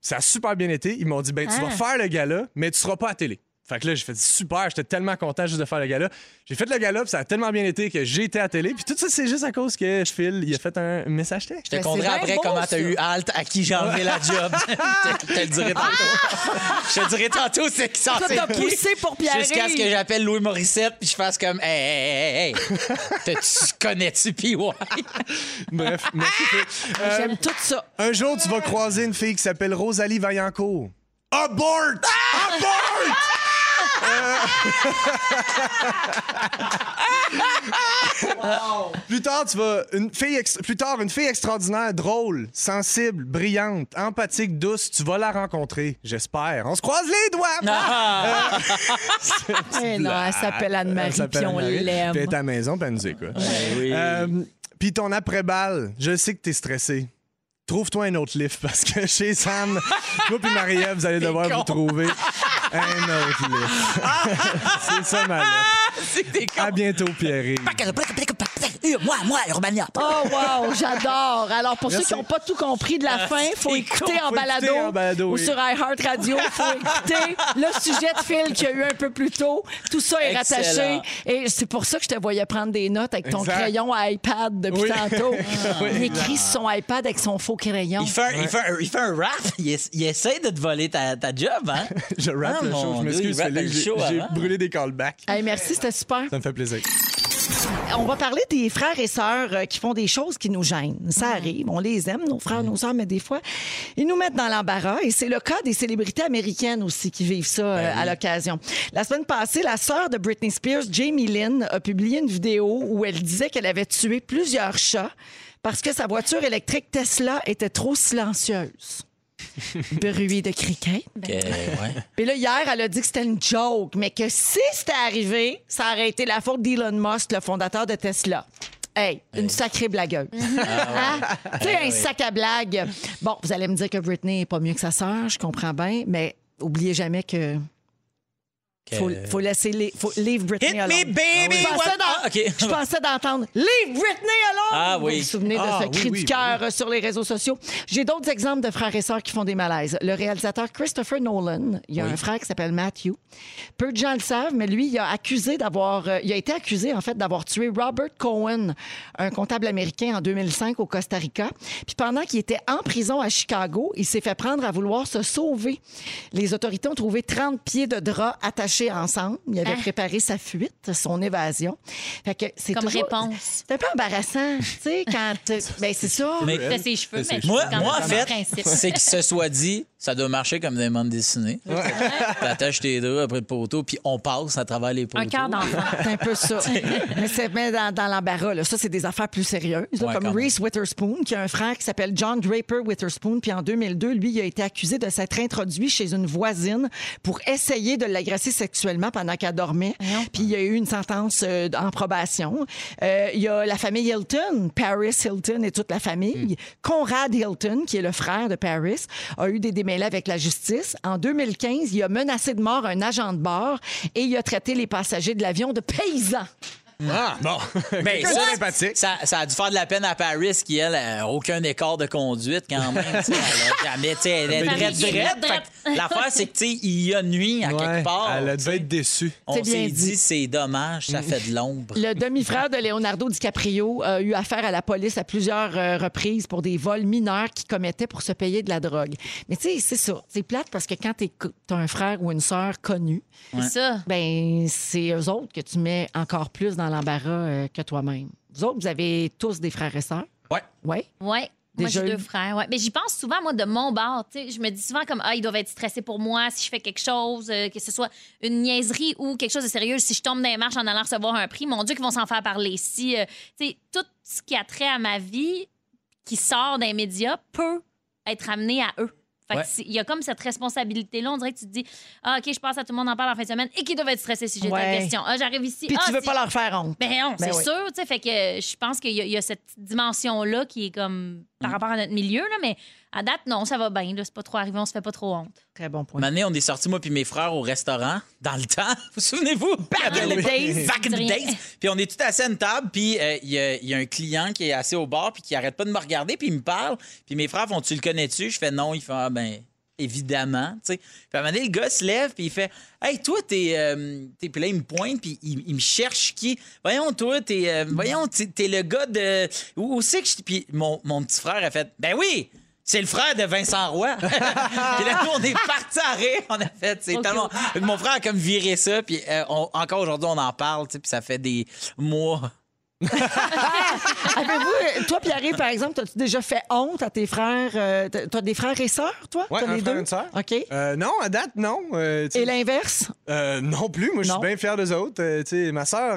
[SPEAKER 1] Ça a super bien été. Ils m'ont dit ben tu vas
[SPEAKER 3] Ah.
[SPEAKER 1] faire le gala, mais tu seras pas à télé. Fait que là, j'ai fait super, j'étais tellement content juste de faire le gala. J'ai fait le gala, puis ça a tellement bien été que j'ai été à télé. Puis tout ça, c'est juste à cause que Phil, il a fait un message texte.
[SPEAKER 5] Je te
[SPEAKER 2] Ben,
[SPEAKER 5] conterai après comment t'as eu Alt, à qui j'ai enlevé la job. je te le dirai tantôt. je te dirai tantôt c'est qui s'en
[SPEAKER 2] t'as poussé pour Pierre.
[SPEAKER 5] Jusqu'à ce que j'appelle Louis Morissette puis je fasse comme Hey, hey, hey, hey, hey. T'as-tu- Connais-tu PY?
[SPEAKER 1] Bref, merci Phil. Euh,
[SPEAKER 2] J'aime tout ça.
[SPEAKER 1] un jour, tu vas croiser une fille qui s'appelle Rosalie Vaillancourt. Abort! Abort! Euh, Plus tard, tu vas une fille ex- plus tard une fille extraordinaire, drôle, sensible, brillante, empathique, douce, tu vas la rencontrer, j'espère. On se croise les doigts.
[SPEAKER 5] Ah!
[SPEAKER 2] Eh non, elle s'appelle
[SPEAKER 1] Elle
[SPEAKER 2] Anne-Marie, puis on l'aime.
[SPEAKER 1] Puis elle est à la maison, puis elle nous écoute.
[SPEAKER 5] oui.
[SPEAKER 1] Euh, puis ton après-balle, je sais que t'es stressé. Trouve-toi un autre lift parce que chez Sam, toi puis Marie-Ève, vous allez devoir vous trouver un autre. C'est ça, ma lettre.
[SPEAKER 5] c'est des
[SPEAKER 1] À bientôt, Pierre.
[SPEAKER 5] Moi, moi, Urbania.
[SPEAKER 2] Oh wow, j'adore. Alors pour
[SPEAKER 1] Merci.
[SPEAKER 2] ceux qui n'ont pas tout compris de la fin, il faut écouter en balado,
[SPEAKER 1] écouter en balado,
[SPEAKER 2] ou
[SPEAKER 1] oui.
[SPEAKER 2] sur iHeart Radio. Il faut écouter le sujet de Phil qu'il y a eu un peu plus tôt. Tout ça est
[SPEAKER 5] Excellent.
[SPEAKER 2] rattaché. Et c'est pour ça que je te voyais prendre des notes avec ton
[SPEAKER 1] Exact.
[SPEAKER 2] crayon à iPad depuis
[SPEAKER 1] Oui.
[SPEAKER 2] tantôt.
[SPEAKER 1] Oui,
[SPEAKER 2] il écrit sur son iPad avec son faux crayon.
[SPEAKER 5] Il fait, un, il, fait un, il fait un rap, il, ess- il essaie de te voler ta, ta job, hein?
[SPEAKER 1] Je rappe
[SPEAKER 5] Ah,
[SPEAKER 1] le show. Je m'excuse, J'ai brûlé des callbacks.
[SPEAKER 2] Hey, merci, c'était super.
[SPEAKER 1] Ça me fait plaisir.
[SPEAKER 2] On va parler des frères et sœurs euh, qui font des choses qui nous gênent. Ça arrive, on les aime, nos frères, nos sœurs, mais des fois, ils nous mettent dans l'embarras. Et c'est le cas des célébrités américaines aussi qui vivent ça euh, à l'occasion. La semaine passée, la sœur de Britney Spears, Jamie Lynn, a publié une vidéo où elle disait qu'elle avait tué plusieurs chats parce que sa voiture électrique Tesla était trop silencieuse. Bruit de criquet.
[SPEAKER 5] Que- ouais.
[SPEAKER 2] Puis là, hier, elle a dit que c'était une joke, mais que si c'était arrivé, ça aurait été la faute d'Elon Musk, le fondateur de Tesla. Hey, une sacrée blagueuse. Hein? Tu sais, un sac à blagues. Bon, vous allez me dire que Britney est pas mieux que sa sœur, je comprends bien, mais oubliez jamais que. Faut, faut laisser les, faut leave Britney
[SPEAKER 5] Hit
[SPEAKER 2] alone.
[SPEAKER 5] me, baby!
[SPEAKER 2] Je pensais,
[SPEAKER 5] Ah, OK.
[SPEAKER 2] je pensais d'entendre Leave Britney alone!
[SPEAKER 5] Ah oui.
[SPEAKER 2] Vous vous souvenez de
[SPEAKER 1] Ah,
[SPEAKER 2] ce cri
[SPEAKER 1] oui,
[SPEAKER 2] du cœur euh, sur les réseaux sociaux? J'ai d'autres exemples de frères et sœurs qui font des malaises. Le réalisateur Christopher Nolan, il y a un frère qui s'appelle Matthew. Peu de gens le savent, mais lui, il a accusé d'avoir, euh, il a été accusé en fait d'avoir tué Robert Cohen, un comptable américain en 2005 au Costa Rica. Puis pendant qu'il était en prison à Chicago, il s'est fait prendre à vouloir se sauver. Les autorités ont trouvé 30 pieds de drap attachés ensemble. Il avait
[SPEAKER 3] Hein?
[SPEAKER 2] préparé sa fuite, son évasion. Fait que c'est
[SPEAKER 3] Comme
[SPEAKER 2] toujours-
[SPEAKER 3] réponse.
[SPEAKER 2] C'est un peu embarrassant, tu sais, quand. Ben, c'est ça.
[SPEAKER 5] Mais-
[SPEAKER 3] ses cheveux, mais
[SPEAKER 5] Moi, moi en fait, c'est qu'il se soit dit, ça doit marcher comme des bandes dessinées. T'attaches tes draps après le poteau, puis on passe à travers les poteaux.
[SPEAKER 3] Un cœur d'enfant.
[SPEAKER 2] C'est un peu ça. Mais c'est mais dans, dans l'embarras. là. Ça, c'est des affaires plus sérieuses. là,
[SPEAKER 5] Ouais,
[SPEAKER 2] comme. Reese Witherspoon, qui a un frère qui s'appelle John Draper Witherspoon. Puis en 2002, lui, il a été accusé de s'être introduit chez une voisine pour essayer de l'agresser sexuellement pendant qu'elle dormait. Puis il y a eu une sentence euh, en probation. Euh, il y a la famille Hilton, Paris Hilton et toute la famille. Conrad Hilton, qui est le frère de Paris, a eu des démêlés avec la justice. En 2015, il a menacé de mort un agent de bord et il a traité les passagers de l'avion de paysans.
[SPEAKER 1] Ah, bon. Quelqu'un
[SPEAKER 5] ça,
[SPEAKER 1] sympathique.
[SPEAKER 5] Ça, ça a dû faire de la peine à Paris, qui, elle, a aucun écart de conduite quand même. Elle a jamais, tu sais, elle est drette, drette. L'affaire, c'est que, tu sais, il y a nuit à
[SPEAKER 1] Ouais,
[SPEAKER 5] quelque part.
[SPEAKER 1] Elle a dû être déçue.
[SPEAKER 5] On
[SPEAKER 2] C'est bien
[SPEAKER 5] s'est
[SPEAKER 2] dit.
[SPEAKER 5] dit, c'est dommage, ça fait de l'ombre.
[SPEAKER 2] Le demi-frère de Leonardo DiCaprio a eu affaire à la police à plusieurs euh, reprises pour des vols mineurs qu'il commettait pour se payer de la drogue. Mais tu sais, c'est ça. C'est plate parce que quand tu as un frère ou une sœur connue,
[SPEAKER 3] C'est ça.
[SPEAKER 2] ben c'est eux autres que tu mets encore plus dans l'embarras euh, que toi-même. Vous autres, vous avez tous des frères et sœurs?
[SPEAKER 5] Ouais.
[SPEAKER 2] Oui.
[SPEAKER 3] Ouais. Moi, j'ai
[SPEAKER 2] eu-
[SPEAKER 3] deux frères. Ouais. Mais j'y pense souvent, moi, de mon bord. tu sais. Je me dis souvent comme, ah, ils doivent être stressés pour moi si je fais quelque chose, euh, que ce soit une niaiserie ou quelque chose de sérieux. Si je tombe dans les marches en allant recevoir un prix, mon Dieu, qu'ils vont s'en faire parler. Si, euh, tu sais, tout ce qui a trait à ma vie qui sort des médias peut être amené à eux. Fait
[SPEAKER 5] Ouais.
[SPEAKER 3] il y a comme cette responsabilité-là. On dirait que tu te dis, ah, OK, je passe à tout le monde en parle en fin de semaine et qu'ils doivent être stressés si j'ai
[SPEAKER 2] Ouais.
[SPEAKER 3] telle question? Ah, j'arrive ici.
[SPEAKER 2] Puis
[SPEAKER 3] ah,
[SPEAKER 2] tu veux
[SPEAKER 3] si-
[SPEAKER 2] pas leur faire honte.
[SPEAKER 3] ben non,
[SPEAKER 2] Ben
[SPEAKER 3] c'est
[SPEAKER 2] oui.
[SPEAKER 3] sûr, tu sais, fait que je pense qu'il y, a- il y a cette dimension-là qui est comme par rapport à notre milieu, là, mais à date, non, ça va bien, c'est pas trop arrivé, on se fait pas trop honte.
[SPEAKER 2] Très bon point.
[SPEAKER 5] Une année, on est sortis, moi puis mes frères, au restaurant, dans le temps. Vous souvenez-vous?
[SPEAKER 2] Back in the days.
[SPEAKER 5] Back in the days. Puis on est tout assis à une table, puis euh, il y, a- il y a un client qui est assis au bar, puis qui arrête pas de me regarder, puis il me parle. Puis mes frères font Tu le connais-tu? Je fais non. Il fait Ah, ben, évidemment. tu sais. Puis à un moment donné, le gars se lève, puis il fait Hey, toi, t'es. euh, Puis là, il me pointe, puis il, il me cherche qui. Voyons, toi, t'es. euh, voyons, t'es le gars de. Où, où c'est que je. Puis mon, mon petit frère a fait Ben oui! C'est le frère de Vincent Roy. puis là, nous, on est partis à rire. On a fait, c'est tellement. Mon frère a comme viré ça, puis euh, on- encore aujourd'hui, on en parle, puis ça fait des mois.
[SPEAKER 2] Toi, Pierre, par exemple, as-tu déjà fait honte à tes frères? euh, t'as- des frères et sœurs, toi?
[SPEAKER 1] Ouais,
[SPEAKER 2] T'as
[SPEAKER 1] un
[SPEAKER 2] les
[SPEAKER 1] frère
[SPEAKER 2] deux?
[SPEAKER 1] et une sœur.
[SPEAKER 2] OK.
[SPEAKER 1] Euh, non, à date, non. Euh,
[SPEAKER 2] Et l'inverse?
[SPEAKER 1] euh, non plus. Moi, je suis bien fier d'eux autres. Ma sœur,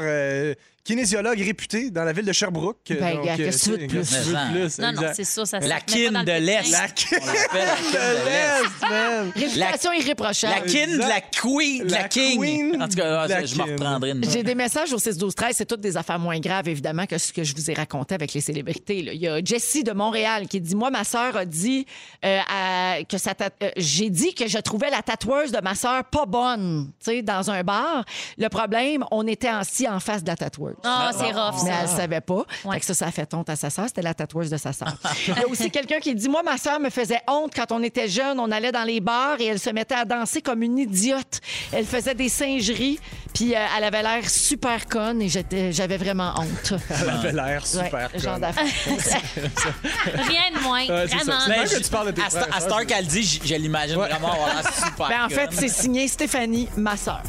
[SPEAKER 1] kinésiologue réputée dans la ville de Sherbrooke.
[SPEAKER 2] Ben,
[SPEAKER 1] Donc,
[SPEAKER 2] gars,
[SPEAKER 1] euh,
[SPEAKER 2] qu'est-ce que tu veux de plus?
[SPEAKER 1] qu'est-ce que tu veux de plus?
[SPEAKER 3] Non, non,
[SPEAKER 1] Exact.
[SPEAKER 3] c'est ça, ça se
[SPEAKER 5] La
[SPEAKER 3] met pas
[SPEAKER 5] kin
[SPEAKER 3] dans le
[SPEAKER 5] de l'Est.
[SPEAKER 3] pétrin.
[SPEAKER 1] La kin
[SPEAKER 5] On l'appelle la kin de l'Est.
[SPEAKER 1] man.
[SPEAKER 2] Réputation irréprochable.
[SPEAKER 5] La kin de la
[SPEAKER 1] Exact.
[SPEAKER 5] queen, la,
[SPEAKER 1] La
[SPEAKER 5] king.
[SPEAKER 1] queen
[SPEAKER 5] en tout cas,
[SPEAKER 1] de la
[SPEAKER 5] ah, je me
[SPEAKER 1] king.
[SPEAKER 5] reprendrai une.
[SPEAKER 2] J'ai des messages au 6-12-13. C'est toutes des affaires moins graves, évidemment, que ce que je vous ai raconté avec les célébrités. là. Il y a Jessie de Montréal qui dit Moi, ma sœur a dit euh, à- que sa tat- euh, j'ai dit que je trouvais la tatoueuse de ma sœur pas bonne, tu sais, dans un bar. Le problème, on était assis en face de la tatoueuse.
[SPEAKER 3] Ah, c'est rough,
[SPEAKER 2] Mais
[SPEAKER 3] ça.
[SPEAKER 2] elle savait pas.
[SPEAKER 3] Ouais.
[SPEAKER 2] Fait que ça, ça a fait honte à sa sœur. C'était la tatoueuse de sa sœur. Il y a aussi quelqu'un qui dit Moi, ma sœur me faisait honte quand on était jeune. On allait dans les bars et elle se mettait à danser comme une idiote. Elle faisait des singeries, puis euh, elle avait l'air super conne et j'étais- j'avais vraiment honte.
[SPEAKER 1] Elle avait l'air
[SPEAKER 2] Ouais,
[SPEAKER 1] super
[SPEAKER 2] genre
[SPEAKER 1] conne.
[SPEAKER 2] d'affaire.
[SPEAKER 3] Rien de moins,
[SPEAKER 1] Ouais,
[SPEAKER 3] vraiment.
[SPEAKER 1] Bien que tu parles de tes
[SPEAKER 5] à,
[SPEAKER 1] frères et
[SPEAKER 5] à
[SPEAKER 1] sœurs,
[SPEAKER 5] Star qu'elle dit, je, je l'imagine
[SPEAKER 1] Ouais.
[SPEAKER 5] vraiment avoir l'air super.
[SPEAKER 2] Ben, en fait, c'est signé Stéphanie, ma sœur.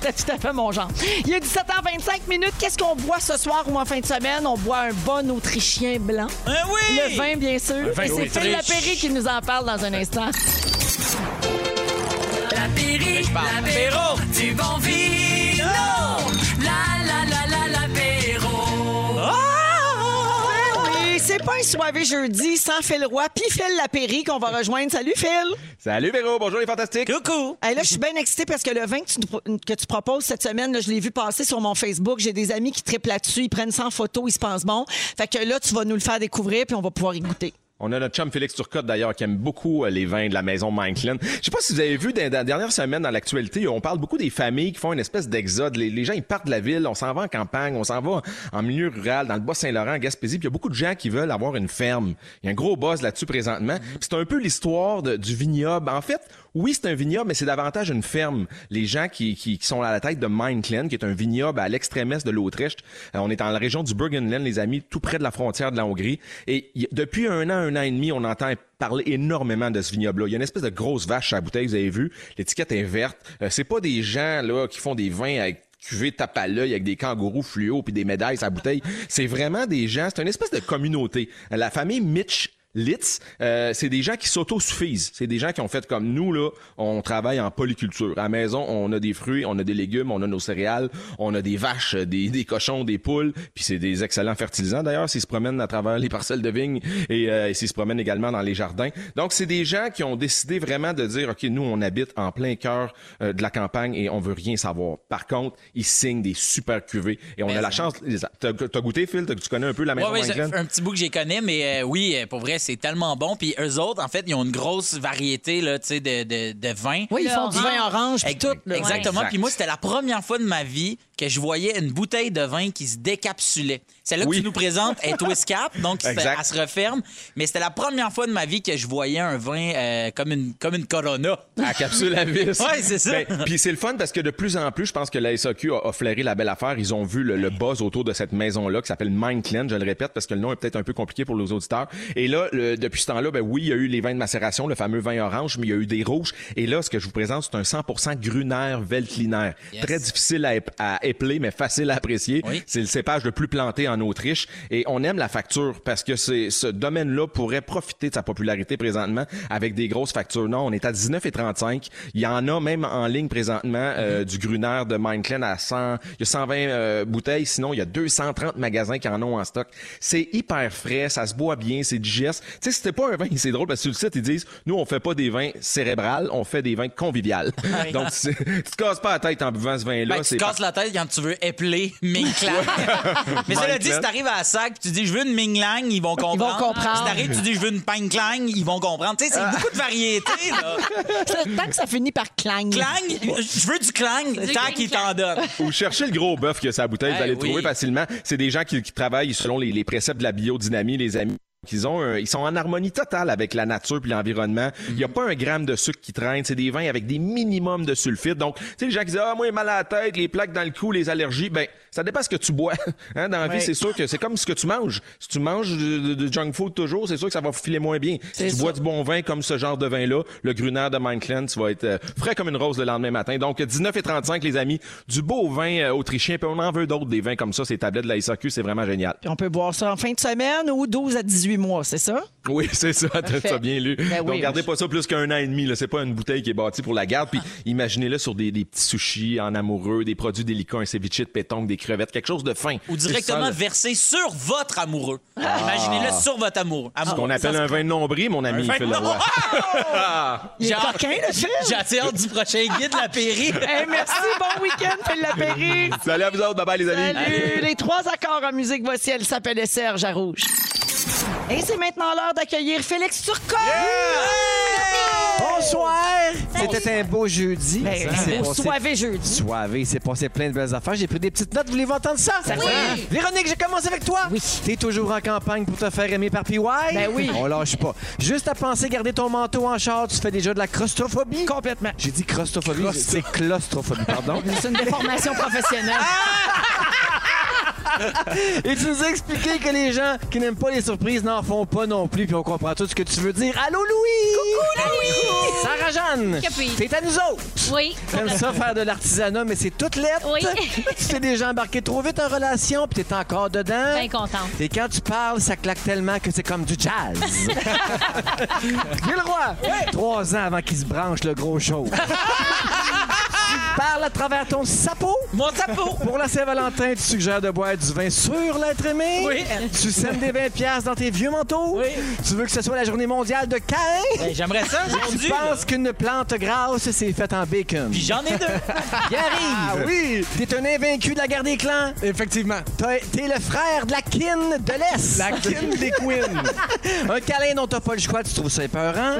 [SPEAKER 2] C'était tout à fait mon genre. Il y a 17h25 minutes. Qu'est-ce qu'on boit ce soir ou en fin de semaine? On boit un bon Autrichien blanc.
[SPEAKER 5] Ah oui!
[SPEAKER 2] Le vin, bien sûr.
[SPEAKER 1] vin
[SPEAKER 2] Et c'est. Phil Lapéry qui nous en parle dans un instant.
[SPEAKER 4] L'apéri,
[SPEAKER 5] parle.
[SPEAKER 4] l'apéro, du bon vino.
[SPEAKER 2] C'est pas un soirée jeudi sans Phil Roy puis Phil Lapéry qu'on va rejoindre. Salut Phil!
[SPEAKER 8] Salut Véro, bonjour les fantastiques.
[SPEAKER 5] Coucou!
[SPEAKER 2] Hey, là, je suis bien excitée parce que le vin que tu, que tu proposes cette semaine, là, je l'ai vu passer sur mon Facebook. J'ai des amis qui triplent là-dessus. Ils prennent 100 photos, ils se pensent bon. Fait que là, tu vas nous le faire découvrir puis on va pouvoir y goûter.
[SPEAKER 8] On a notre chum Félix Turcotte d'ailleurs qui aime beaucoup euh, les vins de la maison Minklin. Je sais pas si vous avez vu dans la dernière semaine dans l'actualité, on parle beaucoup des familles qui font une espèce d'exode. Les, gens ils partent de la ville, on s'en va en campagne, on s'en va en milieu rural, dans le Bas-Saint-Laurent, en Gaspésie, puis il y a beaucoup de gens qui veulent avoir une ferme. Il y a un gros buzz là-dessus présentement. C'est un peu l'histoire du vignoble. En fait, oui, c'est un vignoble, mais c'est davantage une ferme. Les gens qui, qui, qui sont à la tête de Mineklen, qui est un vignoble à l'extrême est de l'Autriche. Euh, on est dans la région du Burgenland, les amis, tout près de la frontière de la Hongrie. Et depuis un an, un an et demi, on entend parler énormément de ce vignoble-là. Il y a une espèce de grosse vache à bouteille, vous avez vu. L'étiquette est verte. Euh, c'est pas des gens là qui font des vins avec cuvée tape à l'œil avec des kangourous fluo puis des médailles la bouteille. C'est vraiment des gens, c'est une espèce de communauté. La famille Mitch Litz, euh, c'est des gens qui s'autosuffisent. C'est des gens qui ont fait comme nous, là, on travaille en polyculture. À la maison, on a des fruits, on a des légumes, on a nos céréales, on a des vaches, des, des cochons, des poules, puis c'est des excellents fertilisants d'ailleurs s'ils se promènent à travers les parcelles de vignes et, euh, et s'ils se promènent également dans les jardins. Donc, c'est des gens qui ont décidé vraiment de dire, OK, nous, on habite en plein cœur euh, de la campagne et on veut rien savoir. Par contre, ils signent des super cuvées et on
[SPEAKER 5] Mais
[SPEAKER 8] a la chance... T'as t'as goûté, Phil? Tu connais un peu la maison
[SPEAKER 5] Ouais, fait un petit bout que j'ai connais, mais euh, oui, euh, pour vrai, c'est tellement bon. Puis eux autres, en fait, ils ont une grosse variété là, de, de, de vins.
[SPEAKER 2] Oui, ils font du vin orange puis tout. là.
[SPEAKER 5] Exactement.
[SPEAKER 8] Exact.
[SPEAKER 5] Puis moi, c'était la première fois de ma vie que je voyais une bouteille de vin qui se décapsulait. Celle-là
[SPEAKER 8] Oui.
[SPEAKER 5] que tu nous présentes est twist cap, donc elle se referme. Mais c'était la première fois de ma vie que je voyais un vin euh, comme, une, comme une Corona.
[SPEAKER 8] à capsule à vis.
[SPEAKER 5] Ouais, c'est ça.
[SPEAKER 8] Ben, Puis c'est le fun parce que de plus en plus, je pense que la SAQ a, a flairé la belle affaire. Ils ont vu le, le buzz autour de cette maison-là qui s'appelle Mindclan, je le répète parce que le nom est peut-être un peu compliqué pour les auditeurs. Et là, le- depuis ce temps-là, ben oui, il y a eu les vins de macération, le fameux vin orange, mais il y a eu des rouges. Et là, ce que je vous présente, c'est un 100% Gruner Veltliner.
[SPEAKER 5] Yes.
[SPEAKER 8] Très difficile à, ép- à épeler, mais facile à apprécier.
[SPEAKER 5] Oui.
[SPEAKER 8] C'est le cépage le plus planté en Autriche. Et on aime la facture parce que c'est, ce domaine-là pourrait profiter de sa popularité présentement avec des grosses factures. Non, on est à 19,35. Il y en a même en ligne présentement euh, du Gruner de Mindclan à 100. Il y a 120 euh, bouteilles. Sinon, il y a 230 magasins qui en ont en stock. C'est hyper frais, ça se boit bien, c'est digeste. Tu sais, c'était pas un vin, c'est drôle parce que sur le site, ils disent, nous, on fait pas des vins cérébrales, on fait des vins conviviales. Donc, c'est- tu te casses pas la tête en buvant ce vin-là.
[SPEAKER 5] Ben, tu te casses la tête quand tu veux épeler Ming Clan. Mais cela dit, si t'arrives à la sac tu dis je veux une Ming Lang, ils vont comprendre.
[SPEAKER 2] comprendre.
[SPEAKER 5] Si t'arrives tu dis je veux une Pang Clang, ils vont comprendre. Tu sais, c'est beaucoup de variétés, là.
[SPEAKER 2] Tant que ça finit par clang.
[SPEAKER 5] Clang, je veux du clang, tant qu'ils t'en donnent.
[SPEAKER 8] Ou cherchez le gros bœuf que sa bouteille, vous
[SPEAKER 5] Eh
[SPEAKER 8] allez le trouver facilement. C'est des gens qui, qui travaillent selon les, les préceptes de la biodynamie, les amis. Ils, ont un- ils sont en harmonie totale avec la nature puis l'environnement. Il n'y a pas un gramme de sucre qui traîne. C'est des vins avec des minimums de sulfite. Donc, tu sais, les gens qui disent, ah, moi, j'ai mal à la tête, les plaques dans le cou, les allergies. Ben, ça dépend ce que tu bois. Hein, dans la vie, c'est sûr que c'est comme ce que tu manges. Si tu manges de, junk food toujours, c'est sûr que ça va filer moins bien. Si tu bois du bon vin comme ce genre de vin-là, le Gruner de Mindclan, tu vas être euh, frais comme une rose le lendemain matin. Donc, 19,35 les amis. Du beau vin euh, autrichien. Puis on en veut d'autres, des vins comme ça. Ces tablettes de la SAQ, c'est vraiment génial.
[SPEAKER 2] Puis on peut boire ça en fin de semaine ou 12 à 18 mois, c'est ça?
[SPEAKER 8] Oui, c'est ça. T'as bien lu.
[SPEAKER 2] Ben oui,
[SPEAKER 8] Donc, gardez
[SPEAKER 2] moi,
[SPEAKER 8] pas ça plus qu'un an et demi. Là. C'est pas une bouteille qui est bâtie pour la garde. Puis, imaginez-le sur des, des petits sushis en amoureux, des produits délicats, un ceviche de pétanque, des crevettes, quelque chose de fin.
[SPEAKER 5] Ou directement versé sur votre amoureux. Imaginez-le sur votre amoureux.
[SPEAKER 8] Ce qu'on appelle un vin de nombril, mon ami
[SPEAKER 5] vin de
[SPEAKER 8] Phil Leroy.
[SPEAKER 2] Il est
[SPEAKER 5] Genre-
[SPEAKER 2] coquin, le film!
[SPEAKER 5] J'ai hâte du prochain guide de la.
[SPEAKER 2] Hey, merci, bon week-end, Phil Lapéry!
[SPEAKER 8] Salut à vous autres. Bye bye, les amis.
[SPEAKER 2] Salut! Les trois accords en musique, voici, elle s'appelait Serge à Rouge. Et c'est maintenant l'heure d'accueillir Félix Turcot!
[SPEAKER 9] Bonsoir! C'était un beau jeudi.
[SPEAKER 2] Ben,
[SPEAKER 9] Ça s'est
[SPEAKER 2] au
[SPEAKER 9] passé-
[SPEAKER 2] soivé jeudi.
[SPEAKER 9] Soivé, il s'est passé plein de belles affaires. J'ai pris des petites notes. Voulez-vous entendre ça?
[SPEAKER 2] Oui.
[SPEAKER 9] Véronique, je commence avec toi.
[SPEAKER 2] Oui.
[SPEAKER 9] T'es toujours en campagne pour te faire aimer par PY?
[SPEAKER 2] Ben oui.
[SPEAKER 9] On lâche pas. Juste à penser garder ton manteau en char, tu fais déjà de la claustrophobie?
[SPEAKER 2] Complètement.
[SPEAKER 9] J'ai dit claustrophobie, c'est claustrophobie, pardon.
[SPEAKER 2] C'est une déformation professionnelle.
[SPEAKER 9] Et tu nous as expliqué que les gens qui n'aiment pas les surprises n'en font pas non plus, puis on comprend tout ce que tu veux dire. Allô, Louis! Coucou, Louis! Sarah-Jeanne! T'es à nous autres!
[SPEAKER 3] Oui.
[SPEAKER 9] T'aimes ça faire de l'artisanat, mais c'est toute lettre.
[SPEAKER 3] Oui.
[SPEAKER 9] tu t'es déjà embarqué trop vite en relation, puis t'es encore dedans.
[SPEAKER 3] Bien contente.
[SPEAKER 9] Et quand tu parles, ça claque tellement que c'est comme du jazz. Gilles Roy, trois ans avant qu'il se branche le gros show. Parle à travers ton sapot.
[SPEAKER 5] Mon sapot.
[SPEAKER 9] Pour la Saint-Valentin, tu suggères de boire du vin sur l'être aimé.
[SPEAKER 5] Oui.
[SPEAKER 9] Tu sèmes des 20 piastres dans tes vieux manteaux.
[SPEAKER 5] Oui.
[SPEAKER 9] Tu veux que ce soit la journée mondiale de Cain.
[SPEAKER 5] Ben, J'aimerais ça, j'ai
[SPEAKER 9] Tu penses
[SPEAKER 5] là.
[SPEAKER 9] qu'une plante grasse, c'est faite en bacon.
[SPEAKER 5] Puis j'en ai deux.
[SPEAKER 9] Il arrive.
[SPEAKER 1] Oui,
[SPEAKER 9] T'es un invaincu de la guerre des clans.
[SPEAKER 1] effectivement.
[SPEAKER 9] T'as- T'es le frère de la kin de l'Est.
[SPEAKER 1] La kin des queens.
[SPEAKER 9] Un câlin dont t'as pas le choix, tu trouves ça épeurant.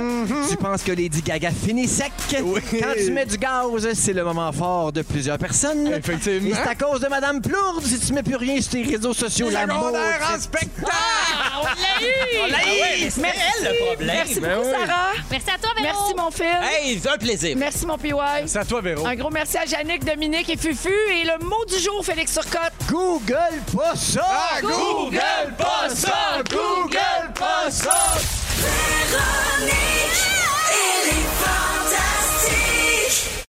[SPEAKER 9] Tu penses que Lady Gaga finit sec.
[SPEAKER 1] Oui.
[SPEAKER 9] Quand tu mets du gaz, c'est le moment fort de plusieurs personnes.
[SPEAKER 1] Effectivement.
[SPEAKER 9] Et c'est à cause de Madame Plourde si tu mets plus rien sur tes réseaux sociaux. La
[SPEAKER 1] Secondaire en spectacle!
[SPEAKER 3] Ah, on l'a eu!
[SPEAKER 5] Ah ouais, c'est elle le problème.
[SPEAKER 2] Merci
[SPEAKER 1] Ben
[SPEAKER 2] beaucoup,
[SPEAKER 1] oui.
[SPEAKER 2] Sarah.
[SPEAKER 3] Merci à toi, Véro.
[SPEAKER 2] Merci, mon fils.
[SPEAKER 5] Hey, c'est un plaisir.
[SPEAKER 2] Merci, mon PY.
[SPEAKER 1] C'est à toi, Véro.
[SPEAKER 2] Un gros merci à Yannick, Dominique et Fufu. Et le mot du jour, Félix Turcotte.
[SPEAKER 9] Google pas ça!
[SPEAKER 1] Ah, Google pas ça! Google pas ça!
[SPEAKER 4] Véronique,